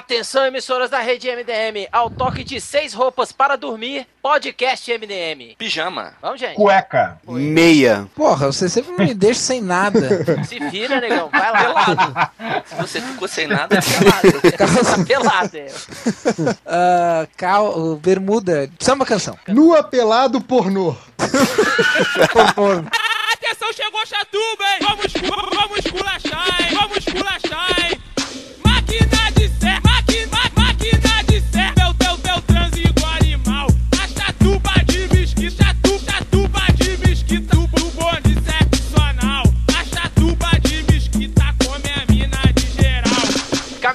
Atenção, emissoras da rede MDM. Ao toque de seis roupas para dormir, podcast MDM. Pijama. Vamos, gente. Cueca. Meia. Porra, você sempre me deixa sem nada. Se vira, negão. Vai lá. Pelado. Se você ficou sem nada, é pelado. Você tá pelado. é. Ah, cal... Bermuda. Samba canção. Nua pelado pornô. Atenção, chegou Chatuba, hein? Vamos, vamos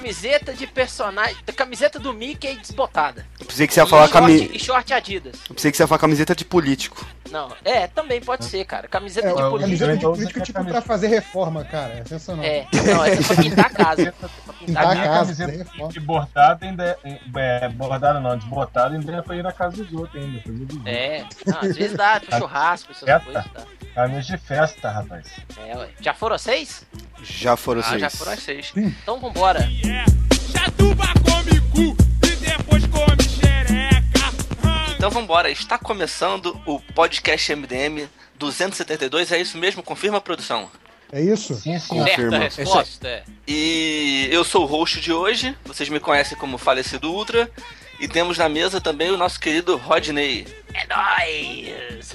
Camiseta de personagem. Camiseta do Mickey desbotada. Eu pensei que você ia falar e, short, cami... e short Adidas. Eu pensei que você ia falar camiseta de político. Não, é, também pode ser, cara. Camiseta É, de a polícia. camiseta de Então, político, tipo, pra fazer reforma, cara. É sensacional. É, não, é pra pintar a casa. Pra pintar Pintar a casa. camiseta de bordado ainda é, é bordado não, desbotado ainda é pra ir na casa dos outros ainda. É, não, às vezes dá pro churrasco, essas Festa. coisas. Tá. Camisa de festa, rapaz. É, ué. Já foram seis? Já foram Ah, seis. já foram seis. Então vambora. É, chatuba come cu e depois come xereca. Então vambora. Está começando o podcast MDM 272. É isso mesmo? Confirma a produção. É isso? Sim, sim. Confirma. Resposta. E eu sou o host de hoje. Vocês me conhecem como Falecido Ultra. E temos na mesa também o nosso querido Rodney. É nóis!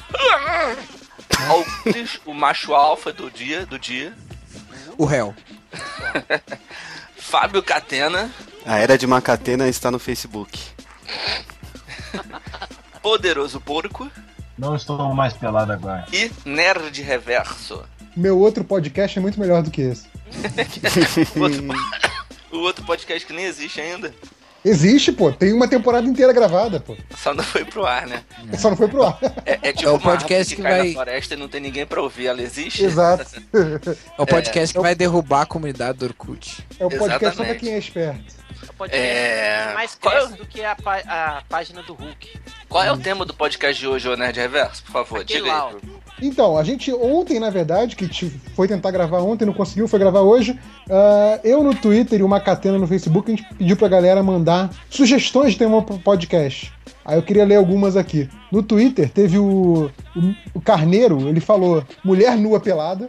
Alves, o macho alfa do dia, do dia. O réu. Fábio Catena, A era de Macatena está no Facebook. Poderoso Porco Não estou mais pelado agora. e Nerd Reverso. Meu outro podcast é muito melhor do que esse. O outro, o outro podcast que nem existe ainda. Existe, pô. Tem uma temporada inteira gravada, pô. Só não foi pro ar, né? Só não foi pro ar. É, é tipo É o podcast que, que cai vai- na floresta e não tem ninguém pra ouvir. Ela existe? Exato. É o podcast que vai derrubar a comunidade do Orkut. É o podcast só pra Exatamente. quem é esperto. O podcast É, que mais qual é cresce do que a, pá- a página do Hulk. Qual é o tema do podcast de hoje, ô Nerd Reverso? Por favor, Aquele diga lá, aí. ó. Então, a gente ontem, na verdade, que foi tentar gravar ontem, não conseguiu, foi gravar hoje. ah, eu no Twitter e o Macatena no Facebook, a gente pediu pra galera mandar sugestões de tema pro podcast. Aí eu queria ler algumas aqui. No Twitter teve o, o, o Carneiro, ele falou mulher nua pelada.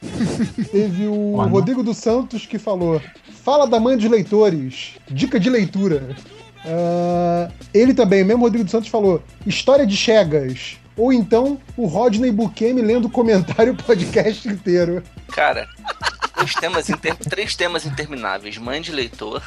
teve o Mano. Rodrigo dos Santos que falou fala da mãe dos leitores, dica de leitura. Ah, ele também, o mesmo Rodrigo dos Santos falou história de Chegas. Ou então o Rodney Bukemi lendo comentário o podcast inteiro. Cara, temas, inter- três temas intermináveis: Mãe de Leitor,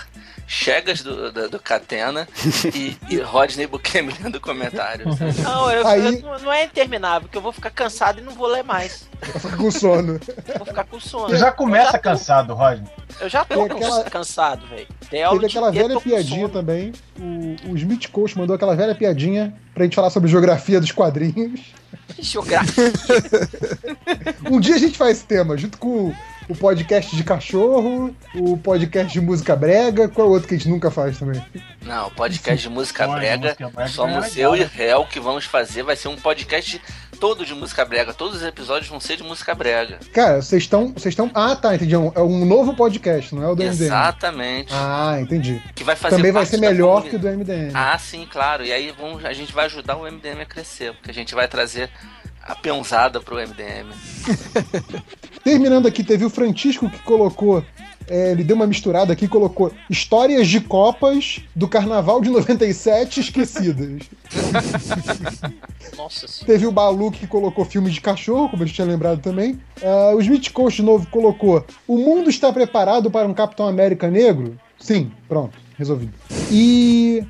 Chegas do, do, do Catena e, e Rodney Bukemi lendo comentários. Não, eu, Aí- eu- não é interminável, porque eu vou ficar cansado e não vou ler mais. Fica com sono. Vou ficar com sono. Você já começa tô. cansado, Rodney. Eu já tô aquela- cansado, velho. Teve aquela velha piadinha também. O, o Smith Coach mandou aquela velha piadinha pra gente falar sobre geografia dos quadrinhos. Geografia. Um dia a gente faz esse tema, junto com o podcast de cachorro, o podcast de música brega, qual é o outro que a gente nunca faz também? Não, podcast de música brega. música brega Somos é legal, eu e né? Réu que vamos fazer. Vai ser um podcast todo de música brega. Todos os episódios vão ser de música brega. Cara, vocês estão. Vocês estão. Ah, tá, entendi. É um, é um novo podcast, não é o do MDM. Exatamente. Ah, entendi. Que vai fazer Também vai ser melhor que o do MDM. Ah, sim, claro. E aí vamos, a gente vai ajudar o MDM a crescer, porque a gente vai trazer a peãozada pro MDM. Terminando aqui, teve o Francisco que colocou. é, ele deu uma misturada aqui colocou histórias de Copas do Carnaval de 97 esquecidas. Nossa senhora. Teve o Balu que colocou filmes de cachorro, como a gente tinha lembrado também. Ah, o Smith Coast novo colocou: O mundo está preparado para um Capitão América negro? Sim, pronto, resolvido. E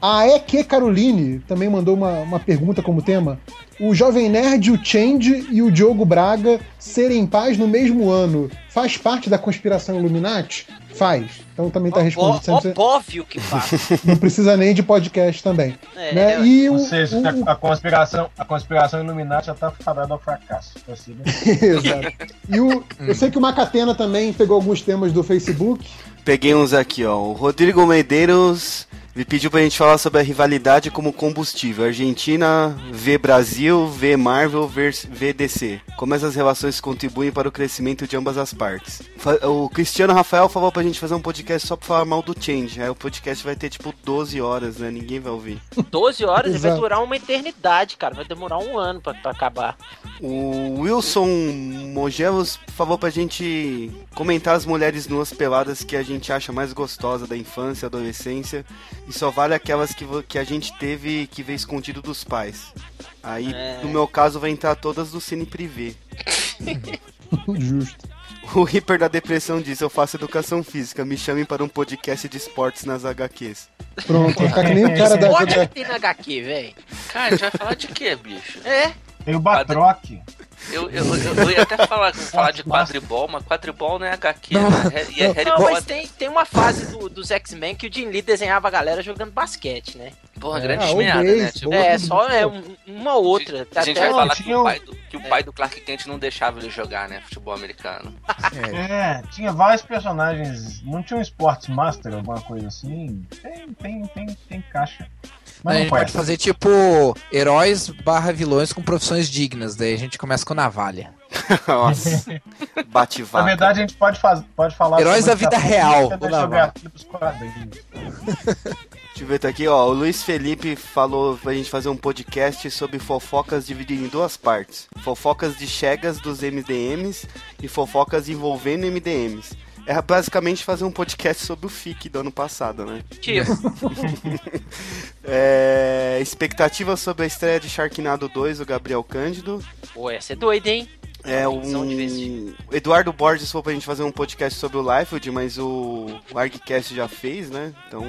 a EQ Caroline também mandou uma, uma pergunta como tema. O Jovem Nerd, o Change e o Diogo Braga serem pais no mesmo ano faz parte da conspiração Illuminati? Faz. Então também tá não precisa- Óbvio que faz. Não precisa nem de podcast também. É, né? E o, Ou seja, o- a, conspiração, a conspiração Illuminati já tá fadada ao fracasso. Assim, né? Exato. E o, eu sei que o Macatena também pegou alguns temas do Facebook. Peguei uns aqui, ó. O Rodrigo Medeiros Ele pediu pra gente falar sobre a rivalidade como combustível. Argentina vê Brasil, vê Marvel, vê vê DC. Como essas relações contribuem para o crescimento de ambas as partes. O Cristiano Rafael falou pra gente fazer um podcast só pra falar mal do Change. Aí o podcast vai ter tipo 12 horas, né? Ninguém vai ouvir. 12 horas e vai durar uma eternidade, cara. Vai demorar um ano pra, pra acabar. O Wilson Mogelos falou pra gente comentar as mulheres nuas peladas que a gente acha mais gostosa da infância, adolescência, e só vale aquelas que, que a gente teve que ver escondido dos pais. Aí, É. no meu caso, vai entrar todas do Cine Privé. Justo. O Reaper da Depressão diz: Eu faço educação física, me chamem para um podcast de esportes nas HQs. Pronto, vai ficar que nem o cara da. Pode da- ter na HQ, velho. Cara, a gente vai falar de quê, bicho? É. Tem o Batroc. Eu, eu, eu, eu ia até falar, falar de quadribol, mas quadribol não é HQ, Não. né? É- E é Harry Não, mas tem, tem uma fase do, dos X-Men que o Jim Lee desenhava a galera jogando basquete, né? Porra, É, grandes ah, Base, né? Tipo. É, só é um- uma outra. a gente Até vai falar que, tinha o o- pai, do, que o pai do Clark Kent não deixava ele jogar, né? Futebol americano. É, tinha vários personagens. Não tinha um Sports Master, alguma coisa assim? Tem, tem, tem, tem caixa. A Mas gente não pode fazer tipo heróis barra vilões com profissões dignas. Daí a gente começa com navalha. Nossa, bate Na vaca. verdade, a gente pode, faz, pode falar. Heróis sobre da vida real, quadrinhos. Deixa eu ver tá aqui, ó. O Luiz Felipe falou pra gente fazer um podcast sobre fofocas dividido em duas partes: fofocas de chegas dos MDMs e fofocas envolvendo MDMs. É basicamente fazer um podcast sobre o FIC do ano passado, né? Tipo, É, expectativa sobre a estreia de Sharknado 2, o Gabriel Cândido. pô, essa é doida, hein? É um. O Eduardo Borges falou pra gente fazer um podcast sobre o Liefeld, mas o, o ArgCast já fez, né? Então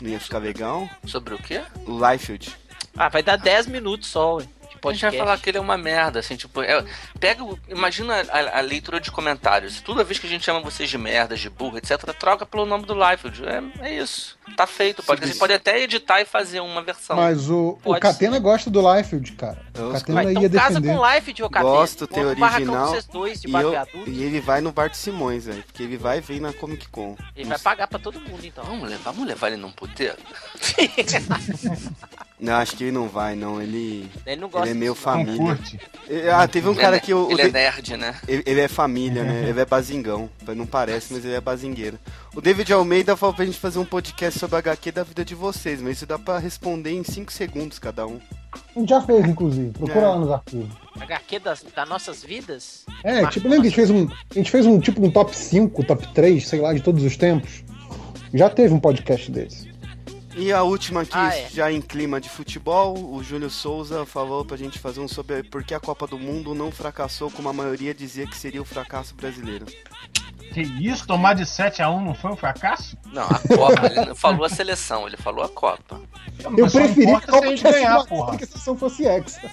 não ia ficar legal. Sobre o quê? O Liefeld. Ah, vai dar 10 minutos só, ué. De A gente vai podcast. falar que ele é uma merda, assim, tipo, é- pega, o- imagina a, a leitura de comentários. Toda vez que a gente chama vocês de merda, de burro, etc, troca pelo nome do Liefeld. É, é isso. Tá feito. Pode, você pode até editar e fazer uma versão. Mas o, o Catena gosta do Liefeld, cara. Eu O Catena então ia casa defender. com o Life de Ocatena. Gosto, tem original, pra vocês dois de E, eu- e ele vai no Bart Simões, velho. Porque ele vai vir na Comic Con. Ele vai pagar pra todo mundo, então. Vamos levar, vamos levar ele num puteiro? Não, acho que ele não vai, não. Ele. Ele não gosta Ele é meio família. curte. Ah, teve um Ele cara é- que o. o Ele é nerd, né? Ele, ele é família, né? Ele é bazingão. Não parece, mas ele é bazingueiro. O David Almeida falou pra gente fazer um podcast sobre a HQ da vida de vocês, mas isso dá pra responder em 5 segundos cada um. A gente já fez, inclusive. Procura É. lá nos arquivos. HQ das, das nossas vidas? É, Marca tipo, lembra que a gente fez um. A gente fez um tipo um top 5, top 3, sei lá, de todos os tempos. Já teve um podcast desse. E a última aqui, Ah, é. já em clima de futebol, o Júlio Souza falou pra gente fazer um sobre por que a Copa do Mundo não fracassou como a maioria dizia que seria o fracasso brasileiro. Que isso? Tomar de 7x1 não foi um fracasso? Não, a Copa. ele não falou a seleção, ele falou a Copa. Eu preferi que a Copa se a gente ganhar, porra. que a sessão fosse hexa.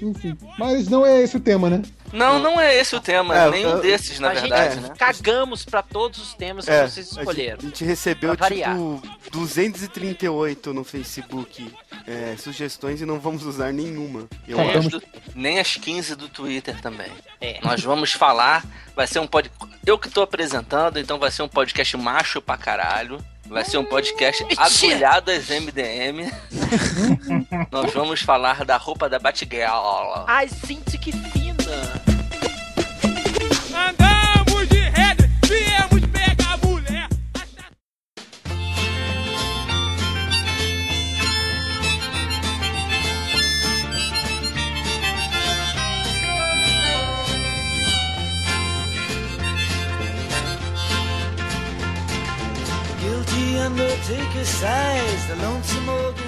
Enfim. Mas não é esse o tema, né? Não, não é esse o tema, É, nenhum eu- desses, na a verdade, gente né? cagamos pra todos os temas que É, vocês a gente, escolheram. a gente recebeu Pra tipo 238 no Facebook é, sugestões e não vamos usar nenhuma. Eu Nem Contamos- as, do- nem as 15 do Twitter também. É. Nós vamos falar, vai ser um podcast. Eu que tô apresentando, então vai ser um podcast macho pra caralho. Vai ser um podcast às MDM. Nós vamos falar da roupa da Batgirl. Ai, gente, que fina!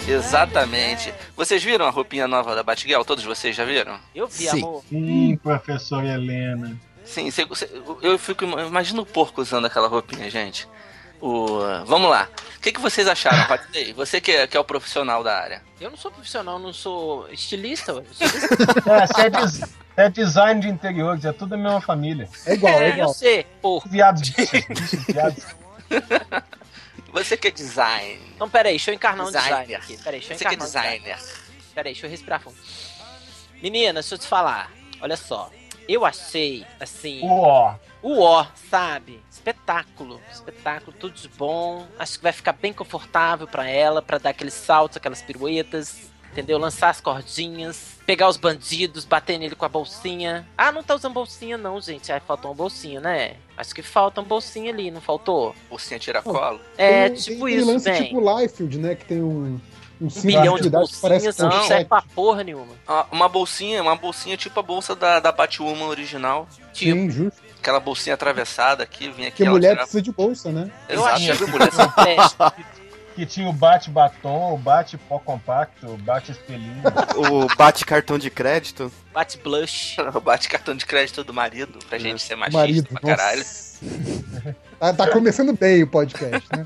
Exatamente. Vocês viram a roupinha nova da Batgirl? Todos vocês já viram? Eu vi, Sim. amor. Sim, professor Helena. Sim, cê- cê- eu fico. Imagina o porco usando aquela roupinha, gente. O, vamos lá. O que, que vocês acharam, Patei? Você que é, que é o profissional da área. Eu não sou profissional, não sou estilista, ué. Eu É, você é, des- é design de interiores, é tudo a mesma família. É igual, é É, eu igual. sei, porra. Viados, bichos, bichos, viados. Você que é design. Então, peraí, deixa eu encarnar um Designer. design aqui. Peraí, deixa eu Você que é encarnar um designer. Peraí, deixa eu respirar fundo. Meninas, deixa eu te falar. Olha só. Eu achei, assim... Ó, o ó, sabe? Espetáculo, espetáculo, tudo de bom. Acho que vai ficar bem confortável pra ela, pra dar aqueles saltos, aquelas piruetas, entendeu? Lançar as cordinhas, pegar os bandidos, bater nele com a bolsinha. Ah, não tá usando bolsinha não, gente. Aí faltou uma bolsinha, né? Acho que falta uma bolsinha ali, não faltou? Bolsinha tiracolo. É, Tem- tipo tem isso, lance bem. tipo Liefeld, né? Que tem um, um, Um milhão de atividade que parece bolsinhas, não pochete. serve pra porra nenhuma. Ah, Uma bolsinha, uma bolsinha tipo a bolsa da, da Batwoman original. Tipo, Sim, justo. Aquela bolsinha atravessada aqui, vinha aqui. Porque mulher tirava- precisa de bolsa, né? eu Exato, já que viu mulher. Que tinha o bate-batom, o bate-pó compacto, o bate-espelhinho. O bate cartão de crédito. Bate blush. Bate cartão de crédito do marido, pra gente ser machista Marido. pra caralho. Tá, tá começando bem o podcast, né?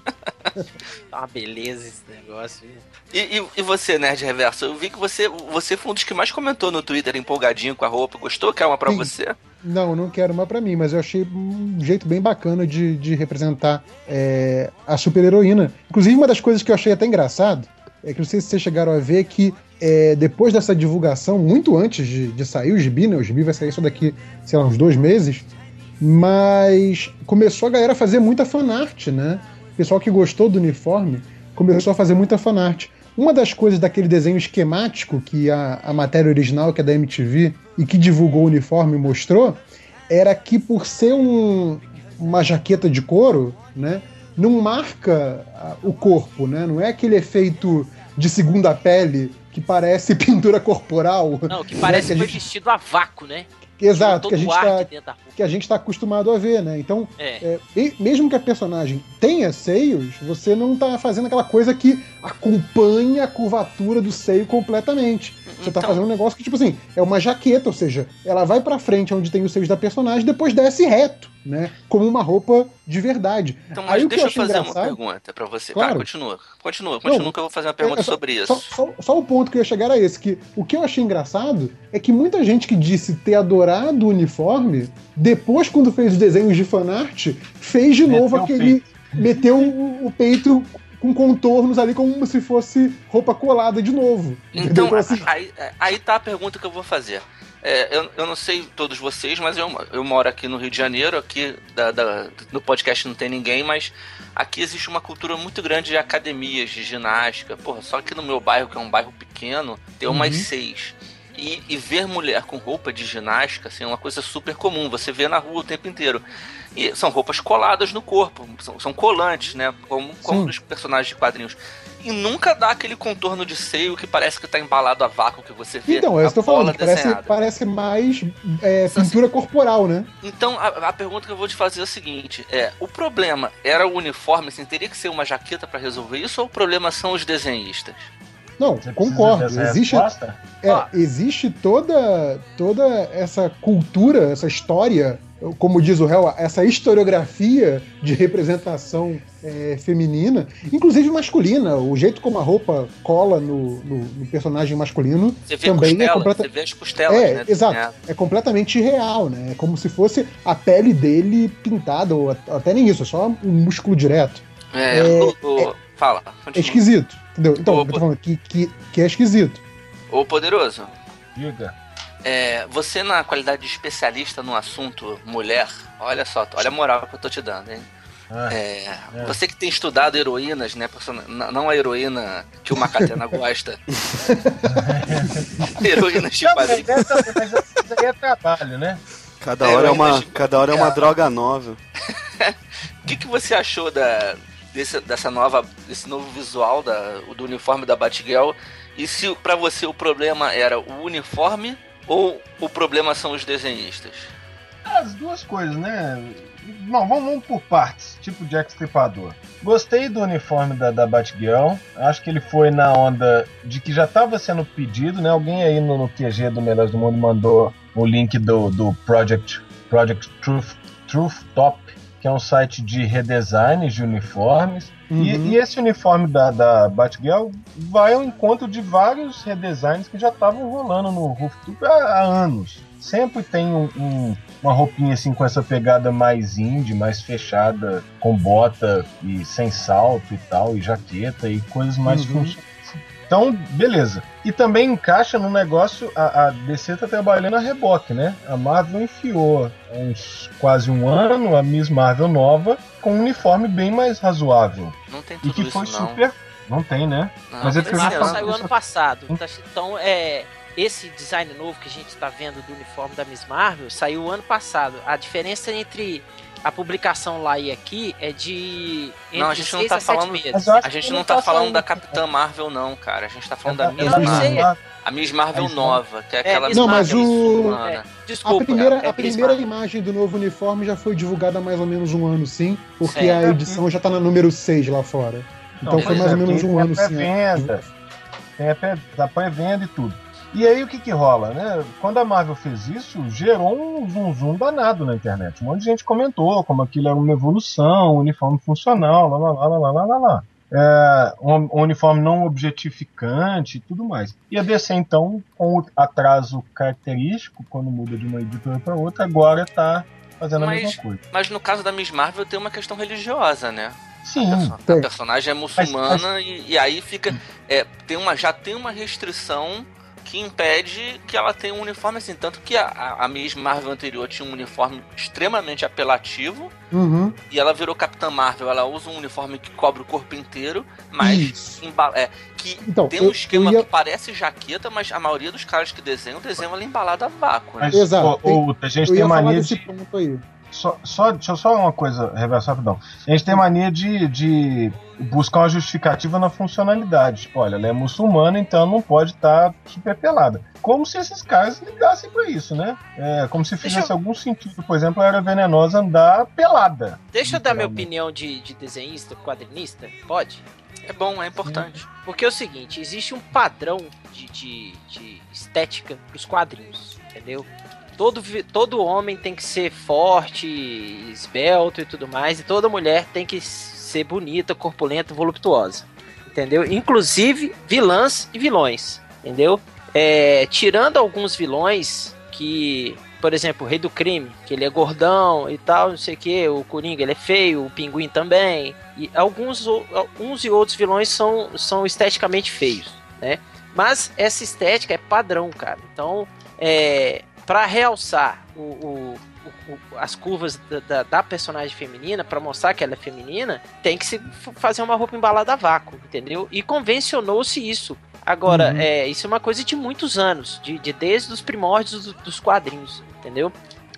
Tá uma beleza esse negócio. E, e- e você, Nerd Reverso? Eu vi que você, você foi um dos que mais comentou no Twitter, empolgadinho com a roupa. Gostou? Quer uma pra Sim. você? Não, não quero uma pra mim, mas eu achei um jeito bem bacana de, de representar é, a super-heroína. Inclusive, uma das coisas que eu achei até engraçado é que não sei se vocês chegaram a ver que é, depois dessa divulgação, muito antes de, de sair o gibi, né? O gibi vai sair só daqui, sei lá, uns dois meses. Mas começou a galera a fazer muita fanart, né? O pessoal que gostou do uniforme começou a fazer muita fanart. Uma das coisas daquele desenho esquemático que a, a matéria original, que é da MTV, e que divulgou o uniforme, mostrou, era que por ser um- uma jaqueta de couro, né? Não marca o corpo, né? Não é aquele efeito de segunda pele que parece pintura corporal. Não, que parece que que gente- vestido a vácuo, né? Exato, que a gente tá, que a gente está acostumado a ver, né? Então, É. é, e- mesmo que a personagem tenha seios, você não tá fazendo aquela coisa que acompanha a curvatura do seio completamente. Você tá Então- fazendo um negócio que, tipo assim, é uma jaqueta, ou seja, ela vai pra frente onde tem os seios da personagem, depois desce reto, né? Como uma roupa de verdade. Então, Aí mas que deixa eu eu fazer uma engraçado- pergunta pra você. Claro. Tá, continua. Continua, continua Não, que eu vou fazer uma pergunta é só- sobre Só, isso. só- só o ponto que eu ia chegar a esse, que o que eu achei engraçado é que muita gente que disse ter adorado o uniforme, depois, quando fez os desenhos de fanart, fez de Meteu novo aquele. Meteu o, o peito com contornos ali como se fosse roupa colada de novo. entendeu? Então, assim, aí, aí tá a pergunta que eu vou fazer. É, eu, eu não sei todos vocês, mas eu, eu moro aqui no Rio de Janeiro, aqui da, da- no podcast não tem ninguém, mas aqui existe uma cultura muito grande de academias de ginástica. Porra, só que no meu bairro, que é um bairro pequeno, tem umas Uhum. seis. E, e ver mulher com roupa de ginástica assim, é uma coisa super comum, você vê na rua o tempo inteiro. E são roupas coladas no corpo, são, são colantes, né? Como, como dos personagens de quadrinhos. E nunca dá aquele contorno de seio que parece que tá embalado a vácuo que você vê. então, é a isso que eu bola falando. Parece, parece mais é, Só pintura corporal, né? Então, a, a pergunta que eu vou te fazer é a seguinte: é, o problema era o uniforme, assim, teria que ser uma jaqueta pra resolver isso, ou o problema são os desenhistas? Não, Você concordo. Existe, resposta? É, Ó. existe toda, toda essa cultura, essa história, como diz o réu, essa historiografia de representação é, feminina, inclusive masculina. O jeito como a roupa cola no, no- no personagem masculino Você vê também é costela, completa- você vê as costelas, É, né? exato. desenhadas. é completamente irreal, né? É como se fosse a pele dele pintada, ou at- até nem isso, é só um músculo direto. É, É, o- o- fala, É continua. esquisito, entendeu? Então, Ô, eu tô falando que, que, que é esquisito. Ô, Poderoso, Diga. é, você na qualidade de especialista no assunto mulher, olha só, olha a moral que eu tô te dando, hein? Ah, É, É. Você que tem estudado heroínas, né? Não a heroína que o Macatena gosta. heroínas de quadrinhos. mas isso aí é trabalho, né? Cada hora é uma, cada hora é uma droga nova. O que, que você achou da, desse, dessa nova, desse novo visual da, do uniforme da Batgirl? E se pra você o problema era o uniforme ou o problema são os desenhistas? As duas coisas, né? Bom, vamos, vamos por partes, tipo Jack Stripador. Gostei do uniforme da, da Batgirl. Acho que ele foi na onda de que já estava sendo pedido, né? Alguém aí no, no QG do Melhores do Mundo mandou o link do, do Project, Project Truth, Truth Top, que é um site de redesigns de uniformes. E, Uhum. e esse uniforme da, da Batgirl vai ao encontro de vários redesigns que já estavam rolando no Rooftop há, há anos. Sempre tem um- um- uma roupinha assim com essa pegada mais indie, mais fechada, com bota e sem salto e tal, e jaqueta e coisas mais Uhum. funcionais. Então, beleza. E também encaixa no negócio, a, a DC tá trabalhando a reboque, né? A Marvel enfiou há uns quase um ano a Miss Marvel nova com um uniforme bem mais razoável. Não tem E tudo que isso, foi não. super. Não tem, né? Não, Mas é porque Marvel saiu isso- ano passado. Tá- Então, é, esse design novo que a gente tá vendo do uniforme da Miss Marvel saiu ano passado. A diferença entre a publicação lá e aqui é de. Não, a gente não tá a sete falando- A gente não tá falando da Capitã Marvel, não, cara. A gente tá falando da Eu Miss Marvel. A Miss Marvel nova, que é aquela Miss Não, mas o-. É, A desculpa. primeira, é a primeira imagem do novo uniforme já foi divulgada há mais ou menos um ano, sim, porque É. a edição já tá no número 6 lá fora. Então Não, foi mais é, ou menos um ano, a sim. pré-venda. Tem a pré- a pré-venda e tudo. E aí o que que rola, né? Quando a Marvel fez isso, gerou um zoom zoom danado na internet. Um monte de gente comentou como aquilo era uma evolução, um uniforme funcional, lá lá lá lá lá lá lá. É, um, um uniforme não objetificante e tudo mais. E a DC, então, com o atraso característico, quando muda de uma editora para outra, agora tá fazendo a Mas- mesma coisa. Mas no caso da Miss Marvel tem uma questão religiosa, né? Sim, A perso- tem. a personagem é muçulmana E, e aí fica. é, tem uma, já tem uma restrição que impede que ela tenha um uniforme assim. Tanto que a, a, Miss Marvel anterior tinha um uniforme extremamente apelativo. Uhum. E ela virou Capitã Marvel. Ela usa um uniforme que cobre o corpo inteiro, mas Isso. emba- é, que Então, tem um eu- esquema eu ia- que parece jaqueta, mas a maioria dos caras que desenham, desenham ela embalada a vácuo. Né? Mas Exato, a gente Eu tem mania de. ponto aí. Só, só, deixa eu só uma coisa, reversar rapidão. A gente tem mania de, de buscar uma justificativa na funcionalidade. Tipo, olha, ela é muçulmana, então não pode estar super pelada. Como se esses caras ligassem pra isso, né? É, como se fizesse eu- algum sentido, por exemplo, a era venenosa andar pelada. Deixa eu dar minha opinião de, de desenhista, quadrinista? Pode? É bom, é importante. Porque é o seguinte, existe um padrão de, de, de estética pros quadrinhos, entendeu? Todo, todo homem tem que ser forte, esbelto e tudo mais, e toda mulher tem que ser bonita, corpulenta, voluptuosa, entendeu? Inclusive vilãs e vilões, entendeu? É, tirando alguns vilões que, por exemplo, o Rei do Crime, que ele é gordão e tal, não sei o que, o Coringa ele é feio, o Pinguim também, e alguns uns e outros vilões são, são esteticamente feios, né? Mas essa estética é padrão, cara. Então, é, para realçar o, o- o- o- as curvas da, da- da personagem feminina, para mostrar que ela é feminina, tem que se fazer uma roupa embalada a vácuo, entendeu? E convencionou-se isso. Agora, Uhum. é, isso é uma coisa de muitos anos, de, de desde os primórdios do- dos quadrinhos, entendeu?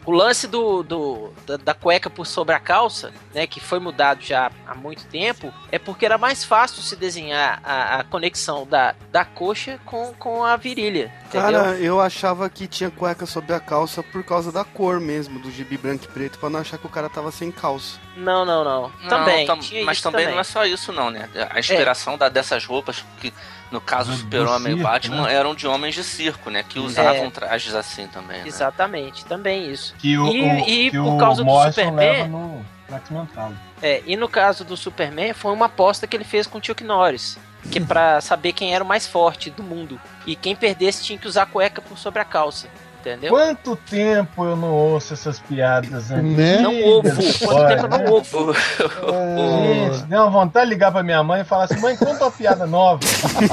O lance do, do- da, da cueca por sobre a calça, né, que foi mudado já há muito tempo, é porque era mais fácil se desenhar a, a conexão da, da coxa com, com a virilha, entendeu? Cara, eu achava que tinha cueca sobre a calça por causa da cor mesmo, do gibi branco e preto, pra não achar que o cara tava sem calça. Não, não, não. Não, também, tam- tinha mas isso também, também. não é só isso, não, né? A inspiração da- dessas roupas, que no caso Do- Super-Homem e Batman, né? eram de homens de circo, né? Que É. usavam trajes assim também. Né? Exatamente, também isso. Que o, E- o- e que por o causa do Superman- no. É, e no caso do Superman, foi uma aposta que ele fez com o Chuck Norris. Que é pra saber quem era o mais forte do mundo. E quem perdesse tinha que usar cueca por sobre a calça. Entendeu? Quanto tempo eu não ouço essas piadas? Né? Não ovo. Quanto tempo eu né? não ovo? É, Gente, deu uma vontade de ligar pra minha mãe e falar assim: mãe, conta uma piada nova.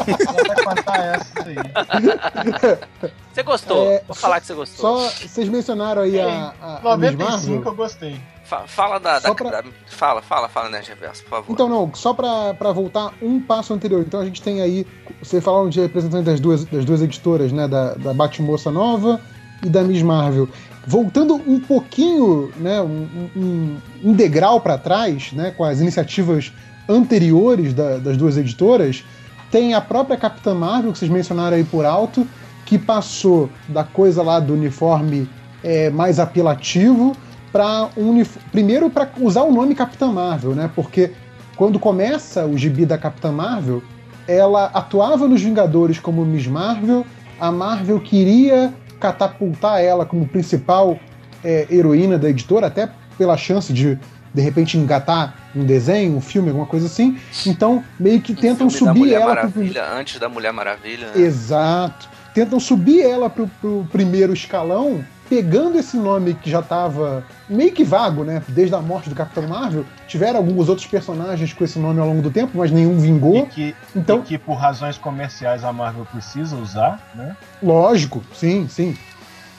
Ela vai contar essa aí. Você gostou? É, Vou falar que você gostou. só vocês mencionaram aí a, a, a Miss 95 Marvel. eu gostei. Fa- Fala da, da, pra- da- Fala, fala, fala, Nerd Reverso, por favor. Então, não, só pra, pra voltar um passo anterior. Então a gente tem aí. Vocês falaram de representantes das duas, das duas editoras, né? Da, da Batmoça Nova e da Miss Marvel. Voltando um pouquinho, né? Um, um, um degrau pra trás, né? Com as iniciativas anteriores da- das duas editoras, tem a própria Capitã Marvel, que vocês mencionaram aí por alto, que passou da coisa lá do uniforme é, mais apelativo para um primeiro para usar o nome Capitã Marvel, né? Porque quando começa o gibi da Capitã Marvel, ela atuava nos Vingadores como Miss Marvel, a Marvel queria catapultar ela como principal é, heroína da editora, até pela chance de de repente engatar um desenho, um filme, alguma coisa assim. Então, meio que Um tentam subir Mulher ela pro Maravilha, antes da Mulher Maravilha. né? Exato. Tentam subir ela pro, pro primeiro escalão pegando esse nome que já estava meio que vago, né? Desde a morte do Capitão Marvel, tiveram alguns outros personagens com esse nome ao longo do tempo, mas nenhum E vingou. que, Então- e que por razões comerciais a Marvel precisa usar, né? Lógico, sim, sim.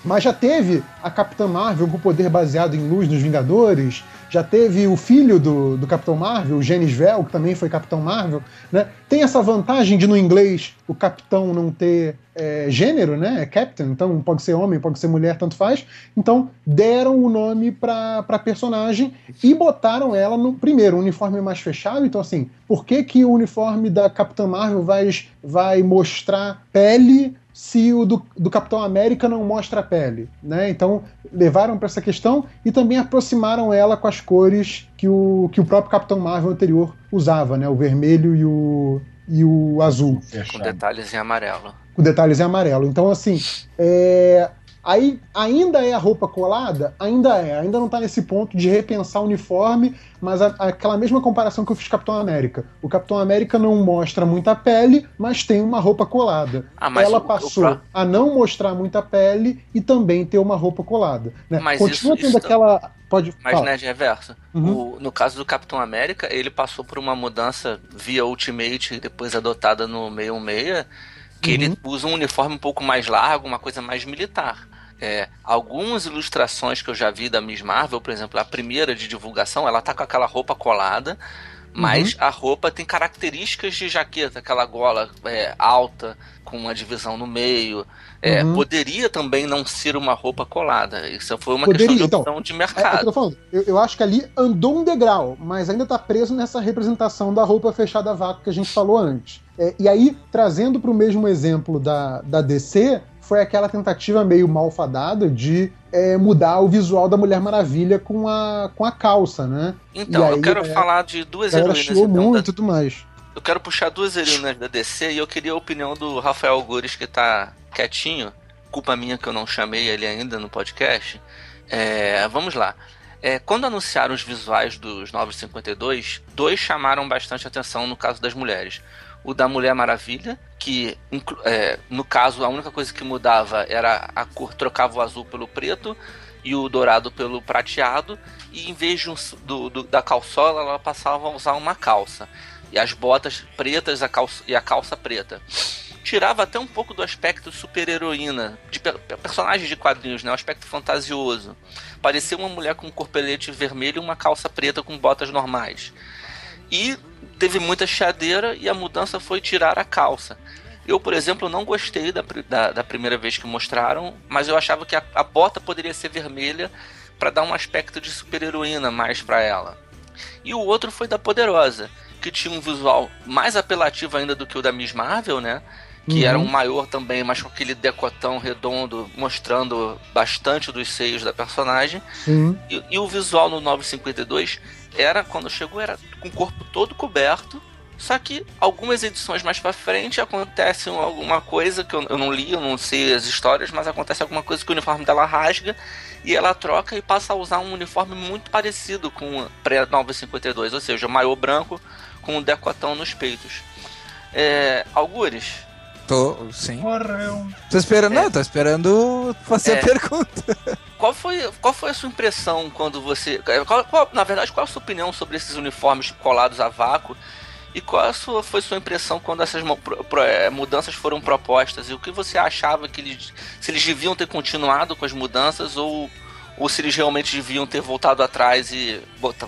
Mas já teve a Capitã Marvel com poder baseado em luz nos Vingadores, já teve o filho do, do Capitão Marvel, o Genis Vel, que também foi Capitão Marvel, né? Tem essa vantagem de no inglês o capitão não ter é, gênero, né? É Captain, então pode ser homem, pode ser mulher, tanto faz. Então deram o nome pra, pra personagem e botaram ela no primeiro um uniforme mais fechado. Então assim, por que que o uniforme da Capitã Marvel vai, vai mostrar pele se o do, do Capitão América não mostra a pele, né? Então levaram para essa questão e também aproximaram ela com as cores que o, que o próprio Capitão Marvel anterior usava, né? O vermelho e o, e o azul Com detalhes em amarelo. com detalhes em amarelo. Então, assim, é, aí ainda é a roupa colada? Ainda é. Ainda não tá nesse ponto de repensar o uniforme, mas a- aquela mesma comparação que eu fiz com o Capitão América. O Capitão América não mostra muita pele, mas tem uma roupa colada. Ah, Ela o- o passou pró- a não mostrar muita pele e também ter uma roupa colada. Né? Mas Continua isso- tendo isso- aquela. Pode Mas falar. né, de reverso. Uhum. O- no caso do Capitão América, ele passou por uma mudança via Ultimate, depois adotada no 616, que Uhum. ele usa um uniforme um pouco mais largo, uma coisa mais militar. É, algumas ilustrações que eu já vi da Miss Marvel, por exemplo, a primeira de divulgação, ela tá com aquela roupa colada, mas a roupa tem características de jaqueta, aquela gola é, alta, com uma divisão no meio. É, Uhum. Poderia também não ser uma roupa colada. Isso foi uma Poderia, questão de então. opção de É, é o mercado. eu falando. Eu, eu acho que ali andou um degrau, mas ainda tá preso nessa representação da roupa fechada a vácuo que a gente falou antes. É, e aí, trazendo pro mesmo exemplo da, da DC, foi aquela tentativa meio malfadada de é, mudar o visual da Mulher Maravilha com a, com a calça, né? Então, aí, eu quero é, falar de duas heroínas. Então, muito da- tudo mais. Eu quero puxar duas heroínas da DC e eu queria a opinião do Rafael Gures, que tá quietinho. Culpa minha que eu não chamei ele ainda no podcast. É, vamos lá. É, quando anunciaram os visuais dos 952, dois chamaram bastante atenção no caso das mulheres. O da Mulher Maravilha, que é, no caso a única coisa que mudava era a cor, trocava o azul pelo preto e o dourado pelo prateado, e em vez um do, do- da calçola, ela passava a usar uma calça. E as botas pretas a calça, e a calça preta. Tirava até um pouco do aspecto super-heroína, de pe- personagens de quadrinhos, né? O aspecto fantasioso. Parecia uma mulher com um corpelete vermelho e uma calça preta com botas normais. E teve muita chiadeira e a mudança foi tirar a calça. Eu, por exemplo, não gostei da, da, da primeira vez que mostraram, mas eu achava que a, a bota poderia ser vermelha para dar um aspecto de super-heroína mais para ela. E o outro foi da Poderosa, que tinha um visual mais apelativo ainda do que o da Miss Marvel, né? Que Uhum. era um maior também, mas com aquele decotão redondo, mostrando bastante dos seios da personagem. Sim. E, e o visual no 952 era, quando chegou, era com o corpo todo coberto. Só que algumas edições mais pra frente acontece um- alguma coisa que eu, eu não li, eu não sei as histórias, mas acontece alguma coisa que o uniforme dela rasga e ela troca e passa a usar um uniforme muito parecido com o pré-952, ou seja, maiô branco com um decotão nos peitos. É, Algures, Tô, sim. Morreu. Tô esperando, É. não, tô esperando fazer É. a pergunta. Qual foi, qual foi a sua impressão quando você. qual- qual- na verdade, qual a sua opinião sobre esses uniformes colados a vácuo? E qual a sua, foi sua impressão quando essas eh, mudanças foram propostas? E o que você achava que eles. Se eles deviam ter continuado com as mudanças ou, ou se eles realmente deviam ter voltado atrás e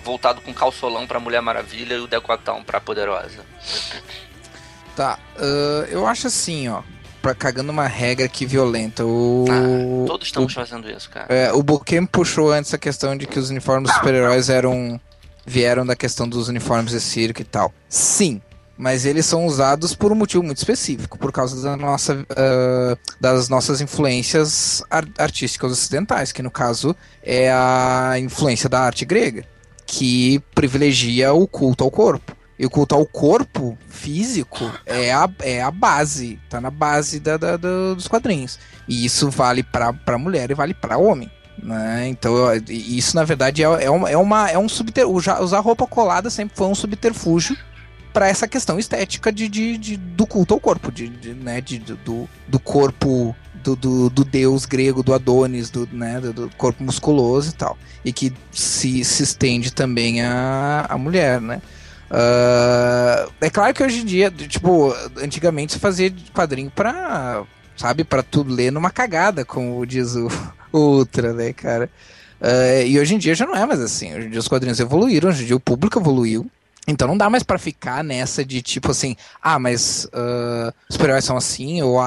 voltado com calçolão pra Mulher Maravilha e o decotão pra Poderosa? Tá, ah, eu acho assim, ó. Pra, cagando uma regra aqui violenta. O, Ah, todos estamos fazendo isso, cara. É, o Buquem puxou antes a questão de que os uniformes dos super-heróis eram. vieram da questão dos uniformes de circo e tal. Sim, mas eles são usados por um motivo muito específico, por causa da nossa, ah, das nossas influências ar- artísticas ocidentais, que no caso é a influência da arte grega, que privilegia o culto ao corpo. E o culto ao corpo físico é a, é a base, tá na base da, da- da- dos quadrinhos. E isso vale pra, pra mulher e vale pra homem. Né? Então, isso na verdade é, é, uma, é, uma, é um subterfúgio. Usar roupa colada sempre foi um subterfúgio para essa questão estética de, de, de- do culto ao corpo, de, de, né, de, do, do corpo do, do, do deus grego, do Adonis, do, né, do corpo musculoso e tal. E que se, se estende também à, à mulher, né? Ah, é claro que hoje em dia, tipo, antigamente se fazia quadrinho pra, sabe, pra tu ler numa cagada, como diz o, o Ultra, né, cara? Ah, e hoje em dia já não é mais assim. Hoje em dia os quadrinhos evoluíram, hoje em dia o público evoluiu. Então não dá mais pra ficar nessa de tipo assim, ah, mas ah, os super-heróis são assim, ou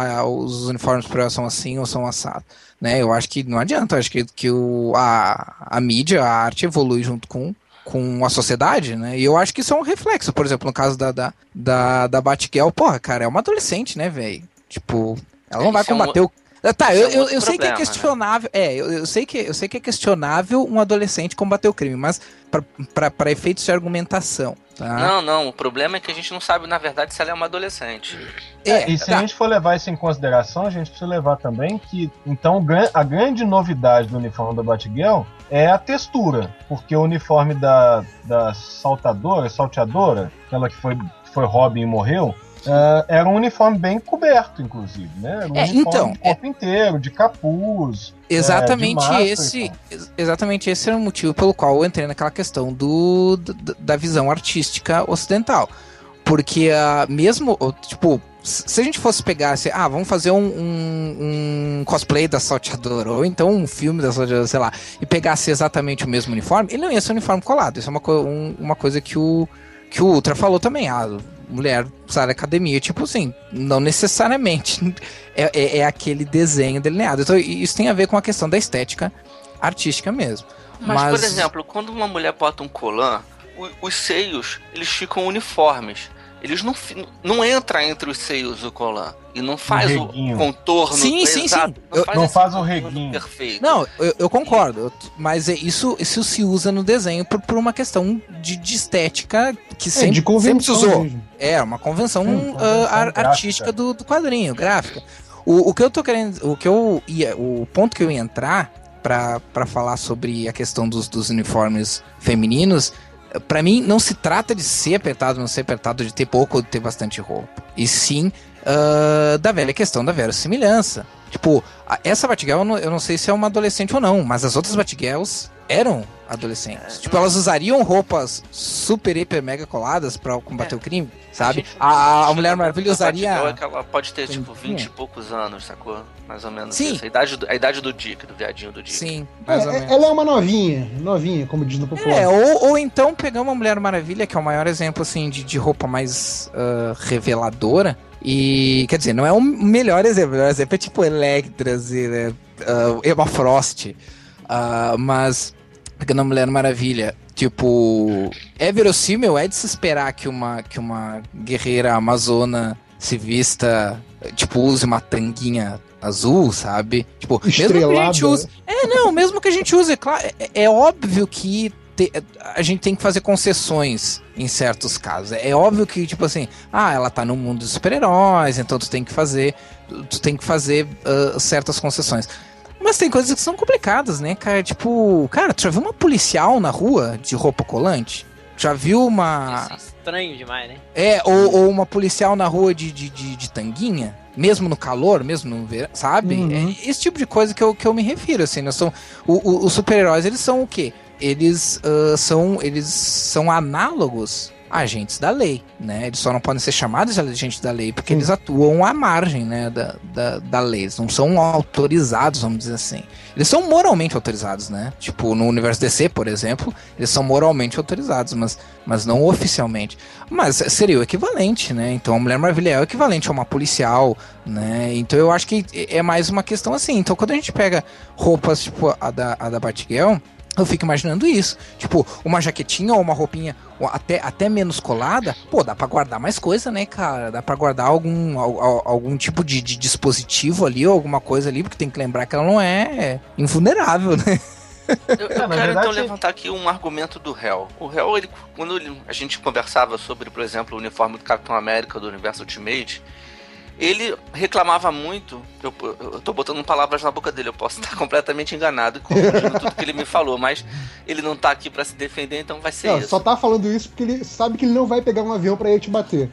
os uniformes super-heróis são assim, ou são assados. Né? Eu acho que não adianta, eu acho que, que o, a, a mídia, a arte evolui junto com, com a sociedade, né? E eu acho que isso é um reflexo. Por exemplo, no caso da, da, da, da Batgirl, porra, cara, é uma adolescente, né, velho? Tipo, ela não É, vai isso é um combater o. Ah, Tá, isso eu, é um eu, eu sei que é problema, né? questionável. É, eu, eu sei que, eu sei que é questionável um adolescente combater o crime, mas pra- pra pra efeitos de argumentação. Tá? Não, não, o problema é que a gente não sabe, na verdade, se ela é uma adolescente. é, E se tá. a gente for levar isso em consideração, a gente precisa levar também que, então, a grande novidade do uniforme da Batgirl é a textura, porque o uniforme da, da saltadora, salteadora, aquela que foi, foi Robin e morreu, ah, era um uniforme bem coberto, inclusive, né? Era um É, então, do corpo inteiro, de capuz. Exatamente de máscara e esse, exatamente esse era o motivo pelo qual eu entrei naquela questão do, da visão artística ocidental. Porque ah, mesmo, tipo, se a gente fosse pegar assim, ah, vamos fazer um, um- um cosplay da salteadora, ou então um filme da salteadora, sei lá, e pegasse exatamente o mesmo uniforme, ele não ia ser um uniforme colado. Isso é uma, co- um- uma coisa que o, que o Ultra falou também. Ah, mulher sai da academia, tipo assim, não necessariamente é, é, é aquele desenho delineado. Então, isso tem a ver com a questão da estética artística mesmo. Mas, Mas- por exemplo, quando uma mulher bota um colã, o- os seios, eles ficam uniformes. Eles não, não entra entre os seios o colã. E não faz o reguinho. contorno Sim, sim, exato. sim. Não Eu- faz, não faz o reguinho. Perfeito. Não, eu, eu concordo, mas é isso, isso se usa no desenho por, por uma questão de, de estética que É, sempre, de sempre convenção se usou. mesmo. É, uma convenção, Sim, ah, convenção gráfica. artística do, do quadrinho, gráfica. O, o que eu tô querendo, o que eu ia, o ponto que eu ia entrar pra pra falar sobre a questão dos, dos uniformes femininos, pra mim não se trata de ser apertado, não ser apertado, de ter pouco ou de ter bastante roupa. E sim ah, da velha questão da verossimilhança. Tipo, essa Batgirl eu não, eu não sei se é uma adolescente ou não, mas as outras Batgirls eram adolescentes. Tipo, elas usariam roupas super, hiper, mega coladas pra combater o crime, sabe? gente- A, a Mulher Maravilha A usaria. É que ela pode ter, tipo, Tanquinha. 20 e poucos anos, sacou? Mais ou menos Sim. isso. A idade, do, a idade do Dick, do viadinho do Dick. Sim, É, mais ou menos. ela é uma novinha, novinha, como diz no popular. É, ou, ou então pegar uma Mulher Maravilha, que é o maior exemplo assim de, de roupa mais ah, reveladora. E quer dizer, não é o melhor exemplo, o melhor exemplo é tipo Electra, assim, né? Ah, Emma Frost. Ah, mas pegando a Mulher Maravilha, tipo, é verossímil, é de se esperar que uma, que uma guerreira amazona se vista, tipo, use uma tanguinha azul, sabe? Tipo, mesmo que a gente Estrelada. use. É, não, mesmo que a gente use, claro, é, é óbvio que te- a gente tem que fazer concessões em certos casos. É óbvio que, tipo assim, ah, ela tá no mundo dos super-heróis, então tu tem que fazer. Tu tem que fazer ah, certas concessões. Mas tem coisas que são complicadas, né, cara? Tipo, cara, tu já viu uma policial na rua de roupa colante? Já viu uma. Isso é estranho demais, né? É, ou, ou uma policial na rua de, de, de, de tanguinha, mesmo no calor, mesmo no verão, sabe? Uhum. É esse tipo de coisa que eu, que eu me refiro, assim, nós são, o- o- os super-heróis, eles são o quê? Eles ah, são, eles são análogos agentes da lei, né? Eles só não podem ser chamados de agentes da lei porque Sim. eles atuam à margem, né, da, da, da lei, eles não são autorizados, vamos dizer assim. Eles são moralmente autorizados, né? Tipo, no universo DC, por exemplo, eles são moralmente autorizados, mas, mas não oficialmente. Mas seria o equivalente, né? Então a Mulher Maravilha é o equivalente a uma policial, né? Então eu acho que é mais uma questão assim. Então quando a gente pega roupas tipo a da, a da Batgirl, eu fico imaginando isso. Tipo, uma jaquetinha ou uma roupinha ou até, até menos colada, pô, dá pra guardar mais coisa, né, cara? Dá pra guardar algum, al- al- algum tipo de, de dispositivo ali, ou alguma coisa ali, porque tem que lembrar que ela não é invulnerável, né? Eu, eu É, quero então levantar aqui um argumento do Hell. O Hell, ele, quando ele- a gente conversava sobre, por exemplo, o uniforme do Capitão América do universo Ultimate, ele reclamava muito. Eu, eu tô botando palavras na boca dele, eu posso estar completamente enganado com tudo que ele me falou, mas ele não tá aqui para se defender, então vai ser Não, isso. só tá falando isso porque ele sabe que ele não vai pegar um avião pra ir te bater.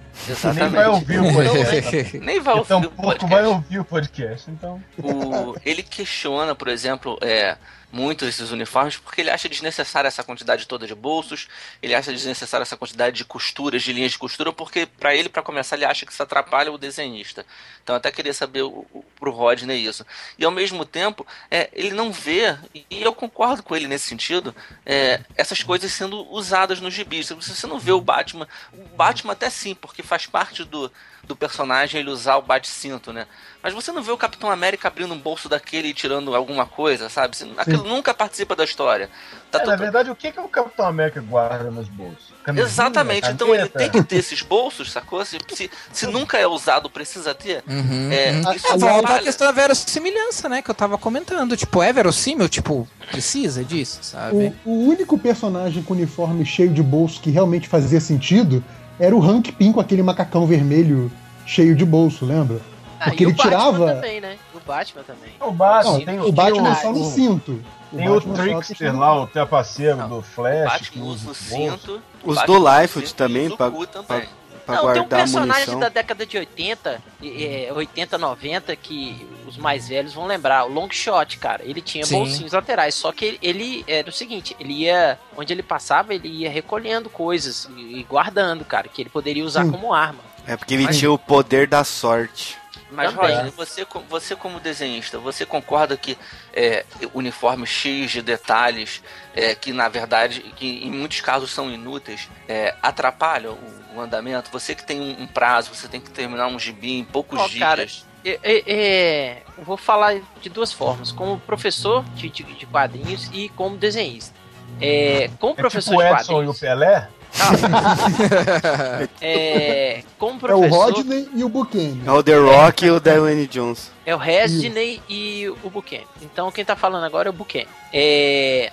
Nem vai ouvir o podcast. Nem vai ouvir Tão o podcast. vai ouvir o podcast, então. O- ele questiona, por exemplo, é, muito esses uniformes porque ele acha desnecessária essa quantidade toda de bolsos, ele acha desnecessária essa quantidade de costuras, de linhas de costura, porque para ele, para começar, ele acha que isso atrapalha o desenhista. Então até queria saber o, o, Rodney isso. E ao mesmo tempo, é, ele não vê, e eu concordo com ele nesse sentido, é, essas coisas sendo usadas nos gibis. Você não vê o Batman, o Batman até sim, porque faz parte do, do personagem ele usar o bate-cinto, né? Mas você não vê o Capitão América abrindo um bolso daquele e tirando alguma coisa, sabe? Aquilo nunca participa da história. Tá É, tudo- Na verdade, o que, que o Capitão América guarda nos bolsos? Camisinha, Exatamente, então ele tem que ter esses bolsos, sacou? Se, se, se nunca é usado, precisa ter. Uhum, É, uhum. isso É, aliás- volta a atrapalha. questão da verossimilhança, né? Que eu tava comentando. Tipo, é verossímil? Tipo, precisa disso, sabe? O, o único personagem com uniforme cheio de bolso que realmente fazia sentido era o Hank Pym com aquele macacão vermelho cheio de bolso, lembra? Ah, Porque o ele Batman tirava- também, né? O Batman também. O Batman, Não, tem o Batman tem só no cinto. Tem o Batman só Trickster lá, o trapaceiro do O Flash. Batman que usa o cinto. Os do o cinto também, o também. Pra não, tem um personagem munição. da década de 80, é, 80, 90, que os mais velhos vão lembrar. O Longshot, cara. Ele tinha Sim. bolsinhos laterais. Só que ele, ele era o seguinte: ele ia. Onde ele passava, ele ia recolhendo coisas e, e guardando, cara. Que ele poderia usar Sim. como arma. É porque ele Mas- tinha o poder da sorte. Mas, Também. Rodney, você, você como desenhista, você concorda que é, uniformes cheios de detalhes, é, que na verdade, que em muitos casos são inúteis, é, atrapalham o, o andamento? Você que tem um, um prazo, você tem que terminar um gibi em poucos Ó, dias. cara, É, é, é, eu vou falar de duas formas: como professor de, de, de quadrinhos e como desenhista. É, como É professor tipo o de Edson e o quadrinhos. Pelé? É, como É o professor. Rodney e o Buchanan. É o The Rock e o Dwayne Johnson. É o Resney e o Buchanan. Então quem tá falando agora é o Buchanan. É,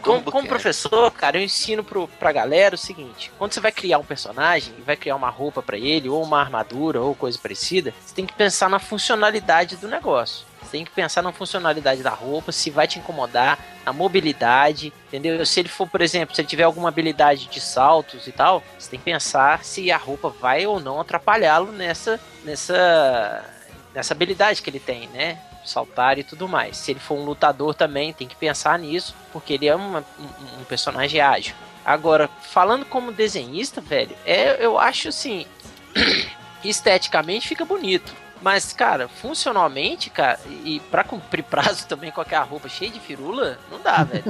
como, como professor, cara, eu ensino pro, pra galera o seguinte: quando você vai criar um personagem e vai criar uma roupa pra ele, ou uma armadura, ou coisa parecida, você tem que pensar na funcionalidade do negócio. Você tem que pensar na funcionalidade da roupa, se vai te incomodar, na mobilidade, entendeu? Se ele for, por exemplo, se ele tiver alguma habilidade de saltos e tal, você tem que pensar se a roupa vai ou não atrapalhá-lo nessa, nessa, nessa habilidade que ele tem, né? Saltar e tudo mais. Se ele for um lutador também, tem que pensar nisso, porque ele é uma- um, um personagem ágil. Agora, falando como desenhista, velho, é, eu acho assim, esteticamente fica bonito. Mas, cara, funcionalmente, cara, e pra cumprir prazo também com aquela roupa cheia de firula, não dá, velho.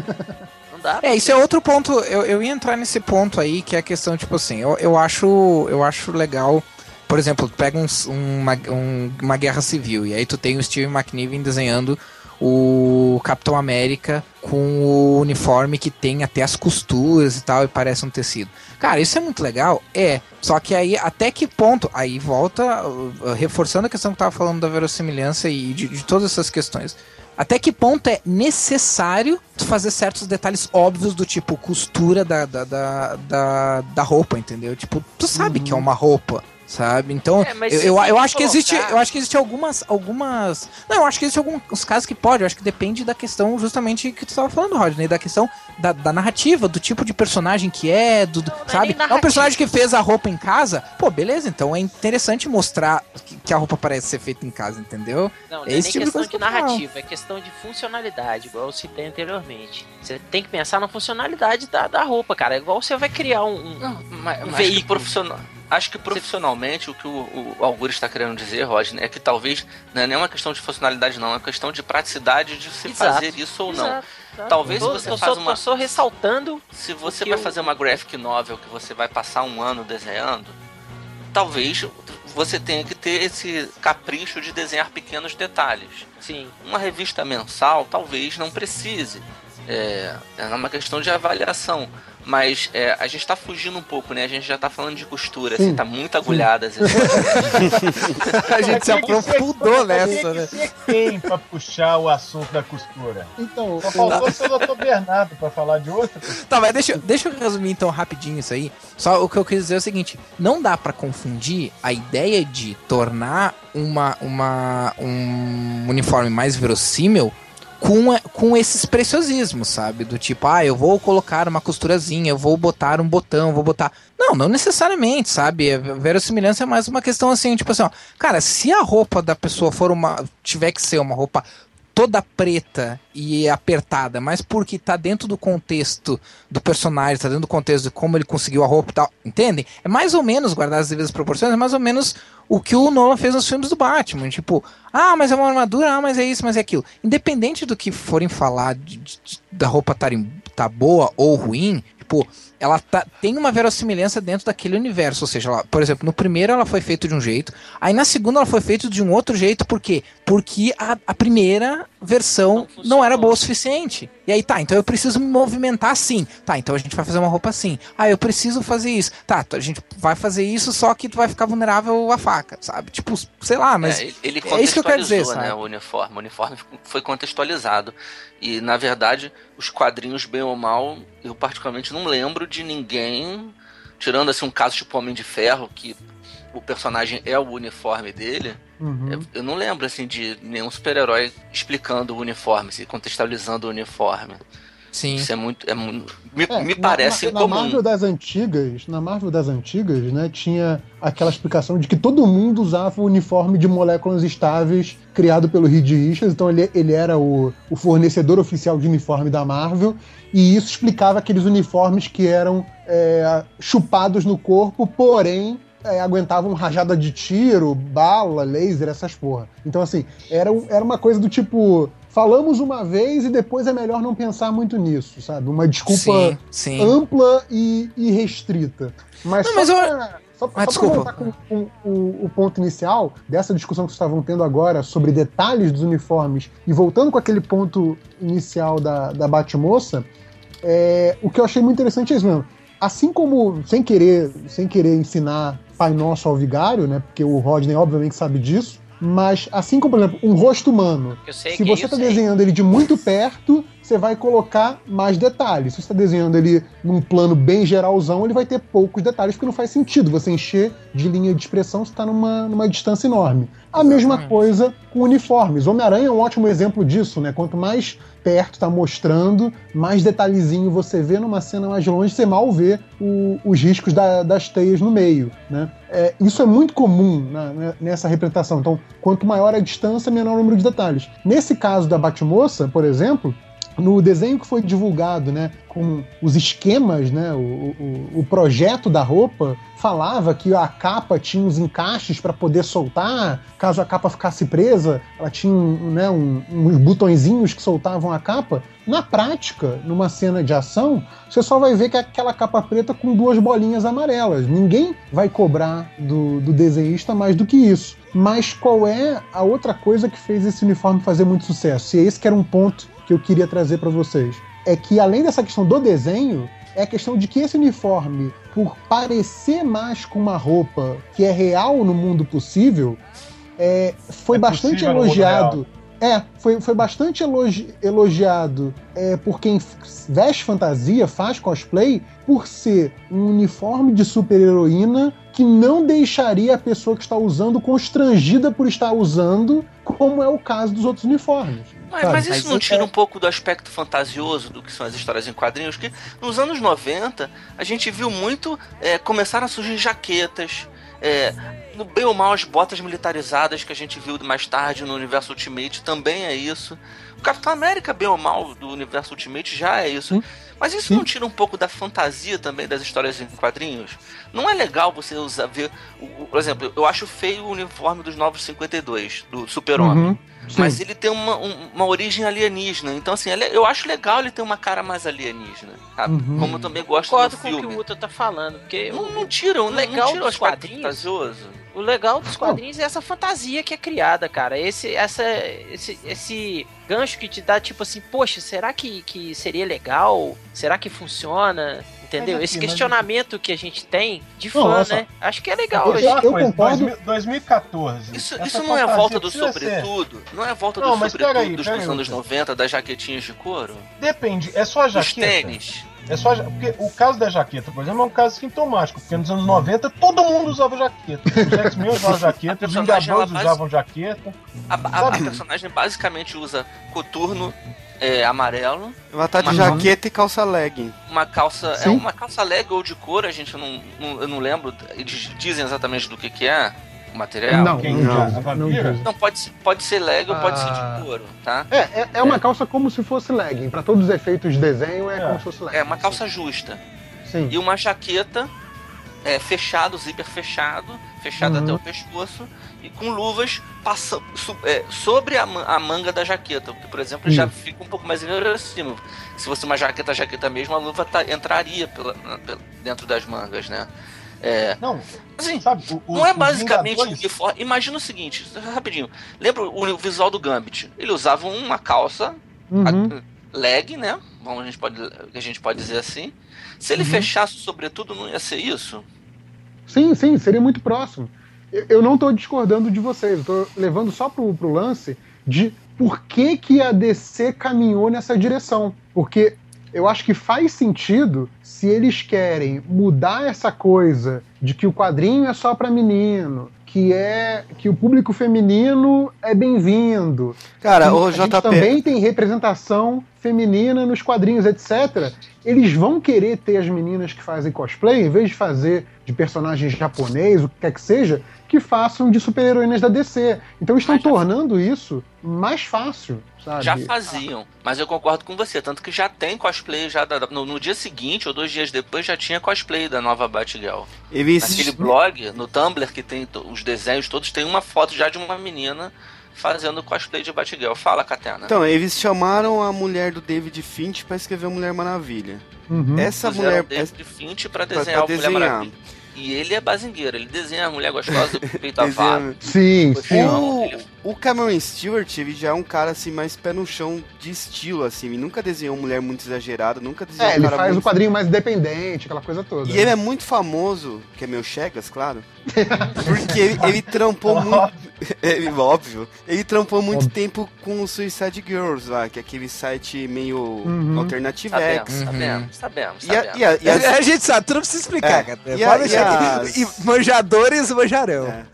Não dá. É, isso é outro ponto. Eu, eu ia entrar nesse ponto aí, que é a questão, tipo assim, eu, eu acho. Eu acho legal. Por exemplo, tu pega uns- uma, um- uma guerra civil, e aí tu tem o Steve McNiven desenhando o Capitão América com o uniforme que tem até as costuras e tal, e parece um tecido. Cara, isso é muito legal? É. Só que aí, até que ponto? Aí volta, uh, reforçando a questão que eu tava falando da verossimilhança e de, de todas essas questões. Até que ponto é necessário fazer certos detalhes óbvios do tipo costura da, da, da, da, da roupa, entendeu? Tipo, tu sabe que é uma roupa, sabe? Então, É, eu, eu, eu acho que existe, colocar- eu acho que existe algumas, algumas, não, eu acho que existe alguns casos que pode. Eu acho que depende da questão justamente que tu estava falando, Rodney, da questão da, da narrativa, do tipo de personagem que é, do, Não, não é sabe? nem É um personagem que fez a roupa em casa, pô, beleza? Então é interessante mostrar que, que a roupa parece ser feita em casa, entendeu? Não, não É é esse nem tipo de questão de falo. narrativa, é questão de funcionalidade, igual eu citei anteriormente. Você tem que pensar na funcionalidade da, da roupa, cara. É igual você vai criar um. um- Não, mas, Um que veículo. profissional. Acho que profissionalmente o que o, o Augusto está querendo dizer, Rodney, é que talvez não é nem uma questão de funcionalidade, não, é uma questão de praticidade de se Exato. fazer isso ou não. Exato, exato. Talvez eu, você eu faz uma- eu só ressaltando. Se você vai eu- fazer uma graphic novel que você vai passar um ano desenhando, talvez você tenha que ter esse capricho de desenhar pequenos detalhes. Sim. Uma revista mensal talvez não precise. É, é uma questão de avaliação. Mas é, a gente tá fugindo um pouco, né? A gente já tá falando de costura, Sim. assim, tá muito agulhada. Assim. A gente se aprofundou nessa, né? quem pra puxar o assunto da costura? Então, Só faltou o Dr. Bernardo pra falar de outra costura. Tá, mas deixa, eu- deixa eu resumir então rapidinho isso aí. Só o que eu quis dizer é o seguinte: não dá pra confundir a ideia de tornar uma, uma, um uniforme mais verossímil com, com esses preciosismos, sabe? Do tipo, ah, eu vou colocar uma costurazinha, eu vou botar um botão, vou botar. Não, não necessariamente, sabe? A verossimilhança é mais uma questão assim, tipo assim, ó, cara, se a roupa da pessoa for uma. tiver que ser uma roupa toda preta e apertada, mas porque tá dentro do contexto do personagem, tá dentro do contexto de como ele conseguiu a roupa e tal, entendem? É mais ou menos, guardar as devidas proporções, é mais ou menos o que o Nolan fez nos filmes do Batman, tipo, ah, mas é uma armadura, ah, mas é isso, mas é aquilo. Independente do que forem falar de- de- da roupa tá, tá boa ou ruim, tipo, ela tá, tem uma verossimilhança dentro daquele universo. Ou seja, ela, por exemplo, no primeiro ela foi feita de um jeito, aí na segunda ela foi feita de um outro jeito, por quê? Porque a, a primeira versão Não não, era boa o suficiente. E aí tá, então eu preciso me movimentar assim. Tá, então a gente vai fazer uma roupa assim. Ah, eu preciso fazer isso. Tá, a gente vai fazer isso, só que tu vai ficar vulnerável à faca, sabe? Tipo, sei lá, mas. É, ele- é isso que eu quero dizer, né, o uniforme. O uniforme foi contextualizado. E, na verdade, os quadrinhos, bem ou mal, eu particularmente não lembro de ninguém, tirando assim um caso tipo Homem de Ferro, que o personagem é o uniforme dele, uhum. eu, não lembro assim de nenhum super-herói explicando o uniforme, se contextualizando o uniforme. Sim. Isso é muito. É, me, É, me na- parece na, na incomum. Marvel das antigas, na Marvel das antigas, né, tinha aquela explicação de que todo mundo usava o uniforme de moléculas estáveis criado pelo Reed Richards, então ele, ele era o, o fornecedor oficial de uniforme da Marvel, e isso explicava aqueles uniformes que eram é, chupados no corpo, porém é, aguentavam rajada de tiro, bala, laser, essas porra. Então, assim, era, era uma coisa do tipo. Falamos uma vez e depois é melhor não pensar muito nisso, sabe? Uma desculpa Sim, sim. ampla e, e restrita. Mas Não, só mas eu- pra, só, Ah, só desculpa. voltar com, com o, o ponto inicial dessa discussão que vocês estavam tendo agora sobre detalhes dos uniformes e voltando com aquele ponto inicial da, da Batmoça, é, o que eu achei muito interessante é isso mesmo. Assim como, sem querer, sem querer ensinar Pai Nosso ao vigário, né? Porque o Rodney obviamente sabe disso, mas assim como, por exemplo, um rosto humano, se você está desenhando ele de muito perto, você vai colocar mais detalhes. Se você está desenhando ele num plano bem geralzão, ele vai ter poucos detalhes, porque não faz sentido você encher de linha de expressão se está numa, numa distância enorme. A mesma Exatamente. coisa com uniformes. Homem-Aranha é um ótimo exemplo disso, né? Quanto mais perto está mostrando, mais detalhezinho você vê numa cena mais longe, você mal vê o- os riscos da- das teias no meio, né? É, isso é muito comum na- né, nessa representação. Então, quanto maior a distância, menor o número de detalhes. Nesse caso da Batmoça, por exemplo, no desenho que foi divulgado, né, com os esquemas, né, o, o, o projeto da roupa falava que a capa tinha os encaixes para poder soltar, caso a capa ficasse presa, ela tinha né, um- uns botõezinhos que soltavam a capa. Na prática, numa cena de ação, você só vai ver que é aquela capa preta com duas bolinhas amarelas. Ninguém vai cobrar do, do desenhista mais do que isso. Mas qual é a outra coisa que fez esse uniforme fazer muito sucesso? E é esse que era um ponto que eu queria trazer para vocês. É que além dessa questão do desenho, é a questão de que esse uniforme, por parecer mais com uma roupa que é real no mundo possível, é, foi É bastante elogiado. É, foi, foi bastante elogi- elogiado é, por quem veste fantasia, faz cosplay, por ser um uniforme de super-heroína que não deixaria a pessoa que está usando constrangida por estar usando, como é o caso dos outros uniformes. Mas, mas isso Mas não é- tira um pouco do aspecto fantasioso do que são as histórias em quadrinhos? Que nos anos 90 a gente viu muito. É, começaram a surgir jaquetas. É, no bem ou mal, as botas militarizadas que a gente viu mais tarde no universo Ultimate também é isso. O Capitão América, bem ou mal, do universo Ultimate já é isso. Sim. Mas isso Sim. não tira um pouco da fantasia também das histórias em quadrinhos? Não é legal você usar, ver. por exemplo, eu acho feio o uniforme dos Novos 52, do Super-Homem. Uhum. Mas ele tem uma, um- uma origem alienígena. Então, assim, eu acho legal ele ter uma cara mais alienígena. sabe? Uhum. Como eu também gosto Concordo do com o que filme. o Uta tá falando, porque Não, não tiram, o legal não tiram dos quadrinhos- fantasioso. o legal dos quadrinhos é essa fantasia que é criada, cara. Esse, essa, esse, esse gancho que te dá, tipo assim, poxa, será que, que seria legal? Será que funciona? Entendeu? Mas Esse aqui, mas- questionamento que a gente tem de Não, fã, só. né? Acho que é legal. Eu- eu coisa, concordo. 2000 2014. Isso, isso não é a volta do precisa ser- sobretudo? Não é a volta Não, do mas sobretudo peraí, dos, anos Lucas. 90, das jaquetinhas de couro? Depende, é só a Dos jaqueta. tênis? É só porque o caso da jaqueta, por exemplo, é um caso sintomático, porque nos anos 90 todo mundo usava jaqueta. Os X-Men usavam jaqueta, os Vingadores ela usavam jaqueta. A, a- a personagem basicamente usa coturno é, amarelo, Ela tá de Uma jaqueta e calça legging. uma calça. É Sim. uma calça leg ou de couro, a gente não, não- eu não lembro. Eles dizem exatamente do que, que é o material. Não, Quem não, já? A não. Não, pode, ser- pode ser leg ou pode ser Ah. de couro, tá? É, é, é uma calça como se fosse legging. Pra todos os efeitos de desenho, é, É. como se fosse legging. É uma calça justa. Sim. E uma jaqueta é, fechado, zíper fechado, fechado Uhum. até o pescoço, e com luvas passa, su- é, sobre a, a manga da jaqueta. Porque, por exemplo, já fica um pouco mais inverossímil. Se fosse uma jaqueta, jaqueta mesmo, a luva tá- entraria pela- pela- dentro das mangas, né? É, Não, assim, sabe? o- o- não é basicamente um Vingadores- uniforme. Imagina o seguinte, rapidinho. Lembra o visual do Gambit? Ele usava uma calça Uhum. a- leg, né? Bom, a gente pode, a gente pode dizer assim. Se ele Uhum. fechasse o sobretudo, não ia ser isso? Sim, sim, seria muito próximo. Eu, eu não tô discordando de vocês, tô levando só pro, pro lance de por que, que a DC caminhou nessa direção. Porque eu acho que faz sentido se eles querem mudar essa coisa de que o quadrinho é só para menino, que é que o público feminino é bem-vindo. Cara, o JP. também tem representação feminina nos quadrinhos, etc. Eles vão querer ter as meninas que fazem cosplay, em vez de fazer de personagens japonês, o que quer que seja, que façam de super-heroínas da DC. Então estão tornando isso mais fácil, sabe? Já faziam, mas eu concordo com você, tanto que já tem cosplay já da- no, no dia seguinte ou dois dias depois já tinha cosplay da nova Batgirl. Eles, Naquele blog, no Tumblr que tem os desenhos todos, tem uma foto já de uma menina fazendo cosplay de Batgirl. Fala, Catena. então, eles chamaram a mulher do David Finch pra escrever Mulher Maravilha. Uhum. Essa Puseram mulher. David Finch pra pra- desenhar pra a Mulher desenhar. Maravilha. E ele é bazingueiro, ele desenha a mulher gostosa, peito avado. Sim, sim. O, ele- o Cameron Stewart, ele já é um cara assim, mais pé no chão de estilo, assim. Ele nunca desenhou mulher muito exagerada, nunca desenhou É, um ele cara faz muito... o quadrinho mais independente, aquela coisa toda. E ele é muito famoso, que é meu Chegas, claro. Porque ele, ele trampou muito. ele- óbvio. Ele trampou muito Óbvio. tempo com o Suicide Girls lá, que é aquele site meio Uhum. alternativo Sabemos, X. Uhum. sabemos, sabemos, E, a, sabemos. e, a, e as- a gente sabe, tu não precisa explicar, É. cara. E a- Pode e que- e manjadores manjarão. É.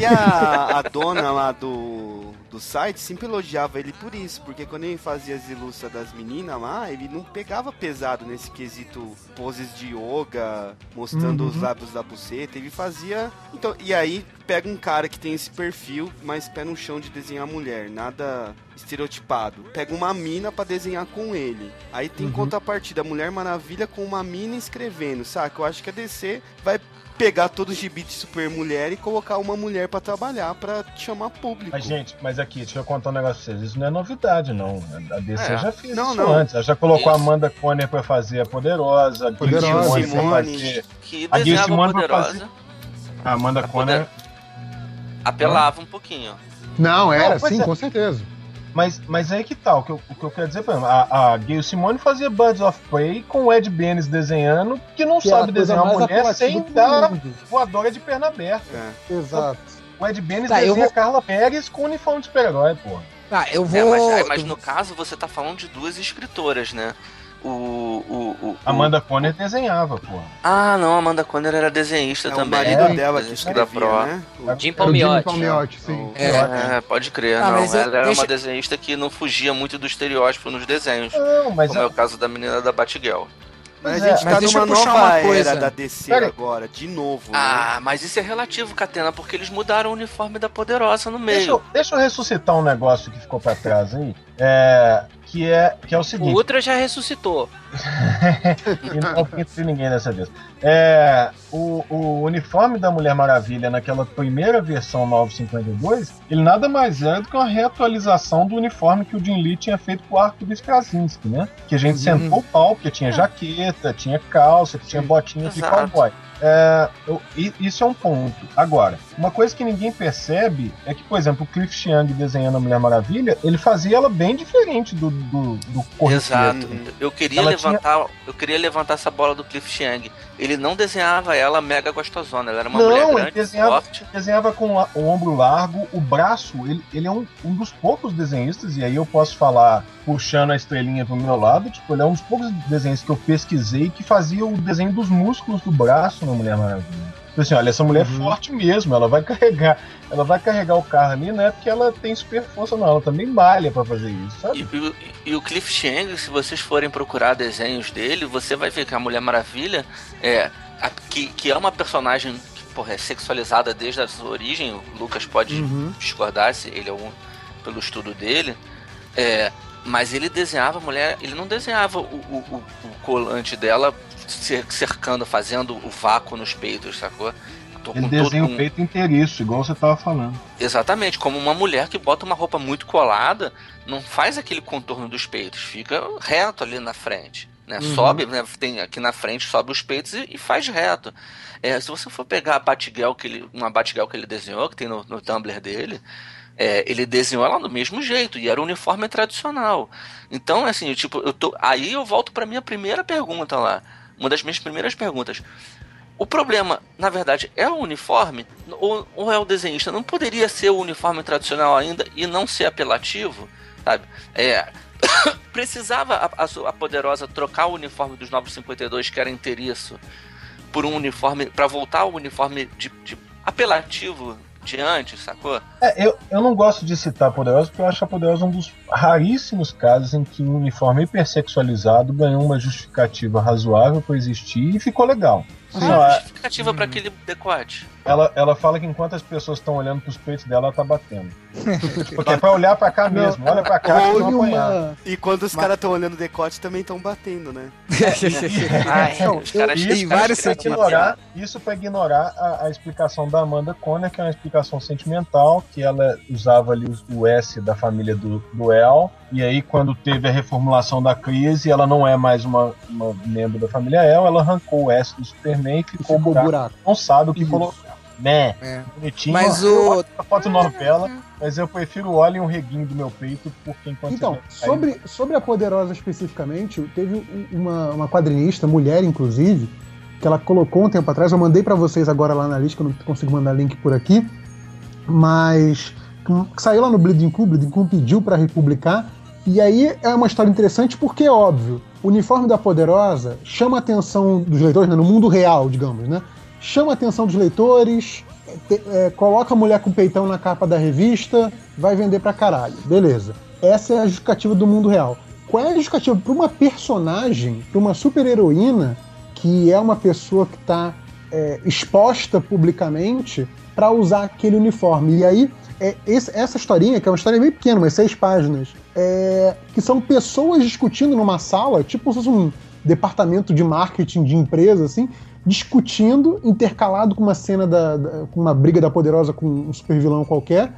E a, a dona lá do, do site sempre elogiava ele por isso, porque quando ele fazia as ilustas das meninas lá, ele não pegava pesado nesse quesito poses de yoga, mostrando Uhum. os lábios da buceta, ele fazia. Então, e aí pega um cara que tem esse perfil, mas pé no chão de desenhar mulher, nada estereotipado. Pega uma mina pra desenhar com ele. Aí tem Uhum. contrapartida, Mulher Maravilha com uma mina escrevendo, saca? Eu acho que a DC vai pegar todos os gibis de super mulher e colocar uma mulher pra trabalhar pra chamar público. Mas, gente, mas aqui, deixa eu contar um negócio pra vocês. Isso não é novidade, não. A DC É. já fez Não, isso não. antes. Ela já colocou a Isso. Amanda Conner pra fazer a Poderosa, a Gil Poderosa. Simone pra Simone. fazer... Que A Gil Simone poderosa, A Amanda A Conner... apelava um pouquinho. Não, era, Não, sim, é. com certeza. Mas, mas aí que tá, o que eu, o que eu quero dizer, por exemplo, a, a Gayle Simone fazia Birds of Prey com o Ed Benes desenhando, que não Que é sabe desenhar uma mais mulher sem dar voadora de perna aberta. É. Exato. O Ed Benes Tá, desenha vou- Carla Pérez com uniforme de super-herói, pô. Tá, eu vou. É, mas, é, mas no caso você tá falando de duas escritoras, né? O. o, o- o- Amanda Conner desenhava, pô. Ah, não, Amanda Conner era desenhista É o também. marido É, dela que da escrevia, Pro. né? O- Jim Era o Jimmy Palmiotti. Palmiotti, sim. É. É, pode crer, Ah, não. eu- Ela era deixa- uma desenhista que não fugia muito do estereótipo nos desenhos. Não, mas como é o caso da menina da Batgirl. Mas a gente é, tá deixa numa eu puxar nova uma era coisa. da DC Pera agora, de novo. né? Ah, mas isso é relativo, Catena, porque eles mudaram o uniforme da Poderosa no deixa, meio. eu, deixa eu ressuscitar um negócio que ficou pra trás aí. É, que, é, que é o O seguinte. Ultra já ressuscitou. E não pinto de ninguém dessa vez. É, o, o uniforme da Mulher Maravilha naquela primeira versão 952, ele nada mais é do que uma reatualização do uniforme que o Jim Lee tinha feito pro arco do Straczynski, né? Que a gente sentou o pau, porque tinha jaqueta, tinha calça, tinha botinha de cowboy. É, eu- isso é um ponto. Agora, Uma coisa que ninguém percebe é que, por exemplo, o Cliff Chiang desenhando a Mulher Maravilha, ele fazia ela bem diferente do, do, do. Exato. Eu queria Ela levantar, eu queria levantar essa bola do Cliff Chiang. Ele não desenhava ela mega gostosona, ela era uma mulher Não, ele grande, desenhava, forte. desenhava com o ombro largo, o braço, ele, ele é um, um dos poucos desenhistas, e aí eu posso falar puxando a estrelinha pro meu lado, tipo, ele é um dos poucos desenhistas que eu pesquisei que fazia o desenho dos músculos do braço na Mulher Maravilha. Tipo assim, olha, essa mulher é forte mesmo, ela vai carregar, ela vai carregar o carro ali, não é porque ela tem super força, não, ela também malha pra fazer isso, sabe? E, e- e o Cliff Chiang, se vocês forem procurar desenhos dele, você vai ver que a Mulher Maravilha é a- que, que é uma personagem que porra, é sexualizada desde a sua origem. O Lucas pode Uhum. discordar se ele é um pelo estudo dele. É, mas ele desenhava a mulher, ele não desenhava o, o, o- colante dela cercando, fazendo o vácuo nos peitos, sacou? Tô Ele desenha um- o peito inteiriço, igual você tava falando. Exatamente, como uma mulher que bota uma roupa muito colada, não faz aquele contorno dos peitos, fica reto ali na frente. Né? Uhum. Sobe, né? tem aqui na frente, sobe os peitos e, e faz reto. É, se você for pegar a Batgirl que ele, uma Batgirl que ele desenhou, que tem no, no Tumblr dele, é, ele desenhou ela do mesmo jeito, e era o uniforme tradicional. Então, assim, eu, tipo, eu tô. Aí eu volto pra minha primeira pergunta lá. Uma das minhas primeiras perguntas. O problema, na verdade, é o uniforme ou, ou é o desenhista? Não poderia ser o uniforme tradicional ainda e não ser apelativo, sabe? É, precisava a, a, a poderosa trocar o uniforme dos 952, que era inteiriço, por um uniforme, para voltar ao uniforme de, de apelativo de antes, sacou? É, eu, eu não gosto de citar a Poderosa porque eu acho a Poderosa um dos raríssimos casos em que um uniforme hipersexualizado ganhou uma justificativa razoável para existir e ficou legal. Ah, é- justificativa para aquele decote. Ela, ela fala que enquanto as pessoas estão olhando pros peitos dela, ela tá batendo. Porque é pra olhar pra cá mesmo, olha pra cá que vão apanhar. uma. E quando os caras estão olhando o decote, também estão batendo, né? Ai, Não, os caras E isso vários pra sentidos. ignorar, isso para ignorar a, a explicação da Amanda Conner, que é uma explicação sentimental, que ela usava ali o, S da família do, do El, e aí quando teve a reformulação da crise, ela não é mais uma, uma membro da família El, ela arrancou o S do Superman e ficou, Ficou buraco. buraco. Não sabe o que Isso. colocar. Né? É. Bonitinho. Mas Eu o. a foto novela, mas eu prefiro o óleo e um reguinho do meu peito, porque enquanto Então, aí- sobre, sobre a Poderosa especificamente, teve um- uma, uma quadrinista, mulher inclusive, que ela colocou um tempo atrás, eu mandei pra vocês agora lá na lista, que eu não consigo mandar link por aqui, mas que saiu lá no Bleeding Cool, Bleeding Cool pediu pra republicar, e aí é uma história interessante porque é óbvio, o uniforme da Poderosa chama a atenção dos leitores, né, no mundo real, digamos, né? Chama a atenção dos leitores, te- é, coloca a mulher com peitão na capa da revista, vai vender pra caralho. Beleza. Essa é a justificativa do mundo real. Qual é a justificativa para uma personagem, para uma super-heroína, que é uma pessoa que está exposta publicamente, para usar aquele uniforme? E aí, é, esse- essa historinha, que é uma história bem pequena, umas seis páginas, é, que são pessoas discutindo numa sala, tipo um departamento de marketing de empresa, assim, discutindo, intercalado com uma cena da, da- com uma briga da poderosa com um super vilão qualquer,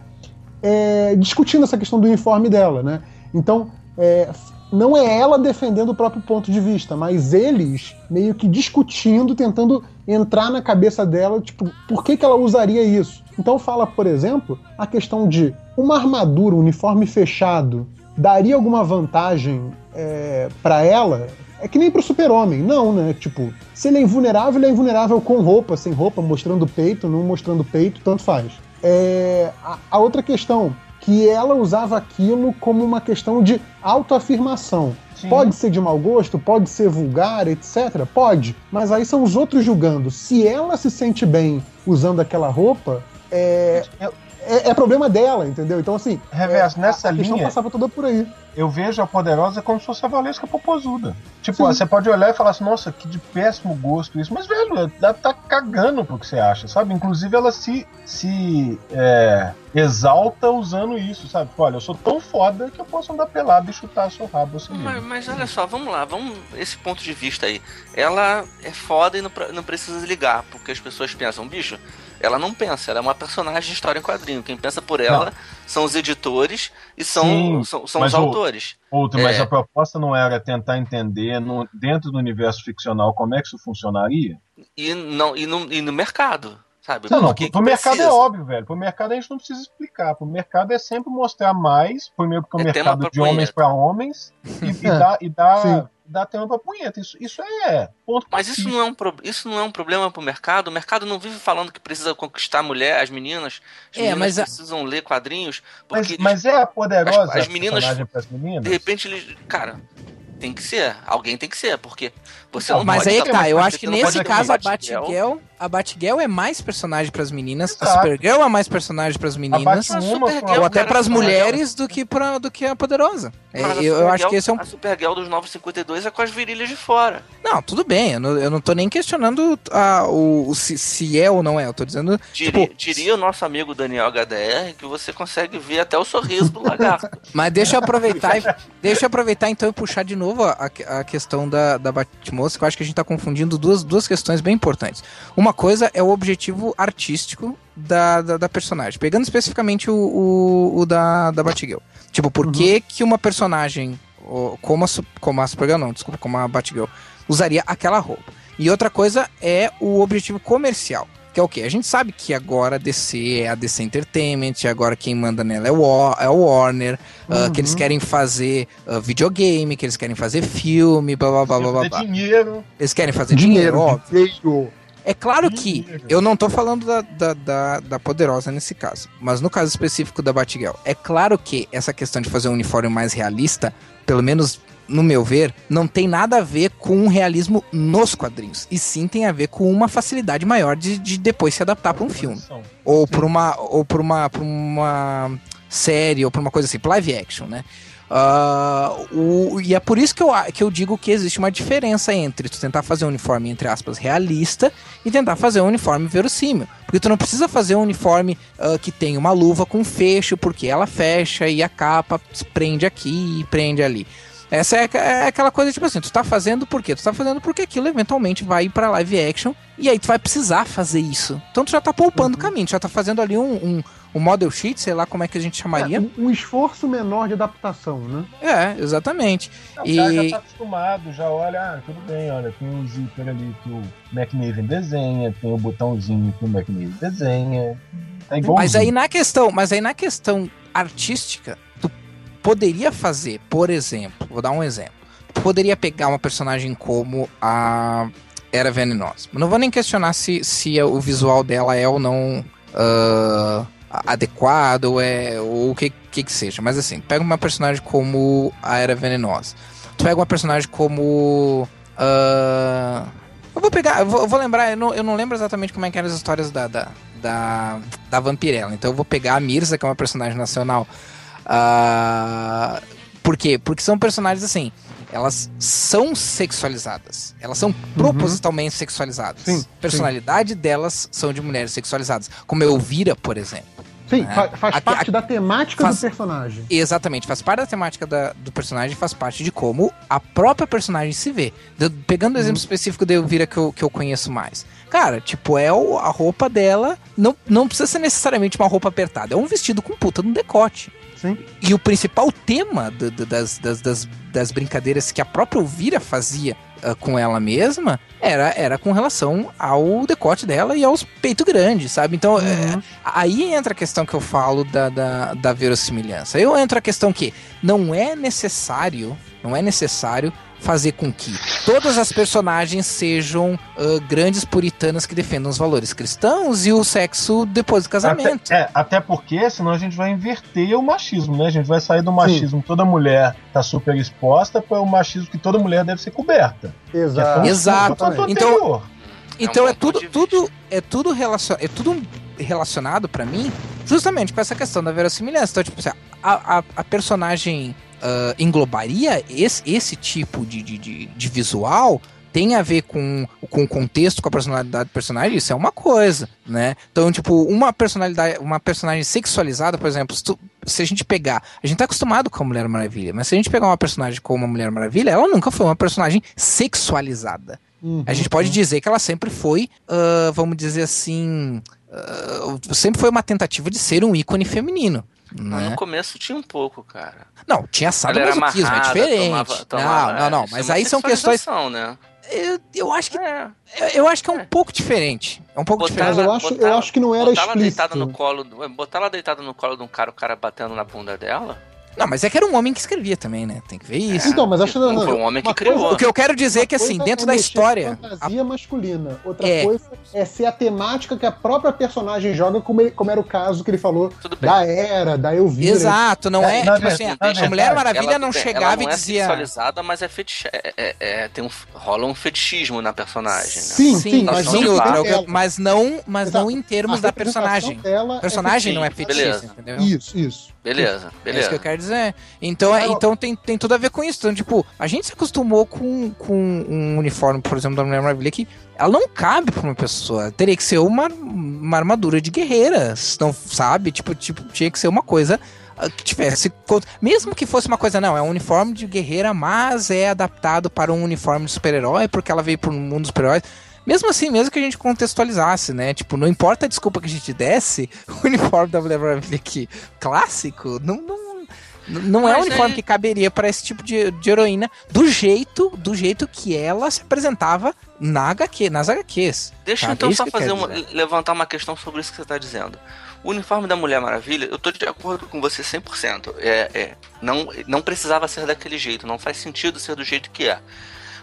é, discutindo essa questão do uniforme dela, né? Então, é, não é ela defendendo o próprio ponto de vista, mas eles meio que discutindo, tentando entrar na cabeça dela, tipo, por que, que ela usaria isso? Então fala, por exemplo, a questão de uma armadura, um uniforme fechado, daria alguma vantagem é, para ela? É que nem pro super-homem, não, né? Tipo, se ele é invulnerável, ele é invulnerável com roupa, sem roupa, mostrando peito, não mostrando peito, tanto faz. É, a, a outra questão, que ela usava aquilo como uma questão de autoafirmação. Sim. Pode ser de mau gosto, pode ser vulgar, etc. Pode. Mas aí são os outros julgando. Se ela se sente bem usando aquela roupa, é, Eu- é, é problema dela, entendeu? Então, assim. Reverso, é, nessa a, a linha- passava toda por aí. eu vejo a Poderosa como se fosse a Valesca Popozuda. Tipo, ó, você pode olhar e falar assim, nossa, que de péssimo gosto isso. Mas, velho, ela tá cagando pro que você acha, sabe? Inclusive, ela se, se é, exalta usando isso, sabe? Tipo, olha, eu sou tão foda que eu posso andar pelado e chutar seu rabo assim Mas, mas olha só, vamos lá, vamos esse ponto de vista aí. Ela é foda e não, não precisa ligar, porque as pessoas pensam, bicho, ela não pensa, ela é uma personagem de história em quadrinho. Quem pensa por ela são os editores e são, Sim, são, são mas os autores. Outro, mas é. a proposta não era tentar entender no- dentro do universo ficcional como é que isso funcionaria? E, não, e, no, e no mercado. Sabe? Não, não, pro que mercado é precisa? óbvio, velho. Pro mercado a gente não precisa explicar. Pro mercado é sempre mostrar mais, primeiro porque é um É mercado de homens pra homens, e, e É, dá, e dá, sim. dá tema pra punheta. Isso, isso é ponto Mas isso não, é um pro... isso não é um problema pro mercado. O mercado não vive falando que precisa conquistar a mulher, as meninas. As É, meninas mas a- precisam ler quadrinhos. Mas, Porque mas é a poderosa as- as meninas- meninas? de repente eles. Cara, tem que ser. Alguém tem que ser, porque você Não, não Mas pode aí tá- que tá, eu acho que nesse caso a Batgirl. A Batgirl é mais personagem pras meninas, a Exato. Supergirl é mais personagem pras A meninas, ou até cara, pras Supergirl- mulheres do que, pra, do que a poderosa. É, a eu, eu acho Supergirl- que esse é um A Supergirl dos 952 é com as virilhas de fora. Não, tudo bem, eu não, eu não tô nem questionando a, o, o se, se é ou não é, eu tô dizendo. Diria, Tipo, diria o nosso amigo Daniel HDR que você consegue ver até o sorriso do lagarto. Mas deixa eu aproveitar, e- deixa eu aproveitar então e puxar de novo a, a questão da, da Batmoça, que eu acho que a gente tá confundindo duas, duas questões bem importantes. Uma coisa é o objetivo artístico da, da, da personagem, pegando especificamente o, o, o da, da Batgirl. Tipo, por que, que uma personagem, como a, como a Supergirl, não, desculpa, como a Batgirl, usaria aquela roupa? E outra coisa é o objetivo comercial. Que é o quê? A gente sabe que agora a DC é a DC Entertainment, agora quem manda nela é o, é o Warner, ah, que eles querem fazer ah, videogame, que eles querem fazer filme, blá blá blá blá blá. Blá. dinheiro. Eles querem fazer dinheiro, Dinheiro, óbvio. dinheiro. É claro que Dinheiro. eu não tô falando da, da, da, da Poderosa nesse caso, mas no caso específico da Batgirl, é claro que essa questão de fazer um uniforme mais realista, pelo menos no meu ver, não tem nada a ver com um realismo nos quadrinhos, e sim tem a ver com uma facilidade maior de, de depois se adaptar para um filme ou por uma ou por uma por uma série ou por uma coisa assim, live action, né? Ah, o- e é por isso que eu, que eu digo que existe uma diferença entre tu tentar fazer um uniforme, entre aspas, realista e tentar fazer um uniforme verossímil. Porque tu não precisa fazer um uniforme ah, que tem uma luva com fecho, porque ela fecha e a capa prende aqui e prende ali. Essa é, é aquela coisa, tipo assim, tu tá fazendo por quê? Tu tá fazendo porque aquilo eventualmente vai ir pra live action e aí tu vai precisar fazer isso. Então tu já tá poupando o caminho, tu já tá fazendo ali um, um, um model sheet, sei lá como é que a gente chamaria. É, um, um esforço menor de adaptação, né? É, exatamente. Não, E- O cara já tá acostumado, já olha, ah, tudo bem, olha, tem um zíper ali que o McNaven desenha, tem o botãozinho que o McNaven desenha. É igual Mas aí na questão, mas aí na questão artística, tu poderia fazer, por exemplo, vou dar um exemplo. Tu poderia pegar uma personagem como a Era Venenosa. Não vou nem questionar se, se o visual dela é ou não ah, adequado ou é ou o que, que que seja. Mas assim, pega uma personagem como a Era Venenosa. Tu pega uma personagem como ah, eu vou pegar, eu vou, eu vou lembrar, eu não, eu não lembro exatamente como é que eram as histórias da, da, da, da Vampirella. Então eu vou pegar a Mirza, que é uma personagem nacional. Ah, por quê? Porque são personagens assim, elas são sexualizadas. Elas são propositalmente sexualizadas. Sim, A personalidade delas são de mulheres sexualizadas. Como Elvira, por exemplo. Sim, É. fa- faz Aqui- parte aqui- da temática faz- do personagem. Exatamente, faz parte da temática da- do personagem, faz parte de como a própria personagem se vê. De- pegando o exemplo específico da Elvira que eu, que eu conheço mais. Cara, tipo, é o- a roupa dela, não, não precisa ser necessariamente uma roupa apertada, é um vestido com puta no decote. Sim. E o principal tema do- do- das, das, das, das brincadeiras que a própria Elvira fazia ah, com ela mesma era, era com relação ao decote dela e aos peitos grandes, sabe? Então, é, aí entra a questão que eu falo da, da, da verossimilhança. Eu entra a questão que não é necessário, não é necessário fazer com que todas as personagens sejam ah, grandes puritanas que defendam os valores cristãos e o sexo depois do casamento. Até, é, até porque senão a gente vai inverter o machismo, né? A gente vai sair do machismo toda mulher tá super exposta para o machismo que toda mulher deve ser coberta. Exato. Exato. Ponto Então- anterior. Então um é, tudo, tudo é tudo relacion, é tudo relacionado pra mim, justamente com essa questão da verossimilhança. Então, tipo, assim, a, a, a personagem ah, englobaria esse, esse tipo de, de, de, de visual tem a ver com, com o contexto, com a personalidade do personagem, isso é uma coisa, né? Então, tipo, uma personalidade, uma personagem sexualizada, por exemplo, se, tu- se a gente pegar, a gente tá acostumado com a Mulher Maravilha, mas se a gente pegar uma personagem como a Mulher Maravilha, ela nunca foi uma personagem sexualizada. Uhum. A gente pode dizer que ela sempre foi, ah, vamos dizer assim, ah, sempre foi uma tentativa de ser um ícone feminino. Mas Né? no começo tinha um pouco, cara. Não, tinha sadomasoquismo, é amarrada, diferente. tomava, tomava, não, não, não, isso mas é uma aí são questões. Né? Eu, eu acho que É, eu acho que é um É. pouco diferente. É um pouco Botar diferente. Mas eu acho, botar- eu acho que não era botar ela explícito. deitada no colo, botar ela deitada no colo de um cara, o cara batendo na bunda dela. Não, mas é que era um homem que escrevia também, né? Tem que ver isso. Então, mas acho que Não foi um homem que criou. coisa- O que eu quero dizer é que, assim, dentro é da história. Fantasia masculina. Outra É. coisa é ser a temática que a própria personagem joga, como, ele- como era o caso que ele falou da Era, da Elvira. Exato, não É, é. tipo assim, a, a Mulher Maravilha Ela- não ela chegava não e é dizia. sexualizada, mas é fetiche. É, é- é- tem um, rola um fetichismo na personagem. Né? Sim, sim, mas mas não mas não, mas Exato. não em termos A da personagem. dela A personagem é não é fetiche. entendeu? Isso, isso. Beleza, É isso beleza. que eu quero dizer. Então, é, então tem, tem tudo a ver com isso. Então, tipo, a gente se acostumou com, com um uniforme, por exemplo, da Mulher Maravilha que ela não cabe pra uma pessoa. Teria que ser uma, uma armadura de guerreira. Não sabe? Tipo, tipo, tinha que ser uma coisa ah, que tivesse. Mesmo que fosse uma coisa, não, é um uniforme de guerreira, mas é adaptado para um uniforme de super-herói, porque ela veio pro mundo dos super-heróis. Mesmo assim, mesmo que a gente contextualizasse, né? Tipo, não importa a desculpa que a gente desse, o uniforme da Mulher Maravilha aqui, clássico, não, não, não é um uniforme aí- que caberia para esse tipo de, de heroína do jeito, do jeito que ela se apresentava na HQ, nas HQs. Deixa eu sabe? então É só que eu fazer uma, levantar uma questão sobre isso que você está dizendo. O uniforme da Mulher Maravilha, eu tô de acordo com você 100%. É, é, não, não precisava ser daquele jeito, não faz sentido ser do jeito que é.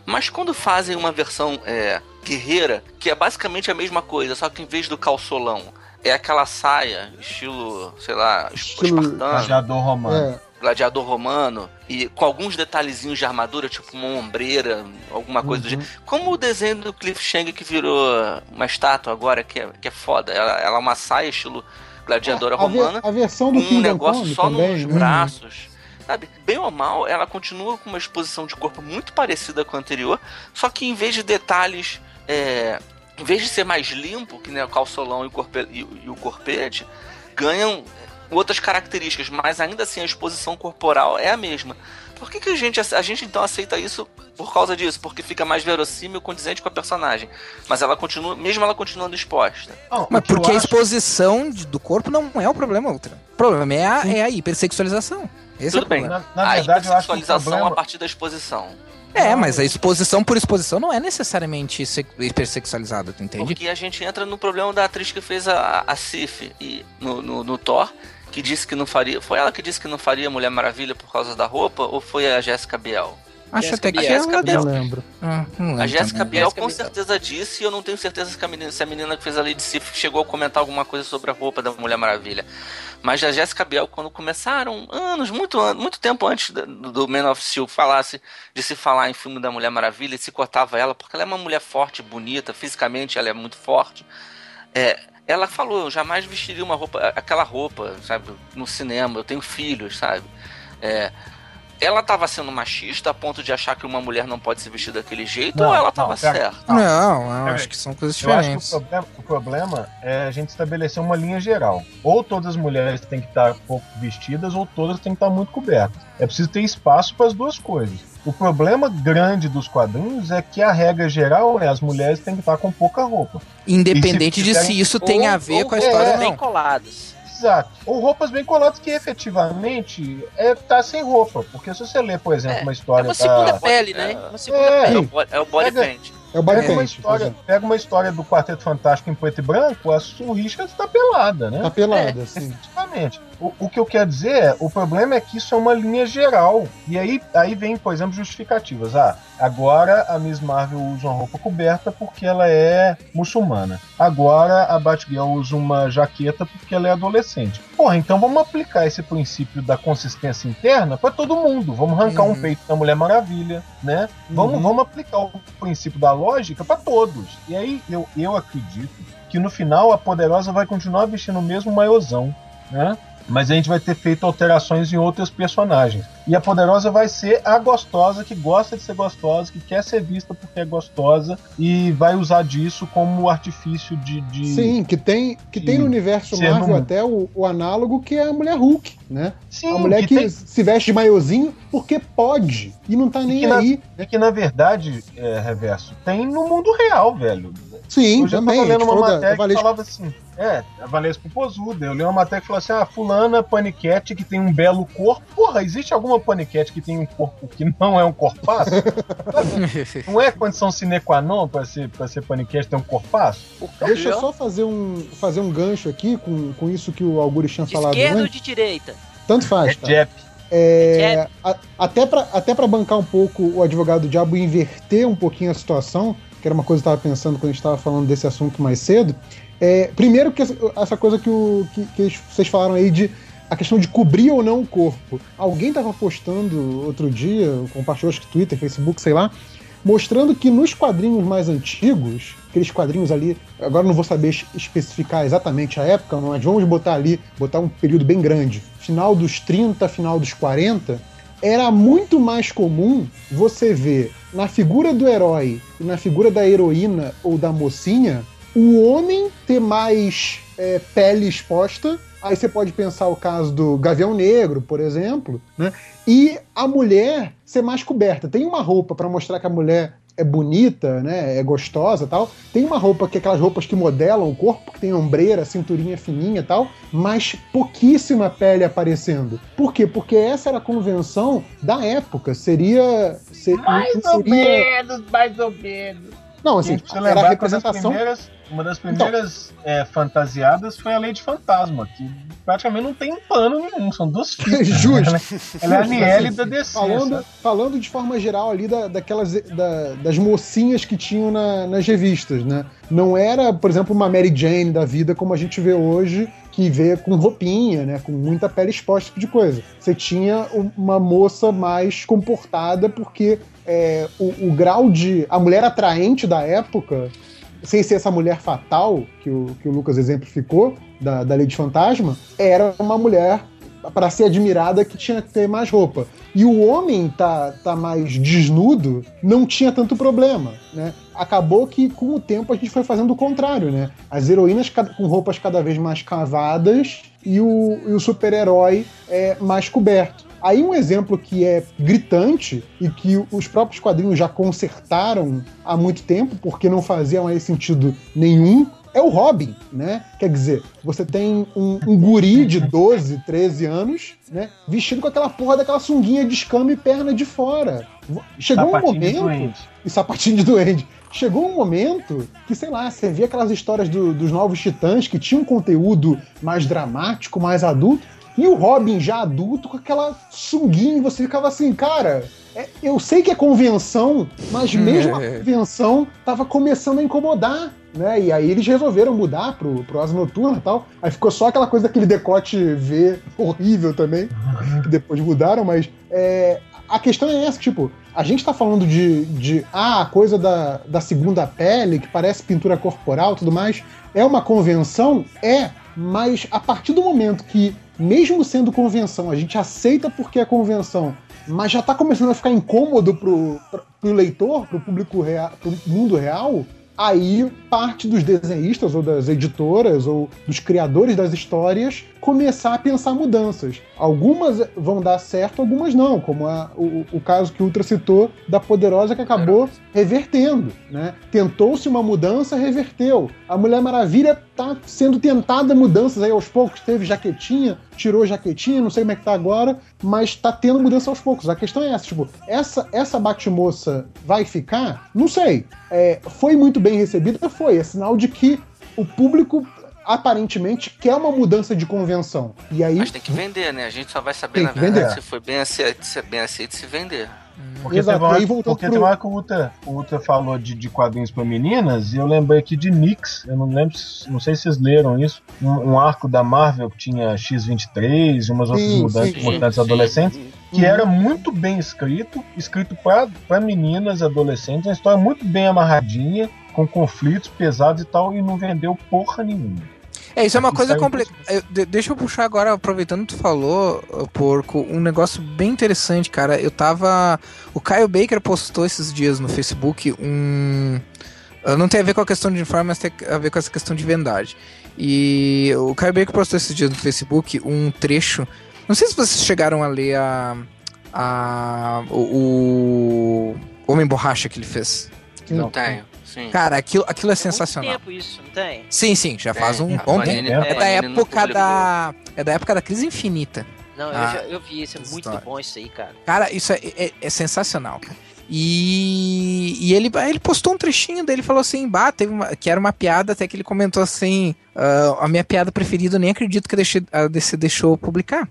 Mas quando fazem uma versão é, guerreira, que é basicamente a mesma coisa, só que em vez do calçolão, é aquela saia, estilo, sei lá, Estilo espartano, Gladiador romano. É, gladiador romano, e com alguns detalhezinhos de armadura, tipo uma ombreira, alguma coisa do Uhum. jeito. Como o desenho do Cliff Chang que virou uma estátua agora, que é, que é foda. Ela, ela é uma saia estilo gladiadora a, a ver- romana, a versão com do um Kingdom negócio Come só também, nos né? braços. Sabe, bem ou mal, ela continua com uma exposição de corpo muito parecida com a anterior, só que em vez de detalhes, é, em vez de ser mais limpo, que nem o calçolão e o, corpe, e, e o corpete, ganham outras características, mas ainda assim a exposição corporal é a mesma. Por que, que a gente a gente então aceita isso por causa disso? Porque fica mais verossímil, condizente com a personagem. Mas ela continua, mesmo ela continuando exposta. Não, o Mas porque a acho- exposição de- do corpo não é o problema, outra. O problema é a, é a hipersexualização. Esse Tudo é bem. Na, na a verdade, eu acho que o hipersexualização problema... a partir da exposição. É, mas a exposição por exposição não é necessariamente se- hipersexualizada, tu entende? Porque a gente entra no problema da atriz que fez a, a Sif e no, no, no Thor, que disse que não faria. Foi ela que disse que não faria Mulher Maravilha por causa da roupa, ou foi a Jéssica Biel? Acho Jéssica até que Biel. ela. Não lembro. Ah, não lembro A Jéssica. Biel com Biel. certeza disse, e eu não tenho certeza que a menina, se a menina que fez a Lady Sif chegou a comentar alguma coisa sobre a roupa da Mulher Maravilha. Mas a Jéssica Biel, quando começaram, anos, muito, muito tempo antes do, do Man of Steel falasse, de se falar em filme da Mulher Maravilha, e se cortava ela, porque ela é uma mulher forte, bonita, fisicamente ela é muito forte. É, ela falou, eu jamais vestiria uma roupa, aquela roupa, sabe, no cinema, eu tenho filhos, sabe? É, ela estava sendo machista a ponto de achar que uma mulher não pode se vestir daquele jeito, Não, ou ela não, estava pera. certa? Não, eu Peraí. acho que são coisas Eu acho que o diferentes. problema, o problema é a gente estabelecer uma linha geral. Ou todas as mulheres têm que estar pouco vestidas, ou todas têm que estar muito cobertas. É preciso ter espaço para as duas coisas. O problema grande dos quadrinhos é que a regra geral é as mulheres têm que estar com pouca roupa. Independente se de se isso tem a ver Ou com a é, história ou bem não. Exato. Ou roupas bem coladas que efetivamente é tá sem roupa. Porque se você ler, por exemplo, É, uma É história uma segunda da... pele, né? Uma segunda É. É pele. o body, é o body Pega- paint. É o Pega uma, história, pega uma história do Quarteto Fantástico em preto e branco, a Sue Richards tá pelada, né? Tá pelada, assim. Exatamente. O, o que eu quero dizer é, o problema é que isso é uma linha geral. E aí, aí vem, por exemplo, justificativas. Ah, agora a Miss Marvel usa uma roupa coberta porque ela é muçulmana. Agora a Batgirl usa uma jaqueta porque ela é adolescente. Porra, então vamos aplicar esse princípio da consistência interna para todo mundo. Vamos arrancar Uhum. um peito da Mulher Maravilha, né? Vamos, Uhum. vamos aplicar o princípio da lógica para todos. E aí eu, eu acredito que no final a Poderosa vai continuar vestindo o mesmo maiôzão, né? Mas a gente vai ter feito alterações em outros personagens. E a Poderosa vai ser a gostosa que gosta de ser gostosa, que quer ser vista porque é gostosa e vai usar disso como artifício de. de... Sim, que tem, que tem no universo Marvel no- até o, o análogo que é a mulher Hulk, né? Sim, a mulher que, tem- se veste de maiozinho, porque pode. E não tá nem que na- aí. É que, na verdade, é, Reverso, tem no mundo real, velho. Sim, Hoje eu também. tava a gente lendo uma falou da- da matéria que falava assim. É, a Valesca Popozuda. Eu li uma matéria que falou assim: ah, fulana paniquete que tem um belo corpo. Porra, existe alguma paniquete que tem um corpo que não é um corpaço? não é condição sine qua non pra ser, pra ser paniquete ter um corpaço? Deixa eu só fazer um, fazer um gancho aqui com, com isso que o Augusto tinha De esquerda ou de direita? Tanto É faz, tá? Jep. É, a- até para até pra bancar um pouco o advogado do diabo e inverter um pouquinho a situação, que era uma coisa que eu estava pensando quando a gente estava falando desse assunto mais cedo. É, primeiro que essa, essa coisa que, o, que, que vocês falaram aí de a questão de cobrir ou não o corpo. Alguém estava postando outro dia, compartilhou acho que Twitter, Facebook, sei lá, mostrando que nos quadrinhos mais antigos, aqueles quadrinhos ali, agora não vou saber es- especificar exatamente a época, mas vamos botar ali, botar um período bem grande, final dos 30, final dos 40, era muito mais comum você ver na figura do herói e na figura da heroína ou da mocinha o homem ter mais é, pele exposta. Aí você pode pensar o caso do Gavião Negro, por exemplo, né? E a mulher ser mais coberta. Tem uma roupa para mostrar que a mulher é bonita, né? É gostosa, tal. Tem uma roupa que é aquelas roupas que modelam o corpo, que tem ombreira, cinturinha fininha, e tal, mas pouquíssima pele aparecendo. Por quê? Porque essa era a convenção da época. Seria, ser- Mais não ou seria- menos, mais ou menos. Não, assim, precisa era a lembrar que uma das representação primeiras, uma das primeiras é, fantasiadas foi a Lei de Fantasma, que praticamente não tem pano nenhum, são duas fitas. Justo. né? Ela é a Justo, Niele assim, da DC. Falando, falando de forma geral ali da, daquelas da- das mocinhas que tinham na- nas revistas, né? Não era, por exemplo, uma Mary Jane da vida como a gente vê hoje, que vê com roupinha, né? Com muita pele exposta, tipo de coisa. Você tinha um- uma moça mais comportada, porque é, o, o grau de. A mulher atraente da época, sem ser essa mulher fatal que o, que o Lucas exemplificou, da, da de Fantasma, era uma mulher para ser admirada que tinha que ter mais roupa. E o homem tá, tá mais desnudo, não tinha tanto problema, né? Acabou que com o tempo a gente foi fazendo o contrário, né? As heroínas com roupas cada vez mais cavadas e o, e o super-herói é, mais coberto. Aí um exemplo que é gritante e que os próprios quadrinhos já consertaram há muito tempo, porque não fazia mais sentido nenhum, é o Robin, né? Quer dizer, você tem um, um guri de 12, 13 anos, né? Vestido com aquela porra daquela sunguinha de escama e perna de fora. Chegou um Sapatinho de momento. E sapatinho de doente. Chegou um momento que, sei lá, você via aquelas histórias do- dos novos titãs que tinham um conteúdo mais dramático, mais adulto, e o Robin já adulto com aquela sunguinha, você ficava assim, cara. é- eu sei que é convenção, mas mesmo a convenção tava começando a incomodar, né? E aí eles resolveram mudar pro, pro Asa Noturna e tal. Aí ficou só aquela coisa daquele decote V horrível também, que depois mudaram, mas é, a questão é essa, tipo, a gente tá falando de, de ah, a coisa da, da segunda pele, que parece pintura corporal e tudo mais, é uma convenção? É, mas a partir do momento que, mesmo sendo convenção, a gente aceita porque é convenção, mas já tá começando a ficar incômodo pro, pro leitor, pro público real, pro mundo real, aí parte dos desenhistas ou das editoras ou dos criadores das histórias começar a pensar mudanças. Algumas vão dar certo, algumas não, como a- o, o caso que o Ultra citou da Poderosa que acabou revertendo, né? Tentou-se uma mudança, reverteu. A Mulher Maravilha tá sendo tentada mudanças aí aos poucos, teve jaquetinha, tirou jaquetinha, não sei como é que tá agora, mas tá tendo mudança aos poucos. A questão é essa, tipo, essa, essa Batmoça vai ficar? Não sei. É, foi muito bem recebida? Foi. É sinal de que o público aparentemente quer uma mudança de convenção. E aí. Mas tem que vender, né? A gente só vai saber, na verdade, vender. se foi bem aceito, se é bem aceito se vender. Porque Exato, teve uma, aí porque pro- teve uma que o Uta, o Uta falou de, de quadrinhos pra meninas, e eu lembrei aqui de Nix, eu não lembro, se- não sei se vocês leram isso, um, um arco da Marvel que tinha X-23 e umas outras Sim, mudantes, sim, sim. adolescentes, que Uhum. era muito bem escrito, escrito pra, pra meninas, adolescentes, uma história muito bem amarradinha, com conflitos pesados e tal, e não vendeu porra nenhuma. É, isso é uma coisa complicada. Deixa eu puxar agora, aproveitando que tu falou, porco, um negócio bem interessante, cara. Eu tava. O Caio Baker postou esses dias no Facebook um. ah, Não tem a ver com a questão de uniforme, mas tem a ver com essa questão de vendagem. E o Caio Baker postou esses dias no Facebook um trecho. Não sei se vocês chegaram a ler a, a o, o Homem Borracha que ele fez. Não tenho. Sim. Cara, aquilo, aquilo é Tem muito sensacional. tempo isso, não tem? Sim, sim, já faz um bom tempo. É da época da. É da época da crise infinita. Não, Ah, eu, já, eu vi isso, é muito história. bom isso aí, cara. Cara, isso é, é- é sensacional, cara. E, e ele, ele postou um trechinho dele falou assim, bah, teve uma- que era uma piada, até que ele comentou assim, "Ah, a minha piada preferida, eu nem acredito que a DC, a DC deixou publicar.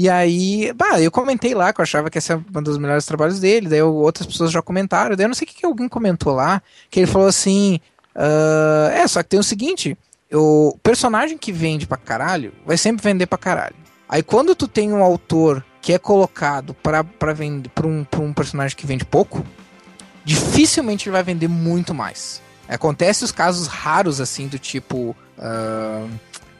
E aí, bah, eu comentei lá que eu achava que esse é um dos melhores trabalhos dele, daí eu- outras pessoas já comentaram, daí eu não sei o que, que alguém comentou lá, que ele falou assim, "Ah, é, só que tem o seguinte, o personagem que vende pra caralho, vai sempre vender pra caralho. Aí quando tu tem um autor que é colocado pra, pra vender pra um, pra um personagem que vende pouco, dificilmente ele vai vender muito mais. Acontece os casos raros, assim, do tipo. ah,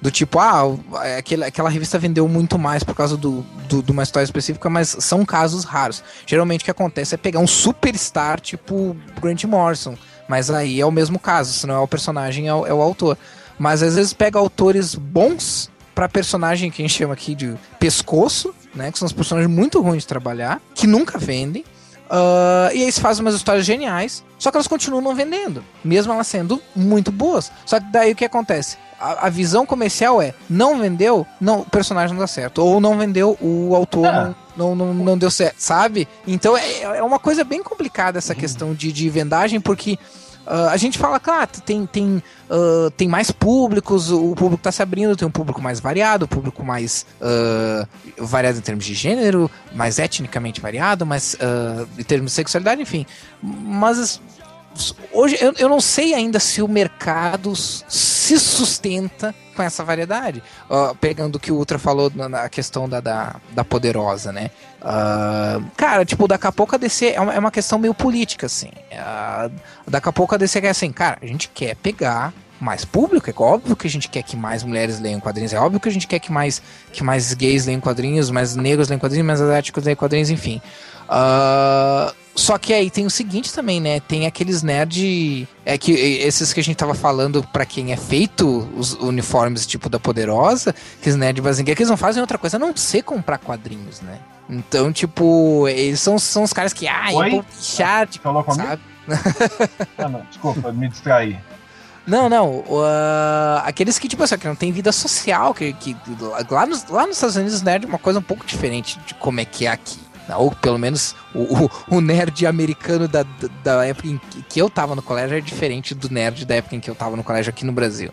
do tipo, ah, o- aquele, aquela revista vendeu muito mais por causa do, do- de uma história específica, mas são casos raros. Geralmente o que acontece é pegar um superstar, tipo Grant Morrison. Mas aí é o mesmo caso, se não é o personagem, é o, é o autor. Mas às vezes pega autores bons pra personagem que a gente chama aqui de pescoço, né? Que são os personagens muito ruins de trabalhar, que nunca vendem. Ah, e se fazem umas histórias geniais, só que elas continuam vendendo, mesmo elas sendo muito boas. Só que daí o que acontece? A, a visão comercial é, não vendeu, não, o personagem não dá certo. Ou não vendeu, o autor Ah. não, não, não, não deu certo, sabe? Então é, é uma coisa bem complicada essa questão de, de vendagem, porque ah, a gente fala, claro, tem, tem, ah, tem mais públicos, o público está se abrindo, tem um público mais variado, um público mais ah, variado em termos de gênero, mais etnicamente variado, mais ah, em termos de sexualidade, enfim. Mas as- hoje eu, eu não sei ainda se o mercado se sustenta com essa variedade. Ah, pegando o que o Ultra falou na, na questão da, da, da poderosa, né? Ah, cara, tipo, daqui a pouco a DC é uma, é uma questão meio política, assim. Ah, daqui a pouco a DC quer assim, cara, a gente quer pegar mais público, é óbvio que a gente quer que mais mulheres leiam quadrinhos, é óbvio que a gente quer que mais, que mais gays leiam quadrinhos, mais negros leiam quadrinhos, mais asiáticos leiam quadrinhos, enfim. Ah, só que aí tem o seguinte também, né? Tem aqueles nerd. É que esses que a gente tava falando pra quem é feito os uniformes tipo da Poderosa, que os nerd bazingueira, que eles não fazem outra coisa a não ser comprar quadrinhos, né? Então, tipo, eles são, são os caras que, ah, Oi? eu vou tipo, Falou comigo? sabe? Ah, não, desculpa, me distraí. Não, não. ah, aqueles que, tipo assim, que não tem vida social, que, que lá, nos, lá nos Estados Unidos, nerd é uma coisa um pouco diferente de como é que é aqui. Ou pelo menos o, o, o nerd americano da, da, época em que, eu tava no colégio é diferente do nerd da época em que eu tava no colégio aqui no Brasil.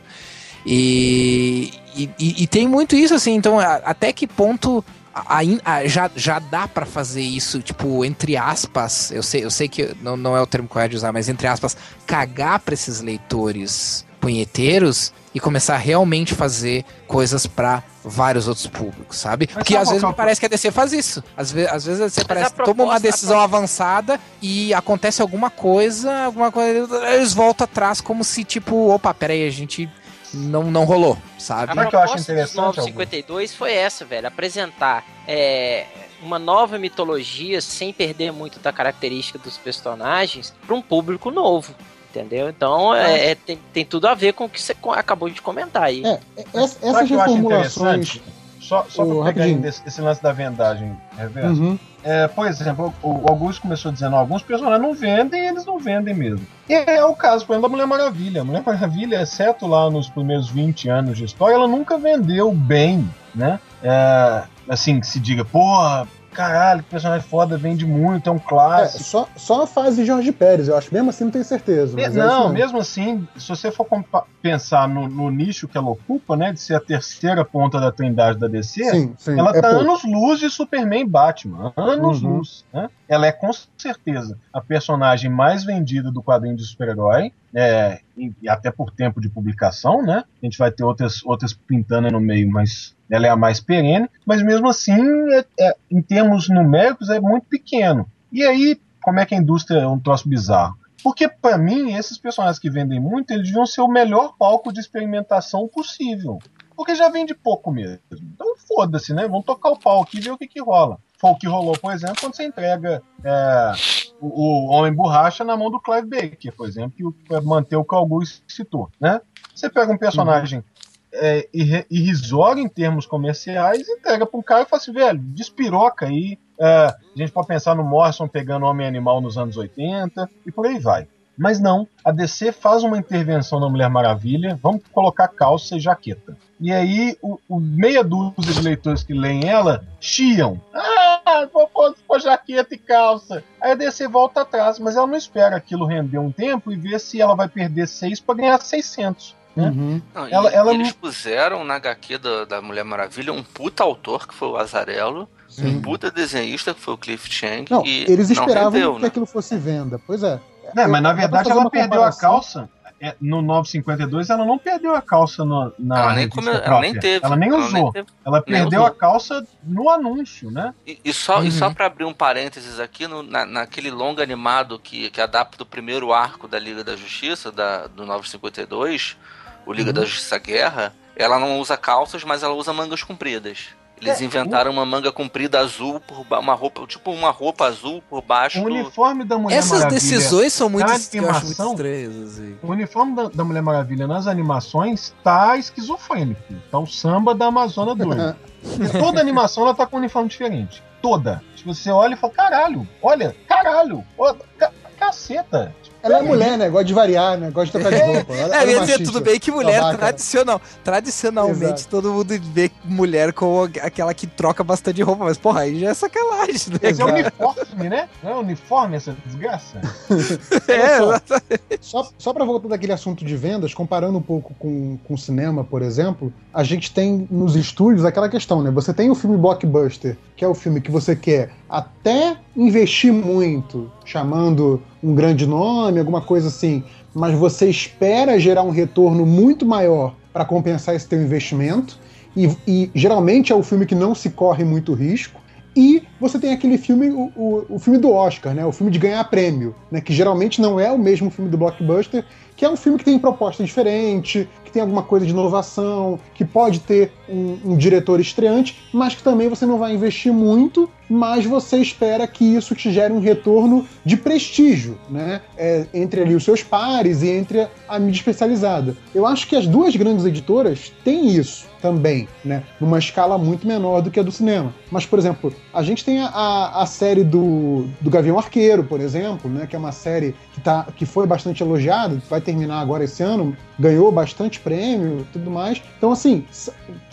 E, e, e- tem muito isso, assim, então a- até que ponto a- a- já, já dá pra fazer isso, tipo, entre aspas, eu sei, eu sei que não, não é o termo correto de usar, mas entre aspas, cagar pra esses leitores punheteiros e começar a realmente fazer coisas pra vários outros públicos, sabe? Porque sabe às vezes é me parece que a DC faz isso. Às vezes, às vezes a DC parece a que toma uma proposta- decisão avançada e acontece alguma coisa, alguma coisa, eles voltam atrás como se tipo, opa, peraí, a gente não, não rolou, sabe? A o que eu acho proposta interessante, dos 952 foi essa, velho. Apresentar é, uma nova mitologia sem perder muito da característica dos personagens para um público novo. Entendeu? Então é, é, tem, tem tudo a ver com o que você acabou de comentar aí. É, essa- Sabe essas o que eu acho reformulações. interessante? Só, só Ô, pra pegar ainda esse, esse lance da vendagem reversa. Uhum. É, por exemplo, o o Augusto começou dizendo alguns personagens não vendem e eles não vendem mesmo. E é o caso, por exemplo, da Mulher Maravilha. A Mulher Maravilha, exceto lá nos primeiros 20 anos de história, ela nunca vendeu bem, né? É, assim, que se diga, porra, caralho, que personagem foda, vende muito, é um É, clássico. só, só a fase de Jorge Pérez, eu acho. Mesmo assim, não tenho certeza. é isso não, mesmo. mesmo assim, se você for pensar no, no nicho que ela ocupa, né, de ser a terceira ponta da trindade da DC, Sim, sim. ela é tá pouco. anos luz de Superman e Batman. Anos Uhum. luz. Né? Ela é com certeza a personagem mais vendida do quadrinho de super-herói. é, e, até por tempo de publicação, né? A gente vai ter outras, outras pintando no meio, mas ela é a mais perene. Mas mesmo assim, é- é, em termos numéricos, é muito pequeno. E aí, como é que a indústria é um troço bizarro? Porque, pra mim, esses personagens que vendem muito, eles deviam ser o melhor palco de experimentação possível. Porque já vende pouco mesmo. Então foda-se, né? Vamos tocar o pau aqui e ver o que, que rola. Foi o que rolou, por exemplo, quando você entrega é, o, o Homem Borracha na mão do Clive Baker, por exemplo, que manter o Augusto citou, né? Você pega um personagem é, irri- irrisório em termos comerciais, entrega pra um cara e fala assim, velho, despiroca aí. É, a gente pode pensar no Morrison pegando Homem Animal nos anos 80 e por aí vai. Mas não, a DC faz uma intervenção na Mulher Maravilha, vamos colocar calça e jaqueta. E aí, o, o meia dúzia de leitores que leem ela chiam. Ah, vou pôr jaqueta e calça. Aí a DC volta atrás, mas ela não espera aquilo render um tempo e ver se ela vai perder 6 para ganhar 600. Né? Uhum. Não, e- Ela- ela e eles não- puseram na HQ da, da Mulher Maravilha um puta autor, que foi o Azarello, um puta desenhista, que foi o Cliff Chang, Não, e eles não esperavam rendeu, que né? aquilo fosse venda. Pois é. Não, mas na verdade ela perdeu a comparação. calça. É, No 952 ela não perdeu a calça no, na Ela nem, come... ela nem teve. Ela nem usou. teve. Ela nem perdeu usou. a calça no anúncio, né? E, e só, e Uhum. só pra abrir um parênteses aqui, no- na, naquele longa animado que, que adapta o primeiro arco da Liga da Justiça, da, do 952, o Liga Uhum. da Justiça Guerra, ela não usa calças, mas ela usa mangas compridas. Eles É, inventaram uma manga comprida azul por ba- uma roupa, tipo uma roupa azul por baixo O do. uniforme da Mulher Essas Maravilha. decisões são muito, na que eu acho muito estranhas. Assim. O uniforme da, da Mulher Maravilha nas animações tá esquizofrênico. Tá o samba da Amazônia doido. Toda animação ela tá com um uniforme diferente. Toda. Tipo, você olha e fala, caralho, olha, caralho, ó, ca- caceta. Tipo, Ela é mulher, né? Gosta de variar, né? Gosta de trocar de roupa. Ela, É, ela eu ia dizer, tudo bem que mulher babaca. tradicional, tradicionalmente Exato. todo mundo vê mulher como aquela que troca bastante roupa, mas porra, aí já é sacanagem, né? Mas é uniforme, né? Não é uniforme essa desgraça? É, só. exatamente. Só, só para voltar daquele assunto de vendas, comparando um pouco com, com o cinema, por exemplo, a gente tem nos estúdios aquela questão, né? Você tem o filme blockbuster, que é o filme que você quer até investir muito, chamando um grande nome, alguma coisa assim, mas você espera gerar um retorno muito maior para compensar esse teu investimento. E, e geralmente é o filme que não se corre muito risco. E você tem aquele filme, o, o, o filme do Oscar, né? O filme de ganhar prêmio, né? Que geralmente não é o mesmo filme do blockbuster, que é um filme que tem proposta diferente, que tem alguma coisa de inovação, que pode ter um, um diretor estreante, mas que também você não vai investir muito, mas você espera que isso te gere um retorno de prestígio, né? É, entre ali os seus pares e entre a mídia especializada. Eu acho que as duas grandes editoras têm isso também, né? Numa escala muito menor do que a do cinema. Mas, por exemplo, a gente tem a, a, série do, do Gavião Arqueiro, por exemplo, né? Que é uma série que, tá, que foi bastante elogiada, vai terminar agora esse ano, ganhou bastante prêmio e tudo mais. Então, assim,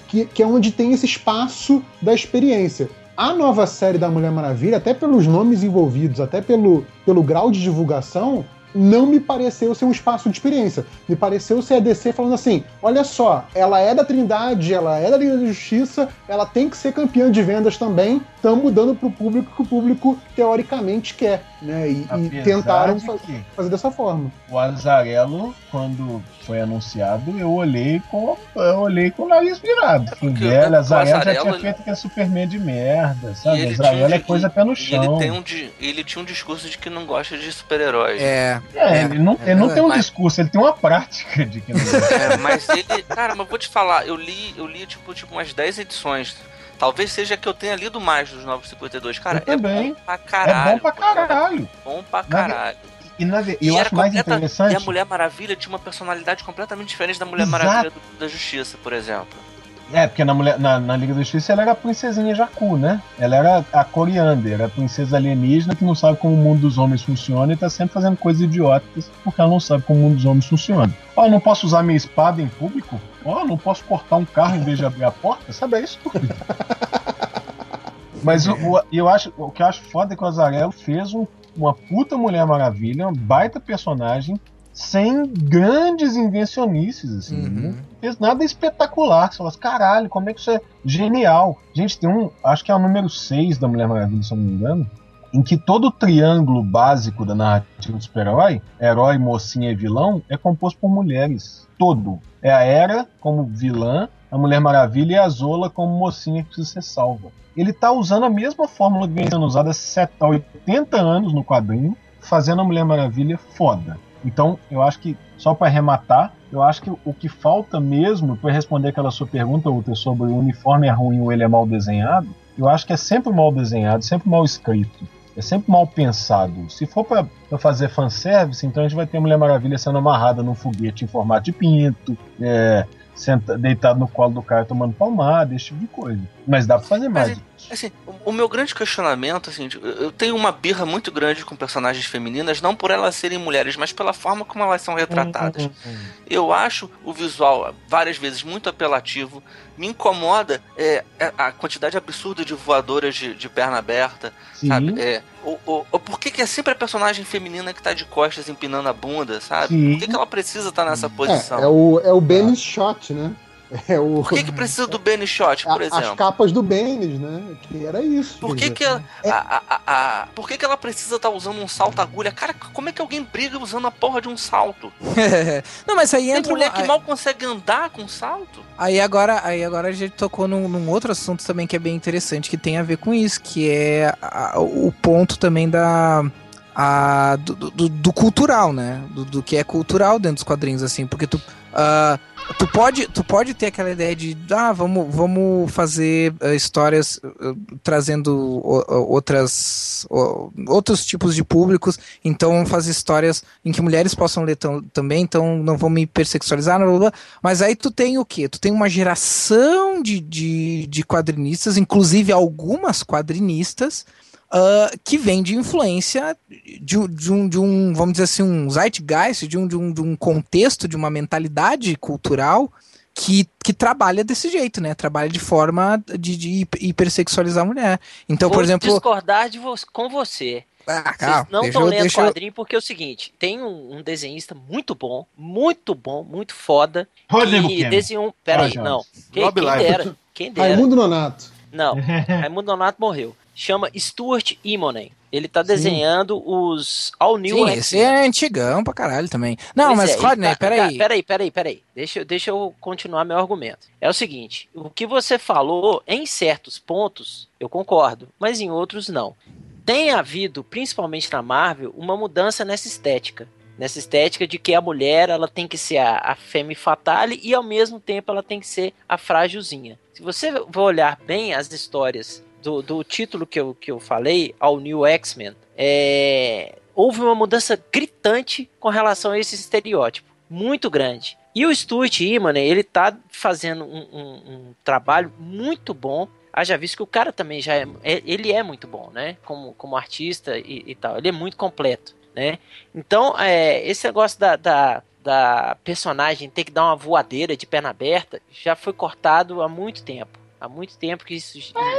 que, que é onde tem esse espaço da experiência. A nova série da Mulher Maravilha, até pelos nomes envolvidos, até pelo, pelo grau de divulgação, não me pareceu ser um espaço de experiência. Me pareceu ser a DC falando assim: olha só, ela é da Trindade, ela é da Liga da Justiça, ela tem que ser campeã de vendas também. Estamos dando pro público que o público teoricamente quer, né? E, e tentaram fa- que fazer dessa forma. o Azarello, quando foi anunciado, eu olhei com, eu olhei com o nariz virado. Fui porque velho, o Azarello já tinha ele- feito aquele Superman de merda, sabe? Azarello tinha é um- coisa pé no chão. ele, tem um, di- ele tinha um discurso de que não gosta de super-heróis. É, É, ele não, ele não tem um mas- discurso, ele tem uma prática de que não É, mas ele. Cara, mas vou te falar, eu li, eu li tipo, tipo umas 10 edições. Talvez seja que eu tenha lido mais dos 952. Cara, Eu é também. bom pra É caralho. bom pra caralho. Bom pra ve- caralho. E, na, E eu era acho mais completa- interessante. E a Mulher Maravilha tinha uma personalidade completamente diferente da Mulher Exato. Maravilha do- da Justiça, por exemplo. É, porque na, mulher, na, na Liga da Justiça ela era a princesinha Jakku, né? Ela era a Coriander, era a princesa alienígena que não sabe como o mundo dos homens funciona e tá sempre fazendo coisas idiotas porque ela não sabe como o mundo dos homens funciona. Ó, eu não posso usar minha espada em público? Ó, eu não posso cortar um carro em vez de abrir a porta? Sabe, é estúpido. Mas o, o- eu acho, o que eu acho foda é que o Azarello fez um- uma puta Mulher Maravilha, uma baita personagem, sem grandes invencionices, assim. Uhum. né? fez nada espetacular. Você fala assim, caralho, como é que isso é genial? Gente, tem um. Acho que é o número 6 da Mulher Maravilha, se eu não me engano. Em que todo o triângulo básico da narrativa do super-herói, herói, mocinha e vilão, é composto por mulheres. Todo. É a Era como vilã, a Mulher Maravilha e a Zola como mocinha que precisa ser salva. Ele tá usando a mesma fórmula que vem sendo usada há 70, 80 anos no quadrinho, fazendo a Mulher Maravilha foda. Então, eu acho que, só para arrematar, eu acho que o que falta mesmo, para responder aquela sua pergunta, Uter, sobre o uniforme é ruim ou ele é mal desenhado, eu acho que é sempre mal desenhado, sempre mal escrito, é sempre mal pensado. Se for para fazer fanservice, então a gente vai ter Mulher Maravilha sendo amarrada num foguete em formato de pinto, é, senta, deitado no colo do cara tomando palmada, esse tipo de coisa. Mas dá pra fazer Mas, mais. Assim, o, o meu grande questionamento, assim, eu tenho uma birra muito grande com personagens femininas, não por elas serem mulheres, mas pela forma como elas são retratadas. Eu acho o visual várias vezes muito apelativo. Me incomoda é, é, a quantidade absurda de voadoras de, de perna aberta, Sim. sabe? É, o, o, o- por que, que é sempre a personagem feminina que tá de costas empinando a bunda, sabe? Sim. Por que, que ela precisa estar nessa posição? É, é o, é o Benis Shot, né? É o, Por que, que precisa do Benny Shot, a- por as exemplo? capas do Benis, né? Que era isso. Por que, que, ela, a, a- a- a- por que, que ela precisa estar usando um salto agulha? Cara, como é que alguém briga usando a porra de um salto? não, mas aí Tem entra. mulher uma- que mal consegue andar com salto? Aí agora, aí agora a gente tocou num, num outro assunto também que é bem interessante, que tem a ver com isso, que é a- o ponto também da. a- do, do- do cultural, né? Do, do que é cultural dentro dos quadrinhos, assim, porque tu. Ah, Tu pode, tu pode ter aquela ideia de, ah, vamos, vamos fazer ah, histórias ah, trazendo outras, outros tipos de públicos, então vamos fazer histórias em que mulheres possam ler tam- também, então não vamos hipersexualizar, blá, blá, blá. mas aí tu tem o quê? Tu tem uma geração de, de, de quadrinistas, inclusive algumas quadrinistas, ah, que vem de influência de, um- de um, de um, vamos dizer assim, um zeitgeist, de um, de, um, de um contexto, de uma mentalidade cultural que, que trabalha desse jeito, né? Trabalha de forma de, de hiper- hipersexualizar a mulher. Então, Vou por exemplo. discordar de vo com você. Ah, Vocês calma, não deixa estão lendo deixa quadrinho porque é o seguinte: tem um, um desenhista muito bom, muito bom, muito foda. Rodrigo que desenhou. Pera Ah, não. Quem, quem dera. Quem dera. Raimundo Nonato. Não, Raimundo Donato morreu. Chama Stuart Immonen. Ele tá desenhando os All New Sim, esse é antigão pra caralho também. Não, Pois mas é, Rodney, tá- peraí. tá- Peraí, peraí, peraí. Deixa, eu- deixa eu continuar meu argumento. É o seguinte: o que você falou, em certos pontos, eu concordo, mas em outros não. Tem havido, principalmente na Marvel, uma mudança nessa estética. Nessa estética de que a mulher ela tem que ser a, a femme fatale e ao mesmo tempo ela tem que ser a frágilzinha. Se você for olhar bem as histórias do, do título que eu, que eu falei, ao New X-Men, é, houve uma mudança gritante com relação a esse estereótipo. Muito grande. E o Stuart Immonen, ele tá fazendo um, um- um trabalho muito bom. Haja visto que o cara também já é, é- ele é muito bom, né? Como, como artista e, e tal. Ele é muito completo, né? Então, é, esse negócio da, da, da personagem ter que dar uma voadeira de perna aberta já foi cortado há muito tempo. Há muito tempo que isso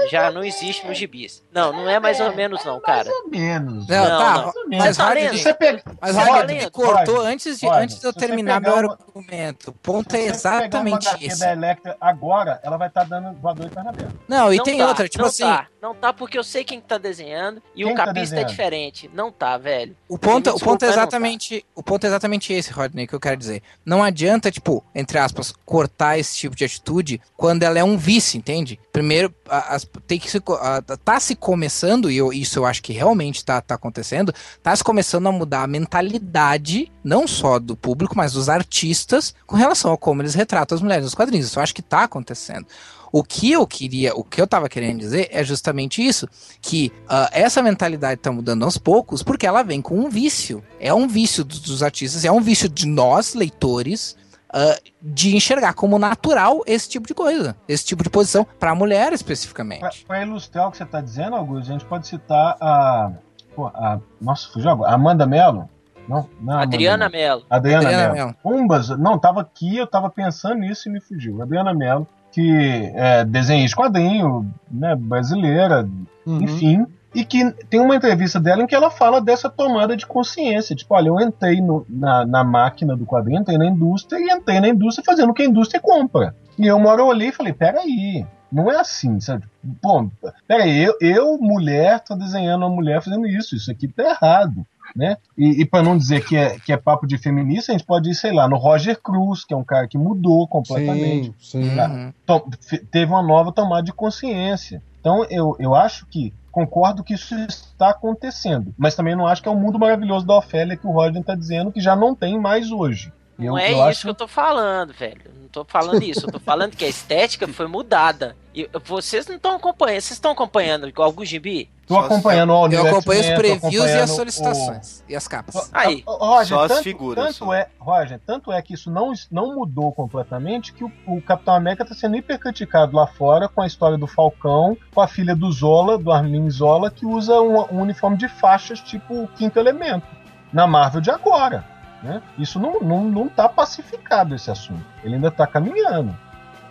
já não existe nos gibis. Não, não é mais ou menos não, cara. Mais ou menos. Não, Não, tá, não. Mais ou mas menos. tá lendo? Você pega, Mas Tá tu me cortou Pode, antes de, pode. antes de eu Se terminar meu uma- argumento. O ponto é se você pegar uma exatamente esse. da Electra agora, ela vai estar dando voador de perna aberta. Não, e Não tem tá, outra, tipo assim, Tá, não tá porque eu sei quem que tá desenhando e Quem o tá capista é desenhando? diferente. Não tá, velho. O ponto, Me o ponto desculpa, é tá. exatamente, o ponto é exatamente esse, Rodney, que eu quero dizer. Não adianta, tipo, entre aspas, cortar esse tipo de atitude quando ela é um vice, entende? Primeiro, a- as- tem que se, a- tá se começando e eu- isso eu acho que realmente tá, tá acontecendo. Tá se começando a mudar a mentalidade não só do público, mas dos artistas com relação a como eles retratam as mulheres nos quadrinhos. Isso eu acho que tá acontecendo. O que eu queria, o que eu tava querendo dizer é justamente isso, que ah, essa mentalidade tá mudando aos poucos porque ela vem com um vício. É um vício dos, dos artistas, é um vício de nós, leitores, ah, de enxergar como natural esse tipo de coisa, esse tipo de posição pra mulher Pra, especificamente. pra ilustrar o que você tá dizendo, Augusto, a gente pode citar a. pô, a nossa, fugiu agora. A Amanda Mello. Não, não é Adriana Mello. Adriana, Adriana Mello. Mello. Umbas, não, tava aqui, eu tava pensando nisso e me fugiu. Adriana Mello, que é desenhista quadrinho, né, brasileira, Uhum. enfim. E que tem uma entrevista dela em que ela fala dessa tomada de consciência. Tipo, olha, eu entrei no- na, na máquina do quadrinho, entrei na indústria e entrei na indústria fazendo o que a indústria compra. E eu uma hora eu olhei e falei, peraí, não é assim, sabe? Pô, peraí, eu, eu, mulher, tô desenhando uma mulher fazendo isso, isso aqui tá errado. Né? E, e para não dizer que é, que é papo de feminista, a gente pode ir, sei lá, no Roger Cruz, que é um cara que mudou completamente Sim, sim. Tá. Fe- teve uma nova tomada de consciência. Então eu, eu acho que concordo que isso está acontecendo, mas também não acho que é o mundo maravilhoso da Ofélia que o Roger está dizendo que já não tem mais hoje. Eu- Não é eu isso acho- que eu tô falando, velho. Não tô falando isso. Eu tô falando que a estética foi mudada. E vocês não estão acompanhando. Vocês estão acompanhando igual o Gimbi? Tô acompanhando o Eu acompanho os previews e as o- solicitações. E as capas. Aí. Roger, Só as tanto, figuras, Tanto só. é, Roger, tanto é que isso não, não mudou completamente que o, o Capitão América está sendo hipercriticado lá fora com a história do Falcão, com a filha do Zola, do Armin Zola, que usa um, um uniforme de faixas tipo o quinto elemento. Na Marvel de agora. Né? Isso não, não, não tá pacificado esse assunto. Ele ainda tá caminhando.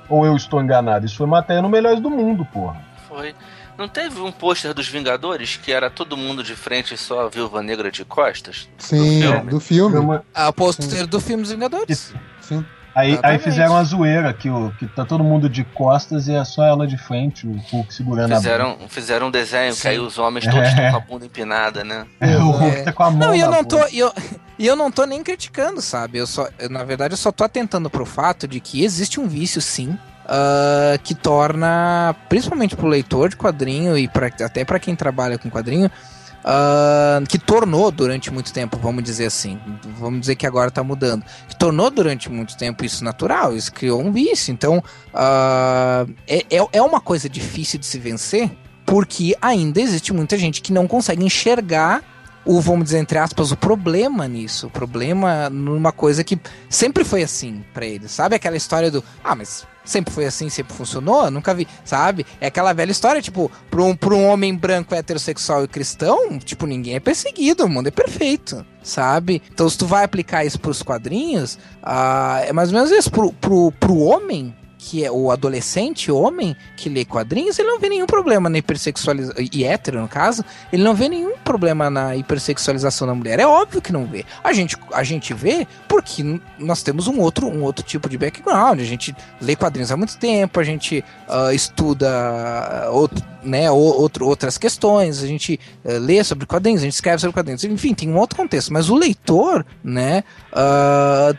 Ou eu estou enganado? Isso foi matéria no Melhores do Mundo, porra. Foi. Não teve um pôster dos Vingadores que era todo mundo de frente e só a Viúva Negra de costas? Sim, filme. do filme. Ah, o pôster do filme dos Vingadores. Sim. Aí, aí fizeram uma zoeira que, o, que tá todo mundo de costas e é só ela de frente, o Hulk segurando a Fizeram, fizeram um desenho que Sim. aí os homens todos É. estão com a bunda empinada, né? É, o Hulk É. tá com a mão Não, e eu na não tô. bunda. E eu, e eu não tô nem criticando, sabe? Eu só, eu, na verdade, eu só tô atentando pro fato de que existe um vício, sim. ah, que torna, principalmente pro leitor de quadrinho e pra, até pra quem trabalha com quadrinho, ah, que tornou durante muito tempo, vamos dizer assim, vamos dizer que agora tá mudando, que tornou durante muito tempo isso natural, isso criou um vício. Então, é, é, é uma coisa difícil de se vencer, porque ainda existe muita gente que não consegue enxergar o, vamos dizer, entre aspas, o problema nisso. O problema numa coisa que sempre foi assim pra eles. Sabe aquela história do. Ah, mas sempre foi assim, sempre funcionou? Nunca vi. Sabe? É aquela velha história, tipo, pra um, pra um homem branco heterossexual e cristão, tipo, ninguém é perseguido, o mundo é perfeito. Sabe? Então, se tu vai aplicar isso pros quadrinhos, ah, é mais ou menos isso. Pro, pro, pro homem, que é o adolescente homem que lê quadrinhos, ele não vê nenhum problema na hipersexualização, e hétero no caso, ele não vê nenhum problema na hipersexualização da mulher. É óbvio que não vê. A gente, a gente vê porque nós temos um outro, um outro tipo de background. A gente lê quadrinhos há muito tempo, a gente ah, estuda ah, outro, né, outro, outras questões, a gente eh, lê sobre quadrinhos, a gente escreve sobre quadrinhos. Enfim, tem um outro contexto. Mas o leitor, né, ah,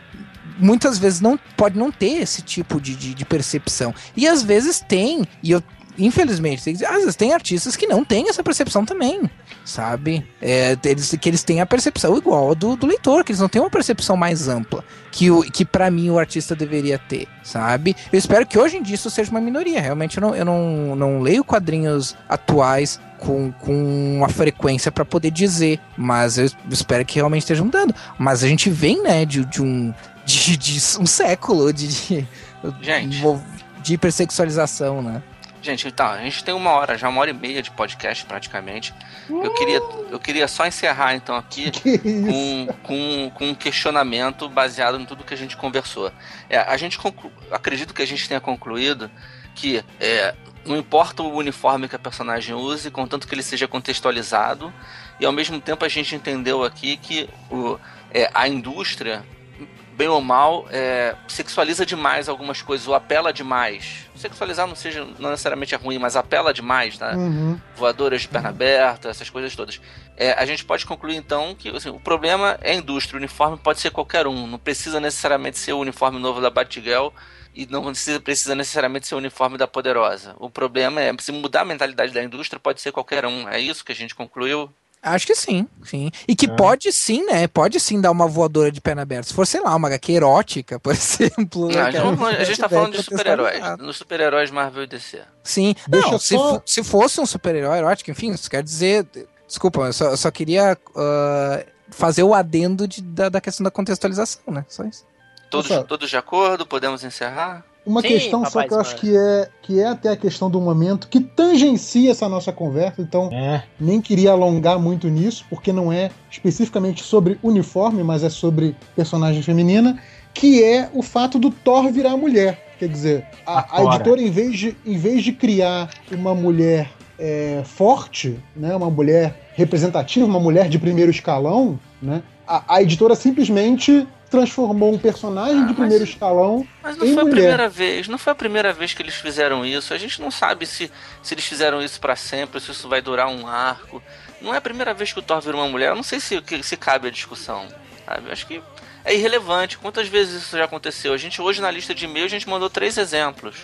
muitas vezes não pode não ter esse tipo de, de, de percepção. E às vezes tem, e eu, infelizmente, às vezes tem artistas que não têm essa percepção também, sabe? É, eles, que eles têm a percepção igual do, do leitor, que eles não têm uma percepção mais ampla que, o, que para mim o artista deveria ter, sabe? Eu espero que hoje em dia isso seja uma minoria. Realmente eu não, eu não, não leio quadrinhos atuais com, com uma frequência para poder dizer, mas eu espero que realmente esteja mudando. Mas a gente vem, né, de, de um de, de um século de, de, Gente. de hipersexualização, né? Gente, então, a gente tem uma hora, já uma hora e meia de podcast praticamente. Eu queria, eu queria só encerrar então aqui com, com, com um questionamento baseado em tudo que a gente conversou. É, a gente conclu... acredito que a gente tenha concluído que é, não importa o uniforme que a personagem use, contanto que ele seja contextualizado, e ao mesmo tempo a gente entendeu aqui que o, é, a indústria, bem ou mal, é, sexualiza demais algumas coisas, ou apela demais. Sexualizar não seja não necessariamente é ruim, mas apela demais, tá? Uhum. voadoras de perna aberta, essas coisas todas. É, a gente pode concluir então que assim, o problema é a indústria, o uniforme pode ser qualquer um, não precisa necessariamente ser o uniforme novo da Batgirl e não precisa, precisa necessariamente ser o uniforme da Poderosa. O problema é, se mudar a mentalidade da indústria, pode ser qualquer um. É isso que a gente concluiu? Acho que sim, sim. E que É. pode sim, né? Pode sim dar uma voadora de perna aberta. Se for, sei lá, uma HQ erótica, por exemplo. Não, a, gente, cara? não- a gente tá falando de super-heróis, nos super-heróis Marvel e DC. Sim. Deixa não, se, só- se fosse um super-herói erótico, enfim, isso quer dizer. Desculpa, eu só, eu só queria ah, fazer o adendo de- da, da questão da contextualização, né? Só isso. Todos, todos de acordo? Podemos encerrar? Uma Sim, questão só que eu acho Smurf. que é, que é até a questão do momento, que tangencia essa nossa conversa, então É. nem queria alongar muito nisso, porque não é especificamente sobre uniforme, mas é sobre personagem feminina, que é o fato do Thor virar mulher. Quer dizer, a, a editora, em vez, de, em vez de criar uma mulher é, forte, né, uma mulher representativa, uma mulher de primeiro escalão, né, a, a editora simplesmente transformou um personagem Ah, de mas- primeiro escalão Mas não foi a mulher. primeira vez, não foi a primeira vez que eles fizeram isso. A gente não sabe se, se eles fizeram isso pra sempre, se isso vai durar um arco. Não é a primeira vez que o Thor vira uma mulher. Eu não sei se, que- se cabe a discussão. Sabe? Eu acho que é irrelevante. Quantas vezes isso já aconteceu? A gente hoje na lista de e-mail a gente mandou três exemplos.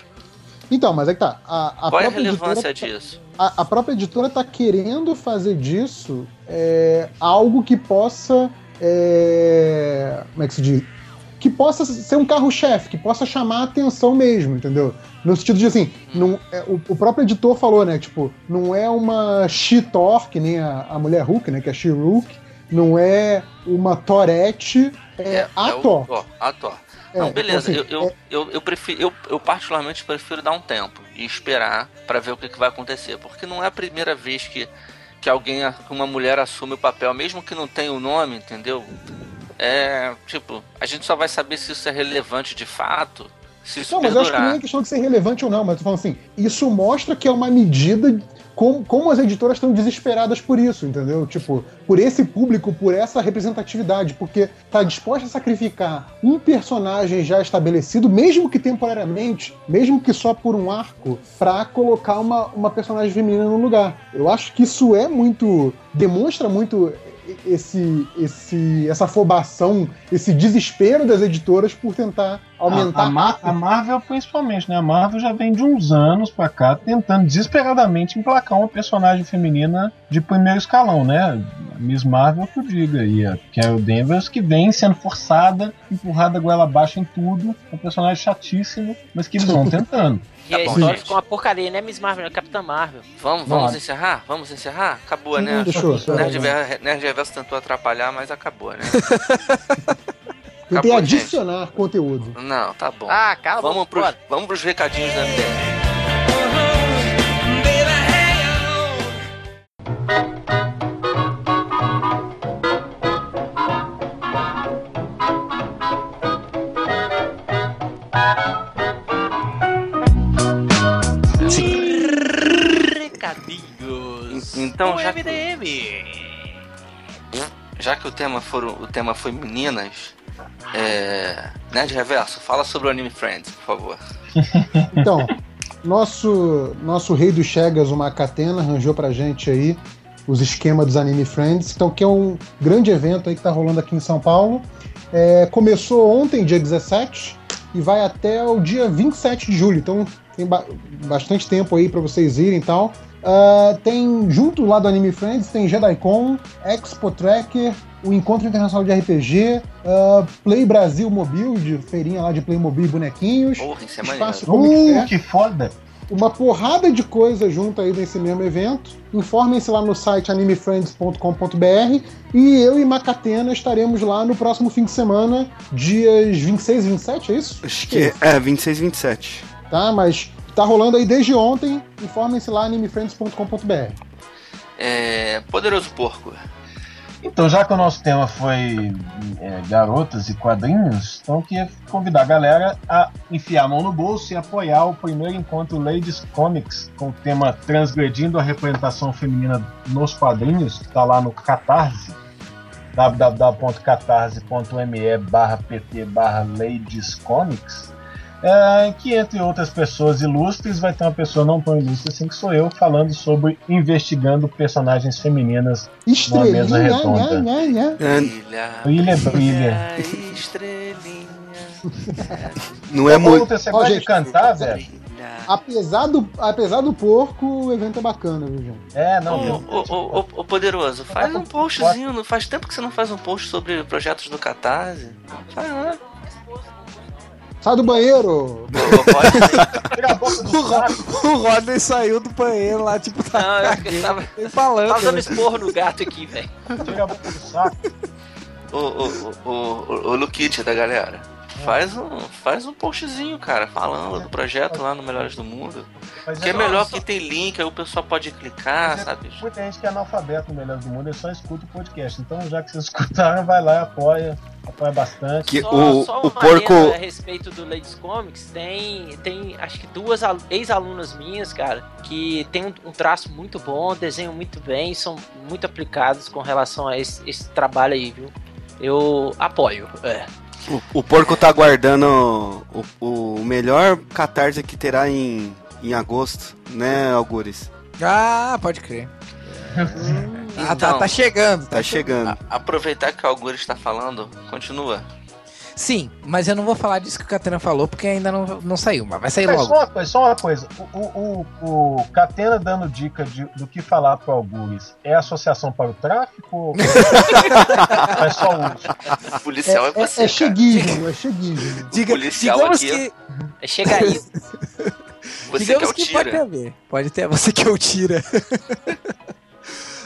Então, mas é que tá. A, a Qual é a própria relevância editora, disso? a, a própria editora tá querendo fazer disso é, algo que possa. É, como é que se diz? que possa ser um carro-chefe, que possa chamar a atenção mesmo, entendeu? No sentido de assim, não, é, o, o próprio editor falou, né? Tipo, não é uma She-Thor, que nem a, a mulher Hulk, né? Que é She-Hulk, não é uma Torette, é, a o- Thor. ó, a Thor. É, Não, beleza. então, assim, eu, eu, eu, eu, prefiro, eu, eu particularmente prefiro dar um tempo e esperar pra ver o que, que vai acontecer. Porque não é a primeira vez que, que alguém, uma mulher assume o papel, mesmo que não tenha o nome, entendeu? É, tipo, a gente só vai saber se isso é relevante de fato, se isso Não, mas eu acho que perdurar. é questão de ser relevante ou não, mas eu tô falando assim, isso mostra que é uma medida como, como as editoras estão desesperadas por isso, entendeu? Tipo, por esse público, por essa representatividade, porque tá disposta a sacrificar um personagem já estabelecido, mesmo que temporariamente, mesmo que só por um arco, pra colocar uma, uma personagem feminina no lugar. Eu acho que isso é muito. demonstra muito esse, esse, essa afobação, esse desespero das editoras por tentar aumentar A, a Ma- a Marvel, principalmente, né? A Marvel já vem de uns anos pra cá tentando desesperadamente emplacar uma personagem feminina de primeiro escalão, né? A Miss Marvel que eu diga aí, a Carol Danvers, que vem sendo forçada, empurrada goela abaixo em tudo, um personagem chatíssimo, mas que eles vão tentando. E a Tá bom, história gente. ficou uma porcaria, né, Miss Marvel? É Capitã Marvel. Vamos, vamos Vamos. encerrar? Vamos encerrar? Acabou, né? deixa eu- Nerd, Reverso tentou atrapalhar, mas acabou, né? Tentei Acabou, adicionar conteúdo. Não, tá bom. Ah, cala a vamos, bora. vamos pros recadinhos da MDM. Então, do já- MDM. Já que o tema, for, o tema foi meninas, é... Nerd Reverso, fala sobre o Anime Friends, por favor. Então, nosso, nosso rei dos Chegas, o Macatena, arranjou pra gente aí os esquemas dos Anime Friends, então que é um grande evento aí que tá rolando aqui em São Paulo. É, começou ontem, dia 17, e vai até o dia 27 de julho, então tem ba- bastante tempo aí pra vocês irem e tal. Ah, tem, junto lá do Anime Friends, tem JediCon, Expo Tracker, o Encontro Internacional de RPG, ah, Play Brasil Mobile, de feirinha lá de Playmobil e bonequinhos. Porra, isso é. Espaço Uh, que foda! uma porrada de coisa junto aí nesse mesmo evento. Informem-se lá no site animefriends.com.br e eu e Macatena estaremos lá no próximo fim de semana, dias 26 e 27, é isso? Acho que é, é 26 e 27. Tá, mas tá rolando aí desde ontem. Informem-se lá animefriends.com.br. É... Poderoso Porco. Então, já que o nosso tema foi é, garotas e quadrinhos, então eu queria convidar a galera a enfiar a mão no bolso e apoiar o primeiro encontro Ladies Comics com o tema Transgredindo a Representação Feminina nos Quadrinhos, que está lá no Catarse, www.catarse.me barra pt barra Ladies Comics, é, que entre outras pessoas ilustres vai ter uma pessoa não tão ilustre assim que sou eu, falando sobre investigando personagens femininas Estrelinha, mesa redonda. nha, nha, nha. É, Brilha, Brilha, brilha. estrelinha. não é muito. Você Ó, gosta de gente, cantar, velho? Brilha. Apesar do, apesar do porco, o evento é bacana, viu, gente? É, não. Ô, ô, ô, Poderoso, faz um postzinho. Não faz tempo que você não faz um post sobre projetos do Catarse. Faz lá. Sai do banheiro! Saco. O Rodney saiu do banheiro lá, tipo, tá Não, tava, falando. tava dando né? esporro no gato aqui, velho. Tira a boca do saco. Ô, ô, ô, ô, ô, Luquite da galera. Faz um, faz um postzinho, cara, falando do projeto lá no Melhores do Mundo. Mas Que é só- melhor só- que tem link, aí o pessoal pode clicar, Mas é- sabe? Muita gente que é analfabeto no Melhor do Mundo, ele só escuta o podcast. Então, já que vocês escutaram, vai lá e apoia. Apoia bastante. Que Só, o, só o uma porco. a respeito do Ladies Comics, tem, tem acho que duas al- ex-alunas minhas, cara, que tem um, um traço muito bom, desenham muito bem, são muito aplicados com relação a esse, esse trabalho aí, viu? Eu apoio. É. O, o porco tá aguardando o, o melhor catarse que terá em, em agosto, né, Algures? Ah, pode crer. Ah, tá, Então. tá chegando. Tá chegando. A- aproveitar que o Augur está falando, continua. Sim, mas eu não vou falar disso que o Catena falou, porque ainda não, não saiu, mas vai sair Mas logo. só uma coisa, só uma coisa. O, o, o, o Catena dando dica de- do que falar pro Algures é associação para o tráfico ou é só uso? O policial é, É, você, é cara. cheguismo, é cheguismo. Diga, policial digamos aqui- que, É chega aí. Você que é digamos o que pode tira. haver. Pode ter, você que é o tira.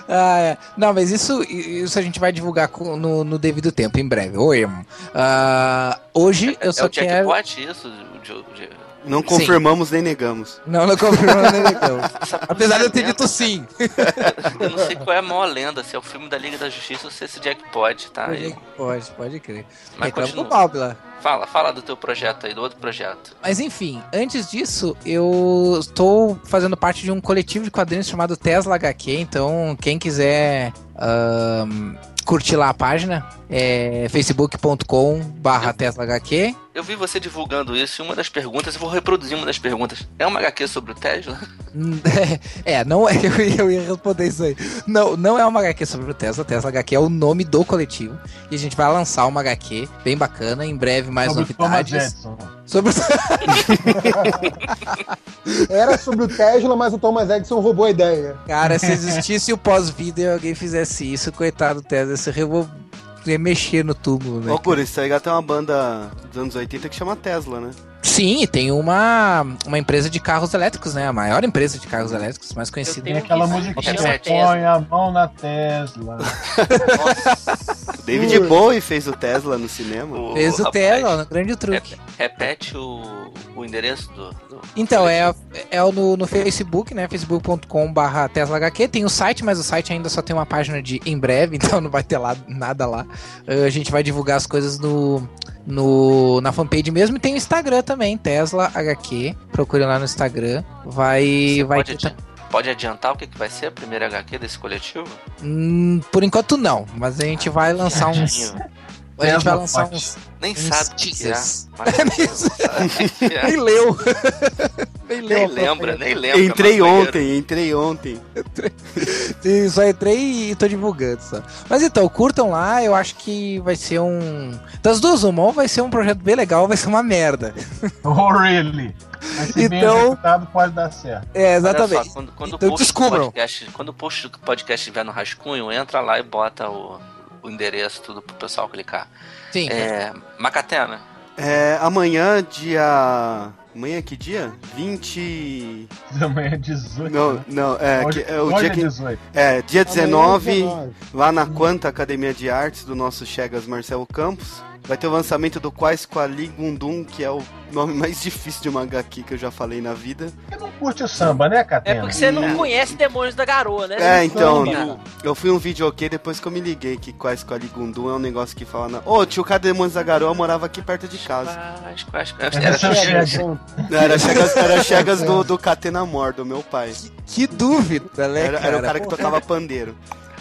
Ah, é. Não, mas isso, isso a gente vai divulgar com- no, no devido tempo, em breve. Oi, irmão. Ah, hoje eu É só o quero. jackpot isso? Jo- jo- Não confirmamos nem negamos. Não, não não, não. essa Apesar de eu ter lenda, dito sim. Eu não sei qual é a maior lenda, se é o filme da Liga da Justiça ou se é esse jackpot, tá? Pode, pode, pode crer. Mas Reclama continua. Balbila. Fala, fala do teu projeto aí, do outro projeto. Mas enfim, antes disso, eu estou fazendo parte de um coletivo de quadrinhos chamado Tesla HQ, então quem quiser ahn, curtir lá a página é facebook.com barra Tesla HQ. Eu vi você divulgando isso e uma das perguntas, eu vou reproduzir uma das perguntas. É uma HQ sobre o Tesla? É, não é, eu ia, eu ia responder isso aí. Não, não é uma HQ sobre o Tesla, Tesla HQ é o nome do coletivo. E a gente vai lançar uma HQ bem bacana, em breve mais Sobre novidades. Sobre o Era sobre o Tesla, mas o Thomas Edison roubou a ideia. Cara, se existisse o pós-vida e alguém fizesse isso, coitado do Tesla, você revol... ia mexer no túmulo, né? Ô, isso aí tem uma banda dos anos 80 que chama Tesla, né? Sim, e tem uma, uma empresa de carros elétricos, né? A maior empresa de carros elétricos, mais conhecida. né? Aquela musiquinha, põe a mão na Tesla. David Bowie fez o Tesla no cinema. Fez o rapaz, Tesla, no grande truque. Repete o, o endereço do. do- Então, é, é o no, no Facebook, né? facebook.com.br TeslaHQ. Tem o site, mas o site ainda só tem uma página de em breve, então não vai ter lá, nada lá. Uh, a gente vai divulgar as coisas no, no, na fanpage mesmo. E tem o Instagram também, Tesla HQ. Procure lá no Instagram. Vai. Você vai pode, ter- adi- pode adiantar o que, que vai ser a primeira HQ desse coletivo? Hum, por enquanto não, mas a gente vai lançar uns. A gente vai lançar uns. Nem uns sabe o que é. Mas- É, Nem leu. nem leu. nem lembra, nem lembra. Entrei ontem, entrei ontem. Só entrei e tô divulgando só. Mas então, curtam lá, eu acho que vai ser um. Das duas, uma, ou vai ser um projeto bem legal, ou vai ser uma merda. Oh, really? Mas se bem Então- executado, pode dar certo. É, exatamente. só, quando, quando Então o podcast, quando o post do podcast estiver no rascunho, entra lá e bota o, o endereço, tudo pro pessoal clicar. Sim. É, Macatena, É, amanhã, dia. Amanhã que dia? 20. Amanhã é 18. Não, né? não, é, hoje, que- é o hoje dia é que. 18. É, dia Amanhã é 19, 19. lá na Quanta Academia de Artes do nosso Chegas Marcelo Campos. Vai ter o lançamento do Quais Quali Gundum, que é o nome mais difícil de uma HQ que eu já falei na vida. Você não curte o samba, né, É Catena? porque você não conhece Demônios da Garoa, né? É, então, Samba. eu fui um vídeo ok depois que eu me liguei que Quais Quali Gundum é um negócio que fala na. Ô, tio Cadê Demônios da Garoa morava aqui perto de casa. Quais, quais, Essa era é Chegas. Chega. Era Chegas, era Chegas do, do Catena Mor, do meu pai. Que dúvida, né, Era, era o cara que tocava pandeiro.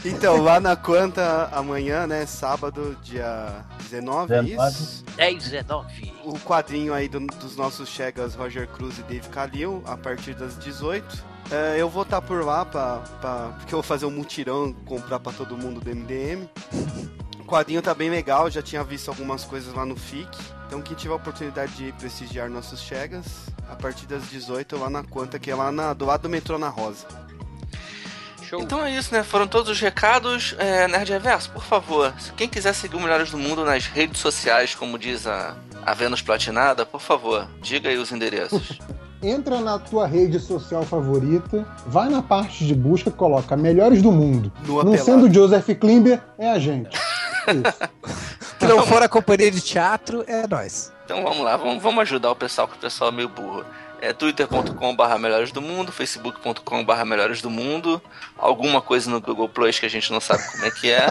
Então, lá na Quanta, amanhã, né, sábado, dia 19, é 19. isso? 10, 19. O quadrinho aí do- dos nossos Chegas Roger Cruz e Dave Calil, a partir das 18. É, eu vou estar por lá, pra, pra- porque eu vou fazer um mutirão, comprar pra todo mundo do MDM. O quadrinho tá bem legal, já tinha visto algumas coisas lá no FIC. Então quem tiver a oportunidade de prestigiar nossos Chegas, a partir das 18 lá na Quanta, que é lá na- do lado do metrô na Rosa. Show. Então é isso, né? Foram todos os recados. É, Nerd Reverso, por favor, se quem quiser seguir o Melhores do Mundo nas redes sociais, como diz a, a Vênus Platinada, por favor, diga aí os endereços. Entra na tua rede social favorita, vai na parte de busca e coloca Melhores do Mundo. Nua Não pelada. sendo Joseph Klimber, é a gente. Isso. Se não for a companhia de teatro, é nós. Então vamos lá, vamos, vamos ajudar o pessoal, que o pessoal é meio burro. É twitter.com.br melhores do mundo, facebook.com.br melhores do mundo, alguma coisa no Google Plus que a gente não sabe como é que é.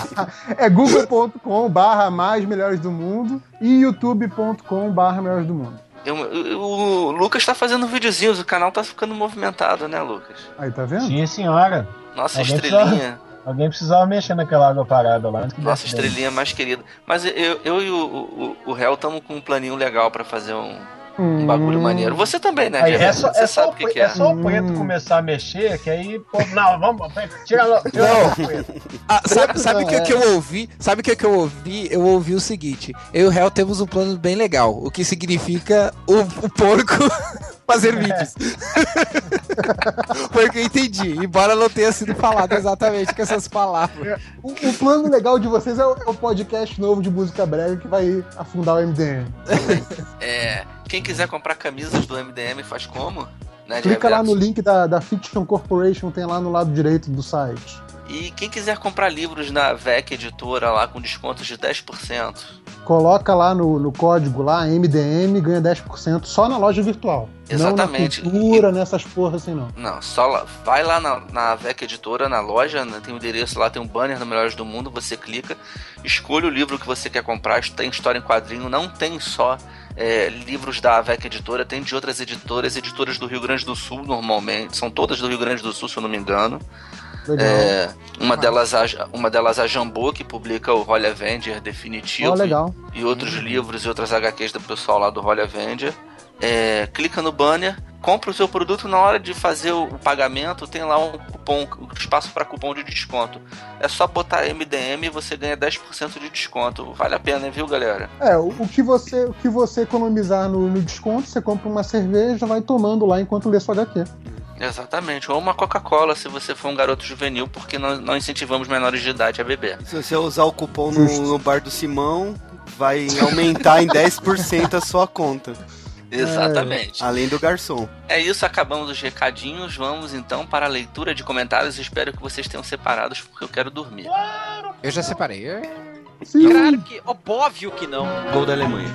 É google.com barra mais melhores do mundo e youtube.com barra melhores do mundo. Eu- eu- o Lucas tá fazendo videozinhos, o canal tá ficando movimentado, né, Lucas? Aí, tá vendo? Sim, senhora. Nossa Alguém estrelinha, Alguém precisava mexer naquela água parada lá. nossa estrelinha mais querida. Mas eu, eu e o, o, o Hel estamos com um planinho legal pra fazer um, Um bagulho Hum. maneiro. Você também, né, Aí, é só, Você é só, o que, que é. é só o preto Hum. começar a mexer, que aí, pô, não, vamos, tira, lo- tira Não. logo. Ah, sabe sabe o que, é. que eu ouvi? Sabe o que, que eu ouvi? Eu ouvi o seguinte: eu e o réu temos um plano bem legal, o que significa o, o porco fazer vídeos. Foi o que eu entendi, embora não tenha sido falado exatamente com essas palavras. O, o plano legal de vocês é o, é o podcast novo de música brega que vai afundar o MDM. É, quem quiser comprar camisas do MDM faz como? Né, Clica lá no link da, da Fiction Corporation, tem lá no lado direito do site. E quem quiser comprar livros na VEC Editora lá com descontos de 10%. Coloca lá no, no código lá, MDM, ganha 10% só na loja virtual. Exatamente. Não na cultura, nessas porras assim, não. Não, só lá, vai lá na, na VEC Editora, na loja, né, tem o endereço lá, tem um banner no Melhores do Mundo, você clica, escolhe o livro que você quer comprar, tem história em quadrinho, não tem só é, livros da VEC Editora, tem de outras editoras, editoras do Rio Grande do Sul normalmente, são todas do Rio Grande do Sul, se eu não me engano. É, uma, delas, a, uma delas a Jambô, que publica o Holly Avenger definitivo. Ó, legal. e outros livros e outras HQs do pessoal lá do Holly Avenger. É, clica no banner, compra o seu produto na hora de fazer o pagamento, tem lá um cupom, um espaço para cupom de desconto. É só botar MDM e você ganha 10% de desconto. Vale a pena, hein, viu, galera? É, o, o que você, o que você economizar no, no desconto, você compra uma cerveja, vai tomando lá enquanto lê sua HQ. Exatamente. Ou uma Coca-Cola se você for um garoto juvenil, porque nós não incentivamos menores de idade a beber. Se você usar o cupom no, no bar do Simão, vai aumentar em 10% a sua conta. Exatamente. Além do garçom. É isso, acabamos os recadinhos. Vamos então para a leitura de comentários. Espero que vocês tenham separados, porque eu quero dormir. Eu já separei. Sim. Claro que. Óbvio que não. Gol da Alemanha.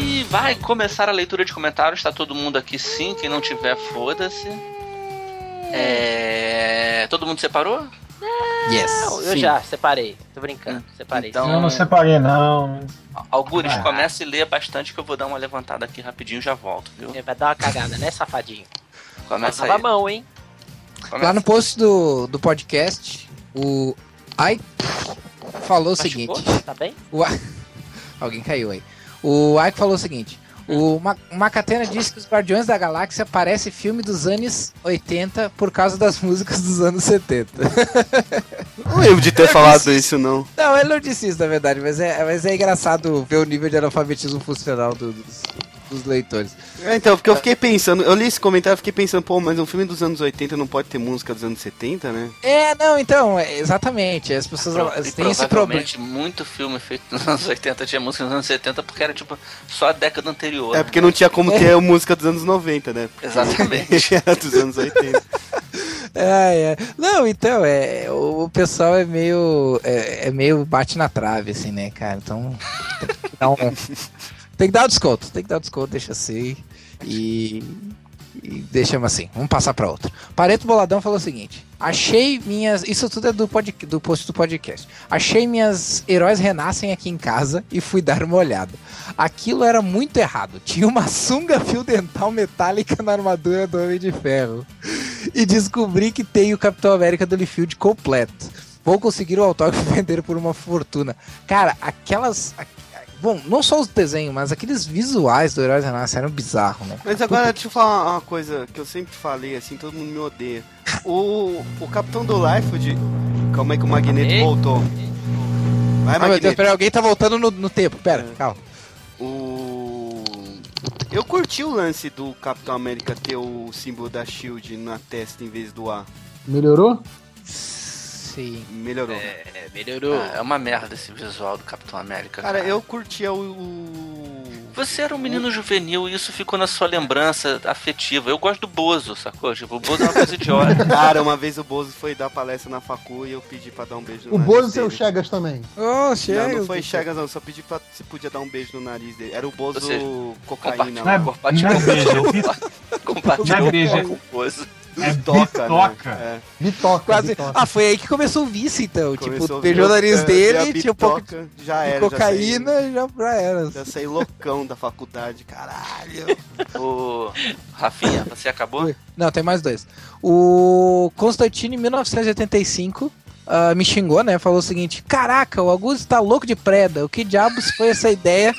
E vai começar a leitura de comentários. Tá todo mundo aqui sim. Quem não tiver, foda-se. É. Todo mundo separou? Yes. Não, eu Sim. já separei. Tô brincando, separei. Então- Eu não separei, não. Algures, Ah. comece e lê bastante que eu vou dar uma levantada aqui rapidinho e já volto, viu? Vai dar uma cagada, né, safadinho? Começa a aí. mão, hein? Começa. Lá no post do, do podcast, o Ai falou o Machucou? seguinte. Tá bem? O Alguém caiu aí. O Ike falou o seguinte. O Ma- Macatena disse que os Guardiões da Galáxia parece filme dos anos 80 por causa das músicas dos anos 70. Não lembro de ter falado isso, não. Não, ele não disse isso, na verdade, mas é, mas é engraçado ver o nível de analfabetismo funcional do- dos, dos leitores. É, então, porque eu fiquei pensando, eu li esse comentário e fiquei pensando, pô, mas um filme dos anos 80 não pode ter música dos anos 70, né? É, não, então, é, exatamente. As pessoas Pro- elas têm esse problema. muito filme feito nos anos 80 tinha música nos anos 70 porque era tipo só a década anterior. É né? porque não tinha como ter a música dos anos 90, né? Exatamente. Era dos anos 80. É, é. Não, então, é, o, o pessoal é meio. É, é meio bate na trave, assim, né, cara? Então. Tem que dar um, tem que dar um desconto, tem que dar um desconto, deixa assim. E. E deixamos assim, vamos passar pra outra. Pareto Boladão falou o seguinte: Achei minhas. Isso tudo é do, pod, do post do podcast. Achei minhas heróis renascem aqui em casa e fui dar uma olhada. Aquilo era muito errado. Tinha uma sunga fio dental metálica na armadura do Homem de Ferro e descobri que tem o Capitão América do Liefeld completo. Vou conseguir o autógrafo e vender por uma fortuna. Cara, aquelas. Bom, não só os desenhos, mas aqueles visuais do Heróis Renasce eram bizarros, né? Mas agora, deixa eu falar uma coisa que eu sempre falei, assim, todo mundo me odeia. O, o Capitão do Life, calma aí que o Magneto Ei. voltou. Vai, Ah, meu Deus, Magneto. peraí, alguém tá voltando no, no tempo. Pera, calma. O... Eu curti o lance do Capitão América ter o símbolo da SHIELD na testa em vez do A. Melhorou? Sim. Melhorou. É, melhorou. Ah, é uma merda esse visual do Capitão América. Cara, eu curtia o... o- Você era um menino juvenil e isso ficou na sua lembrança afetiva. Eu gosto do Bozo, sacou? Tipo, o Bozo é uma coisa idiota. Cara, uma vez o Bozo foi dar palestra na facu e eu pedi pra dar um beijo no O nariz Bozo e seu dele. Chagas também. Oh, Não, não foi Chagas não, só pedi pra se podia dar um beijo no nariz dele. Era o Bozo seja, cocaína. É- é compartilhou Não é beijo. com o Bozo. É Bitoca, bitoca. né? Bitoca. Quase. bitoca. Ah, foi aí que começou o vício, então. Começou tipo, beijou o nariz é, dele, tinha um pouco de já era, já cocaína saí- e já, já era. Já saí loucão da faculdade, caralho. O Rafinha, você acabou? Não, tem mais dois. O Constantino, em 1985, ah, me xingou, né? Falou o seguinte: Caraca, o Augusto tá louco de preda. O que diabos foi essa ideia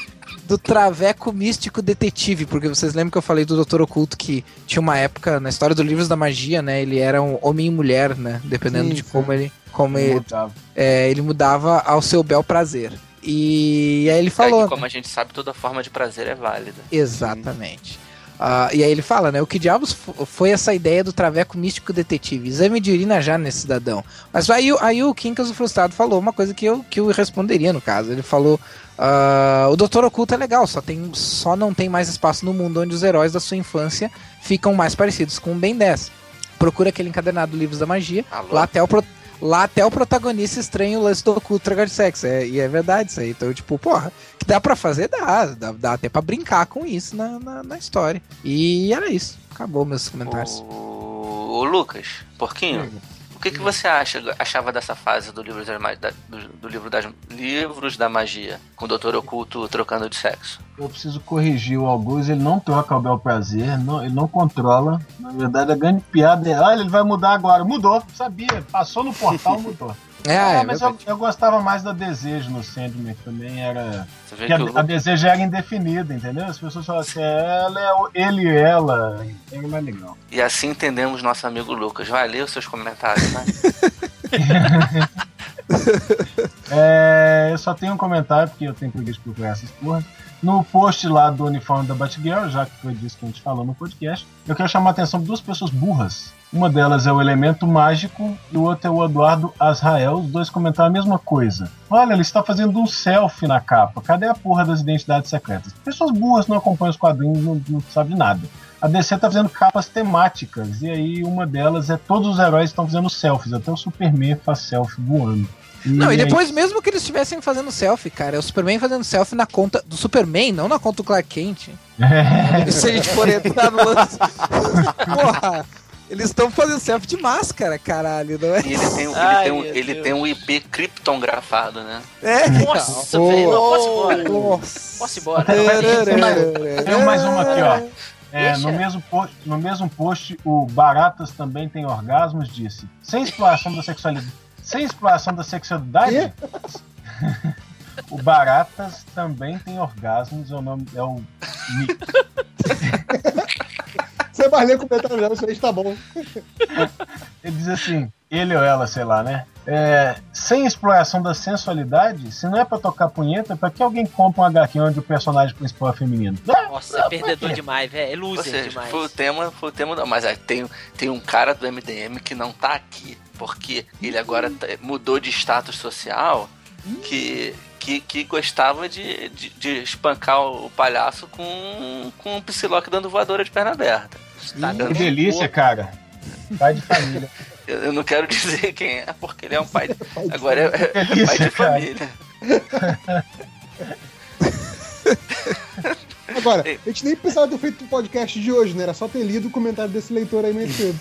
do traveco místico detetive? Porque vocês lembram que eu falei do Doutor Oculto que tinha uma época na história dos livros da magia, né? Ele era um homem e mulher, né? Dependendo Sim, de como ele. Como ele, Mudava. é, ele mudava ao seu bel prazer. E aí ele falou. É que, como a gente sabe, toda forma de prazer é válida. Exatamente. Ah, e aí ele fala, né? O que diabos fo- foi essa ideia do traveco místico detetive? Exame de urina já nesse cidadão. Mas aí, o- aí o Quincas, o frustrado, falou uma coisa que eu, que eu responderia no caso. Ele falou: ah, o Doutor Oculto é legal, só, tem, só não tem mais espaço no mundo onde os heróis da sua infância ficam mais parecidos com o Ben 10. Procura aquele encadernado Livros da Magia. Alô? Lá até o, pro- lá até o protagonista estranha o lance do oculto tragar de sexo. É, e é verdade isso aí. Então, tipo, porra, que dá pra fazer, dá. Dá, dá até pra brincar com isso na, na, na história. E era isso. Acabou meus comentários. O, o Lucas, porquinho, o que, que você acha, achava dessa fase do livro, da- do, do livro das livros da magia, com o Doutor Oculto trocando de sexo? Eu preciso corrigir o Augusto, ele não troca o bel prazer, não, ele não controla. Na verdade, a grande piada é, olha, ele vai mudar agora. Mudou, sabia. Passou no portal, mudou. É, Ah, é mas eu, eu gostava mais da Desejo no Sandman, que também era... Que a, o a Desejo era indefinida, entendeu? As pessoas falam assim, ela é o- ele e ela, era mais legal. E assim entendemos nosso amigo Lucas. Vai ler os seus comentários, né? É, eu só tenho um comentário, porque eu tenho preguiça de procurar essas porra. No post lá do uniforme da Batgirl, já que foi disso que a gente falou no podcast, eu quero chamar a atenção de duas pessoas burras. Uma delas é o Elemento Mágico e o outro é o Eduardo Azrael. Os dois comentaram a mesma coisa. Olha, ele está fazendo um selfie na capa. Cadê a porra das identidades secretas? Pessoas burras não acompanham os quadrinhos, não, não sabem nada. A DC tá fazendo capas temáticas, e aí uma delas é todos os heróis estão fazendo selfies, até o Superman faz selfie voando. Não, e aí- depois, mesmo que eles estivessem fazendo selfie, cara, é o Superman fazendo selfie na conta do Superman, não na conta do Clark Kent. Se a gente for entrar no lance. Porra, eles estão fazendo selfie de máscara, caralho, não é? E ele tem, um- ele Ai, tem, um, ele Deus. tem um IP criptografado, né? É, Nossa, velho. Não, posso ir embora. Nossa. Posso ir embora. Tem mais uma aqui, ó. É, no, mesmo post, no mesmo post, o Baratas também tem orgasmos, disse. Sem exploração da sexualidade. Sem exploração da sexualidade? o Baratas também tem orgasmos, é o nome. É o Nick. Você vai ler comentário não, isso aí tá bom. Ele diz assim, ele ou ela, sei lá, né? É, sem exploração da sensualidade, se não é pra tocar punheta, pra que alguém compra um HQ onde o personagem principal é feminino? Nossa, é perdedor demais, velho. É loser seja, demais. foi o tema, foi o tema da. Mas aí tem, tem um cara do MDM que não tá aqui, porque ele agora tá- mudou de status social que, que, que gostava de, de, de espancar o palhaço com, com um psiloque dando voadora de perna aberta. Tá Que delícia, cara. Pai de família. Eu, eu não quero dizer quem é, porque ele é um pai. Agora é, é delícia, pai de cara. família. Agora, a gente nem precisava ter feito o podcast de hoje, né? Era só ter lido o comentário desse leitor aí mais cedo.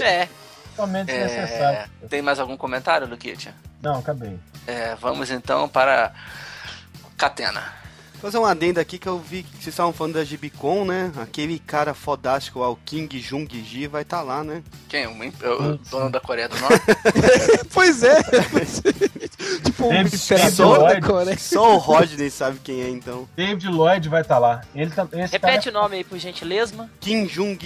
É. Totalmente necessário. É, tem mais algum comentário, Luquitia? Não, acabei. É, vamos então para Catena. Fazer um adendo aqui que eu vi que vocês estavam falando da Gibicon, né? Aquele cara fodástico lá, o King Jung Ji, vai estar lá, né? Quem? O, imp- o dono da Coreia do Norte? Pois é. tipo, um David- imperador David da Coreia. Só o Rodney sabe quem é, então. David Lloyd vai estar lá. Ele tá, Repete o cara nome aí, por gentileza. Kim Jung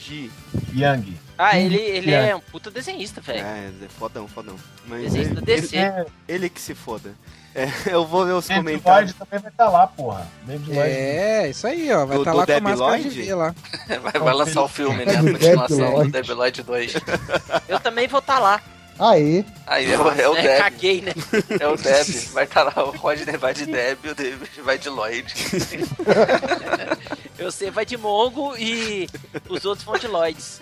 Ji. Young. Ah, Hum, ele, ele é. é um puta desenhista, velho. É, é fodão, fodão. Mas Desenhista ele, DC. É, ele que se foda. É, eu vou ver os David comentários. Lloyd também vai estar lá, porra. David Lloyd. É, isso aí, ó. Vai estar do lá com a de Lloyd? V lá. Vai, vai lançar o filme, né? A continuação do. Debi Lloyd 2. Eu também vou estar lá. Aí, Aí é o, é o É, Deb. caguei, né? É o Deb. Vai estar lá, o Rodney vai de Deb e o David vai de Lloyd. Eu sei, vai de Mongo e os outros vão de Lloyds.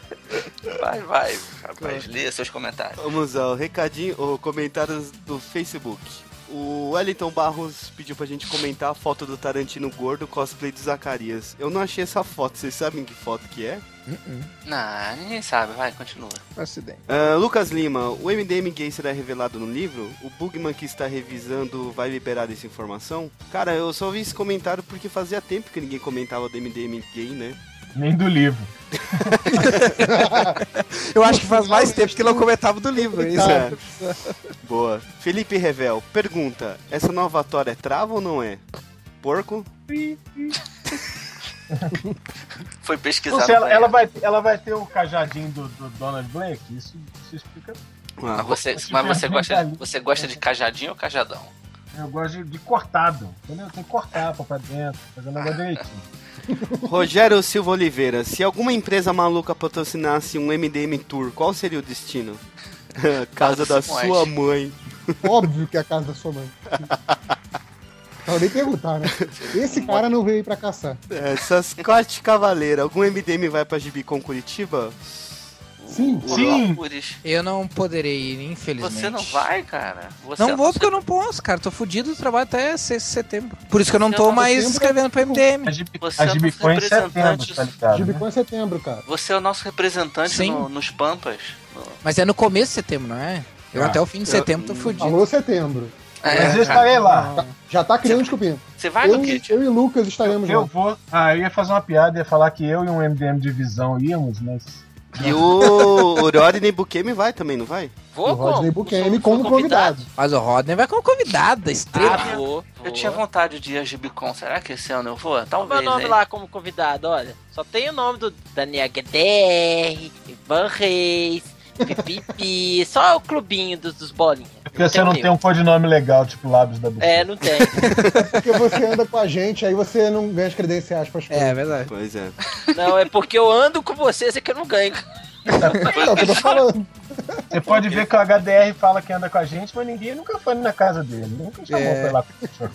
Vai, vai, rapaz, lê seus comentários. Vamos ao recadinho, ou comentários do Facebook. O Wellington Barros pediu pra gente comentar a foto do Tarantino gordo cosplay do Zacarias. Eu não achei essa foto, vocês sabem que foto que é? Uh-uh. Não, ninguém sabe. Vai, continua. Ideia. Ah, Lucas Lima, o MDM gay será revelado no livro? O Bugman que está revisando vai liberar dessa informação? Cara, eu só vi esse comentário porque fazia tempo que ninguém comentava do MDM gay, né? Nem do livro. Eu acho que faz mais tempo que não comentava do livro, é isso. É. Boa. Felipe Revel, pergunta: essa nova Thor é trava ou não é? Porco? Foi pesquisado. sei, ela, ela vai, ela vai ter o cajadinho do, do Donald Blake? Isso, isso explica. Ah, Mas você, mas você, gosta, você gosta de cajadinho ou cajadão? Eu gosto de, de cortado. Entendeu? Tem que cortar pra, pra dentro, fazer negócio direitinho. Rogério Silva Oliveira, se alguma empresa maluca patrocinasse um MDM Tour, qual seria o destino? Casa da sua mãe. Óbvio que é a casa da sua mãe. Tava nem perguntar, né? Esse cara não veio aí pra caçar. Essa Scott Cavaleira, algum MDM vai pra Gibicon Curitiba? Sim. Sim. Eu não poderei ir, infelizmente. Você não vai, cara? Você Não é vou porque eu não posso, cara. Tô fudido do trabalho até 6 de setembro. Por isso que eu não tô não- mais escrevendo pra MDM. A Gibi- Você a é em setembro, representante. tá ligado? né? Gibicon é setembro, cara. Você é o nosso representante Sim. no- nos Pampas. Mas é no começo de setembro, não é? Eu Ah, até o fim de setembro tô fudido. Alô, setembro. Mas É, eu cara. estarei lá. Já tá criando desculpinha. Você vai Eu, no e- kit? eu e Lucas estaremos Eu lá. vou. Ah, eu ia fazer uma piada, ia falar que eu e um MDM de visão íamos, mas. E o, o Rodney Bukemi vai também, não vai? Vou O Rodney Sou- como sou convidado. Mas o Rodney vai como convidado, estrela. Ah, vou. Eu vou. tinha vontade de ir a Gibicon. Será que esse ano eu vou? Qual é Talvez. o nome hein? lá como convidado? Olha, só tem o nome do Daniel Guedes, Ivan Reis, Pipipi, só o clubinho dos, dos bolinhas. Porque você não tem um codinome legal, tipo Lábios da Buceta. É, não tem. Porque você anda com a gente, aí você não ganha as credenciais pras coisas. É, verdade. Pois é. Não, é porque eu ando com vocês é que eu não ganho. É o que eu tô falando. Você pode ver que o HDR fala que anda com a gente, mas ninguém nunca foi na casa dele. Nunca chamou É. pra ir lá.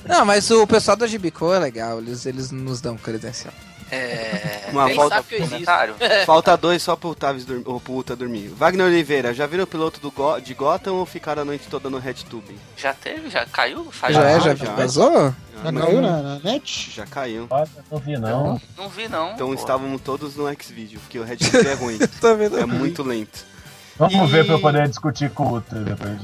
Não, mas o pessoal da Gibico é legal, eles, eles nos dão credencial. É. Uma volta sabe que eu existo. comentário? Falta dois só pro Tavis dormir, ou pro Uta dormir. Wagner Oliveira, já viram o piloto do Go- de Gotham ou ficaram a noite toda no RedTube? Já teve? Já caiu? Saiu? já é, Ah, já, já. vazou? Já mas caiu na, na net? Já caiu. Olha, não vi não. Não vi, não. Então pô. estávamos todos no X-Video, porque o RedTube é ruim. Tô vendo. É muito lento. Vamos E- ver pra eu poder discutir com o Ultra depois.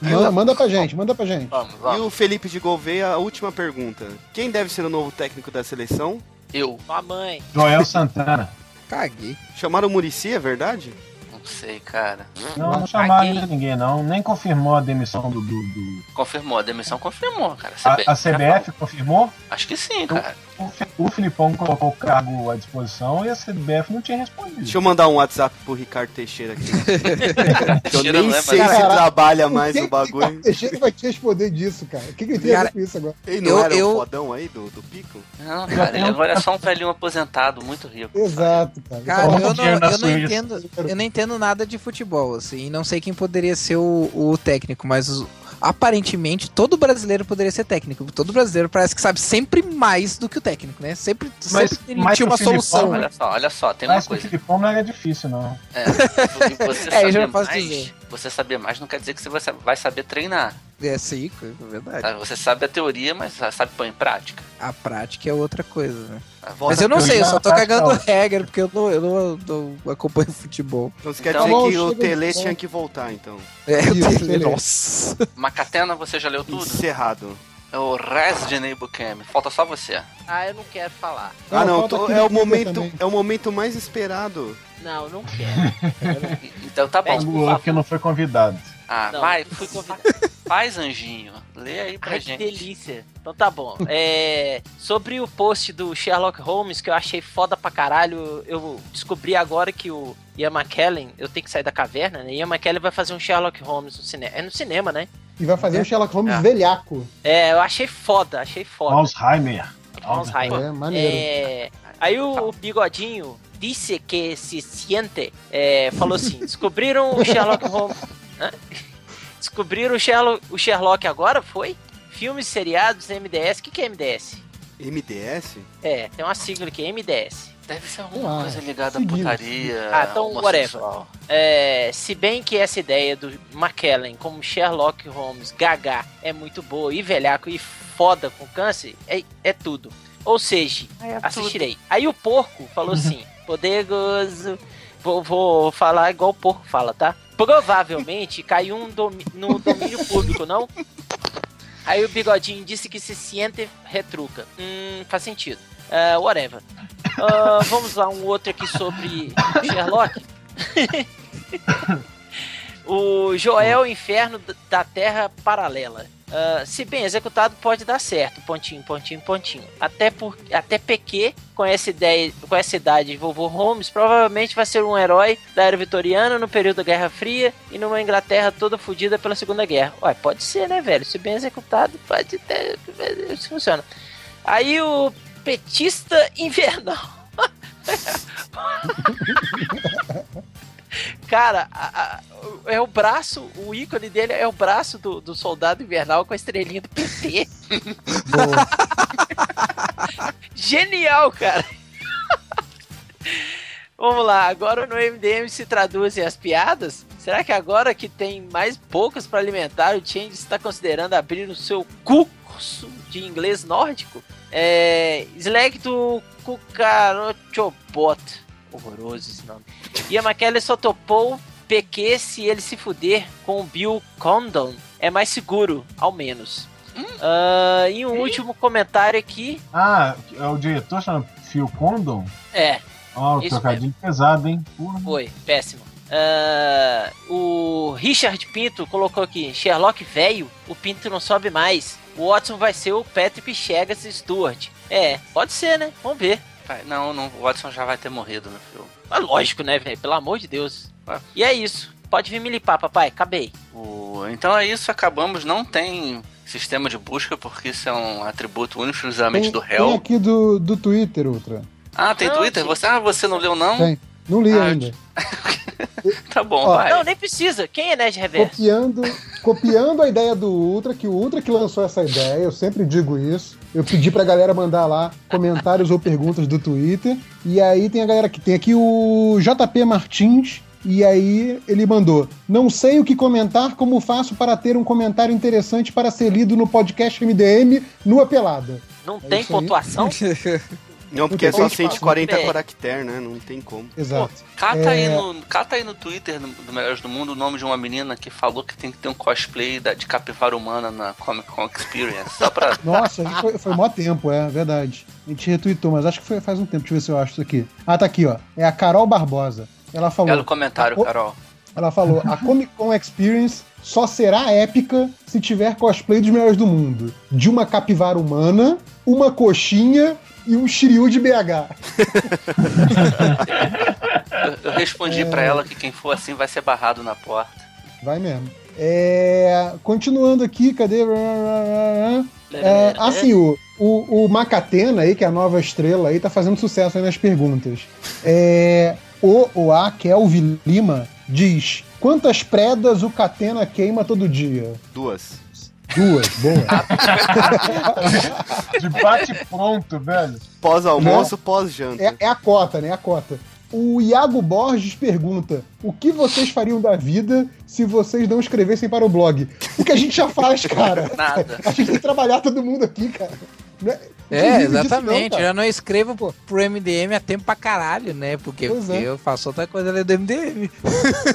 Manda, manda pra gente, manda pra gente. Vamos, E vamos. o Felipe de Gouveia, a última pergunta. Quem deve ser o novo técnico da seleção? Eu Sua mãe. Joel Santana. Caguei. Chamaram o Murici, é verdade? não sei, cara. Não, não chamaram Caguei. ainda ninguém, não. Nem confirmou a demissão do. do- do- Confirmou, a demissão confirmou, cara. A, CBF, a CBF confirmou? Acho que sim, cara. O, Fi- o Filipão colocou o cargo à disposição e a CBF não tinha respondido. Deixa eu mandar um WhatsApp pro Ricardo Teixeira aqui. eu Teixeira nem não sei se Caraca, trabalha mais o bagulho. Teixeira vai te responder disso, cara? O que, que ele tem a ver Cara, com isso agora? Ele não Eu- era eu- o fodão aí do, do pico? Não, cara, ele agora é só um velhinho aposentado, muito rico. Exato, cara. Cara, Coloca eu não, eu não entendo. Eu não entendo nada de futebol, assim, e não sei quem poderia ser o, o técnico, mas os- aparentemente todo brasileiro poderia ser técnico. Todo brasileiro parece que sabe sempre mais do que o técnico, né? Sempre, Mas- sempre ele mas tinha o uma solução. Olha só, olha só, tem uma Mas que o coisa. Filipão não era difícil, não. É, você É, eu já saber posso mais, dizer. você saber mais não quer dizer que você vai sa- vai saber treinar. É, sim, é verdade. tá? Você sabe a teoria, mas sabe pôr em prática. A prática é outra coisa, né? Mas eu não sei, eu já só tô cagando regra, porque eu não, eu não, não acompanho futebol. Então você quer Então- dizer que o Tele tinha que voltar, então. É, tenho- beleza. Nossa. Macatena, você já leu tudo? Encerrado. É o Resident Bukemi. Falta só você. Ah, eu não quero falar. ah, não, falta tô- é o momento, é o momento mais esperado. Não, eu não quero. Então tá bom. Pede. O Luan que não foi convidado. Ah, Não, vai, fui convidado. faz anjinho. Lê aí pra Ai, que gente. delícia. Então tá bom. É, sobre o post do Sherlock Holmes, que eu achei foda pra caralho, eu descobri agora que o Ian McKellen, eu tenho que sair da caverna, né? Ian McKellen vai fazer um Sherlock Holmes no cinema. É no cinema, né? E vai fazer um Sherlock Holmes É. velhaco. É, eu achei foda, achei foda. Alzheimer. Alzheimer. É, maneiro. É, aí o, o Bigodinho disse que se siente, é, falou assim, descobriram o Sherlock Holmes... Hã? Descobriram o Sherlock, o Sherlock agora, foi? Filmes, seriados, MDS. O que, que é MDS? MDS? É, tem uma sigla aqui, MDS. Deve ser alguma Ah, coisa ligada à seguido. putaria. Ah, então, homossexual. É, se bem que essa ideia do McKellen como Sherlock Holmes, gaga, é muito boa, e velhaco, e foda com câncer, é, é tudo. Ou seja, É assistirei. Aí o porco falou assim: Poderoso. Vou, vou falar igual o porco fala, tá? Provavelmente caiu um domi- no domínio público, não? Aí o bigodinho disse que se ciente retruca. Hum, faz sentido. Ah, whatever. Ah, vamos lá, um outro aqui sobre Sherlock. o Joel Inferno da Terra Paralela. Ah, se bem executado, pode dar certo. Pontinho, pontinho, pontinho. Até, por, até PQ, com essa, ideia, com essa idade de vovô Holmes, provavelmente vai ser um herói da era vitoriana no período da Guerra Fria e numa Inglaterra toda fodida pela Segunda Guerra. Ué, pode ser, né, velho? Se bem executado, pode ter. Isso funciona. Aí o petista invernal. Cara, a- a- é o braço, o ícone dele é o braço do, do soldado invernal com a estrelinha do PT. Genial, cara! Vamos lá, agora no MDM se traduzem as piadas? Será que agora que tem mais bocas para alimentar, o Change está considerando abrir o seu curso de inglês nórdico? É. Slag do Cucarochobot. Horroroso esse nome. Ian McKellen só topou PQ se ele se fuder com o Bill Condon. É mais seguro, ao menos. Ah, e um último comentário aqui. Ah, é o diretor chama Phil Condon? É, Ó, o Isso trocadilho pesado, hein? Porra. Foi, péssimo. Ah, o Richard Pinto colocou aqui: Sherlock velho, o Pinto não sobe mais. O Watson vai ser o Patrick Chegas Stewart. É, pode ser, né? Vamos ver. Não, não, o Watson já vai ter morrido no filme. Mas lógico, né, velho? Pelo amor de Deus. E é isso. Pode vir me limpar, papai. Acabei. O- Então é isso, acabamos. Não tem sistema de busca, porque isso é um atributo único exclusivamente Tem, do tem réu. aqui do, do Twitter, Ultra. Ah, tem Não, Twitter? Você, ah, você não leu, não? Tem. Não li Ah, ainda. Tá bom, Ó, vai. Não, nem precisa. Quem é Nerd Reverso? Copiando, copiando a ideia do Ultra, que o Ultra que lançou essa ideia, eu sempre digo isso. Eu pedi pra galera mandar lá comentários ou perguntas do Twitter. E aí tem a galera que tem aqui o JP Martins. E aí ele mandou: Não sei o que comentar, como faço para ter um comentário interessante para ser lido no podcast MDM Nua Pelada. Não É tem pontuação? Não, porque é só Tem espaço. 140 É. caracteres, né? Não tem como. Exato. Cata, aí É. no, cata aí no Twitter do do Melhores do Mundo o nome de uma menina que falou que tem que ter um cosplay da- de capivara humana na Comic Con Experience. Só pra. Nossa, foi, foi mó tempo, é verdade. A gente retweetou, mas acho que foi faz um tempo. Deixa eu ver se eu acho isso aqui. Ah, tá aqui, ó. É a Carol Barbosa. Ela falou. Belo comentário, a- Carol. Ela falou: a Comic Con Experience só será épica se tiver cosplay dos melhores do mundo. De uma capivara humana, uma coxinha e um Shiryu de BH. Eu, eu respondi É. pra ela que quem for assim vai ser barrado na porta. Vai mesmo. É, continuando aqui, cadê? É, assim, o, o, o Macatena aí, que é a nova estrela aí, tá fazendo sucesso aí nas perguntas. É, o, o A. Kelvin Lima diz: Quantas predas o Catena queima todo dia? Duas. Duas, boa. De bate pronto, velho. Pós-almoço, pós-janta. É, é a cota, né? É a cota. O Iago Borges pergunta: O que vocês fariam da vida se vocês não escrevessem para o blog? O que a gente já faz, cara. Nada. A gente tem que trabalhar todo mundo aqui, cara. Não não É, não, exatamente. cara. eu não escrevo pro, pro MDM há tempo pra caralho, né? Porque, porque é. eu faço outra coisa além do MDM.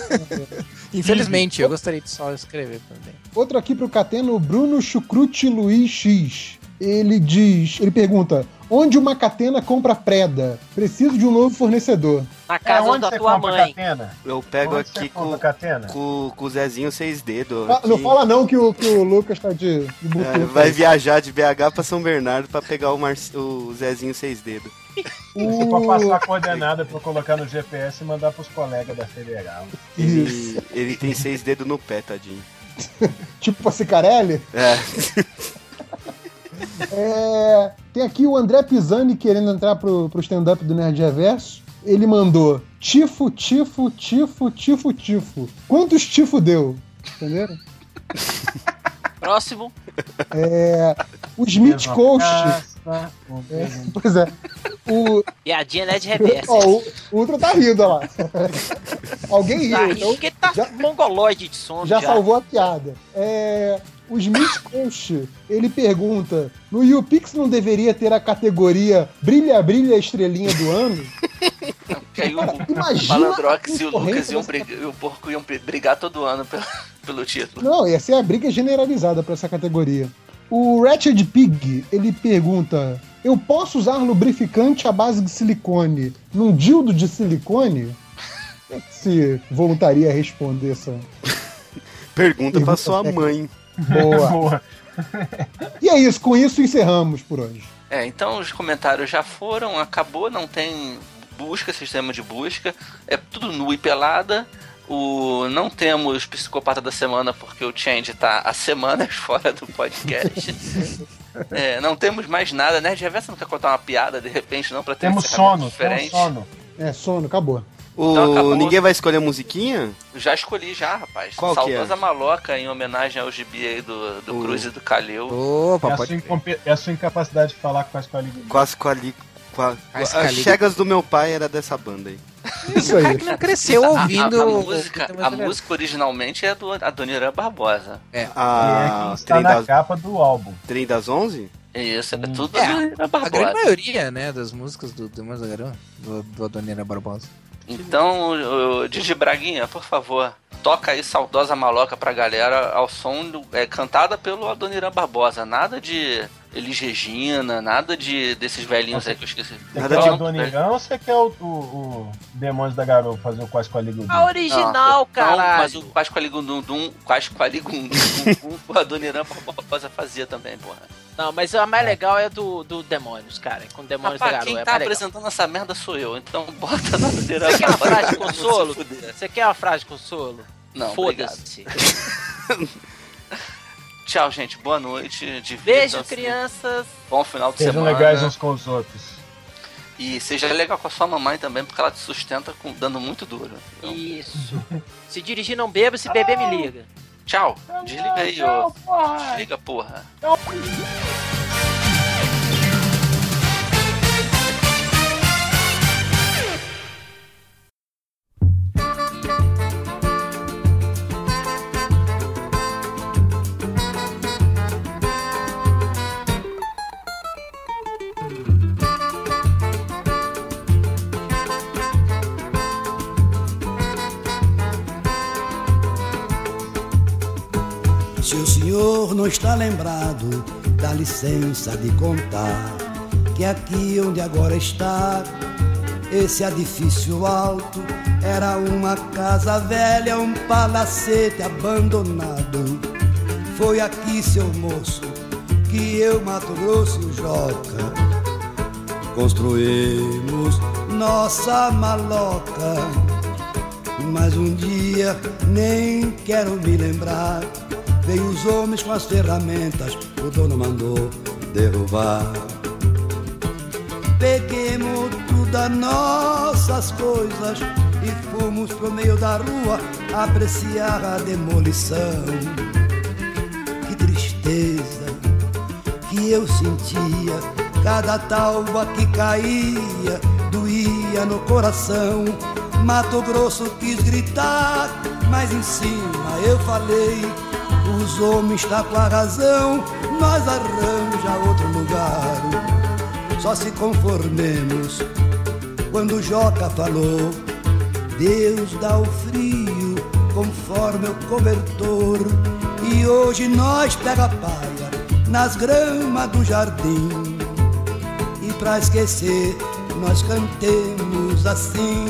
Infelizmente, eu gostaria de só escrever também. Outro aqui pro Cateno, Bruno Chucrute Luiz X. Ele diz, ele pergunta: onde uma catena compra preda? Preciso de um novo fornecedor. Na É, casa onde da você tua compra mãe. catena? Eu pego Onde aqui com, catena? com, com o Zezinho seis dedos. Não fala não que o, que o Lucas tá de, de É, vai viajar de BH pra São Bernardo pra pegar o, Marci- o Zezinho seis dedos. Você pode passar a coordenada pra eu colocar no GPS e mandar pros colegas da Federal. Ele, ele tem seis dedos no pé, tadinho. Tipo a Cicarelli. É. É, tem aqui o André Pisani querendo entrar pro, pro stand-up do Nerd Reverso. Ele mandou tifo, tifo, tifo, tifo, tifo. Quantos tifo deu? Entenderam? Próximo. É, o Smith Coast. É, pois é. O, Piadinha Nerd Reverso. ó, o, Ultra tá rindo, olha lá. Alguém riu, Tá, então porque tá já- mongoloide de som já já. salvou a piada. É, o Smith Coach, ele pergunta: no YouPix não deveria ter a categoria Brilha, Brilha Estrelinha do Ano? Aí o, Imagina Malandrox a e o Lucas iam brigar, e o Porco iam bri- brigar todo ano pelo, pelo título. Não, ia ser a briga generalizada pra essa categoria. O Ratchet Pig, ele pergunta: Eu posso usar lubrificante à base de silicone num dildo de silicone? Quem é que se voluntaria a responder essa Pergunta pra sua mãe. Boa? Boa. e é isso, com isso encerramos por hoje. É, então os comentários já foram, acabou, não tem busca, sistema de busca, é tudo nu e pelada. O, não temos psicopata da semana porque o Change tá há semanas fora do podcast. É, não temos mais nada, né? De reversa não quer contar uma piada de repente, não, pra ter Temos um sono, diferente. temos sono. É, sono, acabou. O... Então. Ninguém vai escolher a musiquinha? Já escolhi já, rapaz. Qual que é? Saudosa Maloca, em homenagem ao gibi aí do, do O- Cruz e do Calil. Opa, É a, sua incompe- é a sua incapacidade de falar com as qualidades. Quase com a com a- As As chegas do meu pai era dessa banda aí. Isso aí. Não cresceu ouvindo. a, a o- música, a música originalmente é do Adoniran Barbosa. É A quem está trem, na das... capa do álbum. trem das 11? Isso, é tudo É, Adoniran A grande Barbosa. maioria, né, das músicas do Demônios da Garoa, do, do Adoniran Barbosa. Então, Didi Braguinha, por favor, toca aí Saudosa Maloca pra galera ao som é, cantada pelo Adoniran Barbosa. Nada de Elis Regina, nada de desses velhinhos aí que eu esqueci. Você Nada quer de- o Adoniran ou você quer o, o, o Demônios da Garoa fazer o quase com a original, Não, caralho. mas o Quasqualigundum, Quasqualigundum, o Adoniran Barbosa fazia também, porra. Não, mas a mais legal é do, do Demônios, cara. Com Demônios da Rapaz, Garoa. quem É tá apresentando essa merda sou eu, então bota no Adoniran Você quer uma frase de consolo? Você quer uma frase de consolo? Não, Foda-se. Tchau, gente. Boa noite. Beijo, crianças. Bom final de Sejam semana. legais uns com os outros. E seja legal com a sua mamãe também, porque ela te sustenta com, dando muito duro. Então, Isso. Se dirigir, não beba. Se beber, me liga. tchau. Desliga aí, ô. Desliga, porra. Se senhor não está lembrado, dá licença de contar que aqui onde agora está, esse edifício alto era uma casa velha, um palacete abandonado. Foi aqui, seu moço, que eu, Mato Grosso Joca, construímos nossa maloca. Mas um dia, nem quero me lembrar, veio os homens com as ferramentas, o dono mandou derrubar. Peguemos todas nossas coisas e fomos pro meio da rua apreciar a demolição. Que tristeza que eu sentia, cada talba que caía doía no coração. Mato Grosso quis gritar, mas em cima eu falei: os homens tá com a razão, nós arranja outro lugar. Só se conformemos quando Joca falou: Deus dá o frio conforme o cobertor. E hoje nós pega palha nas gramas do jardim. E pra esquecer, nós cantemos assim.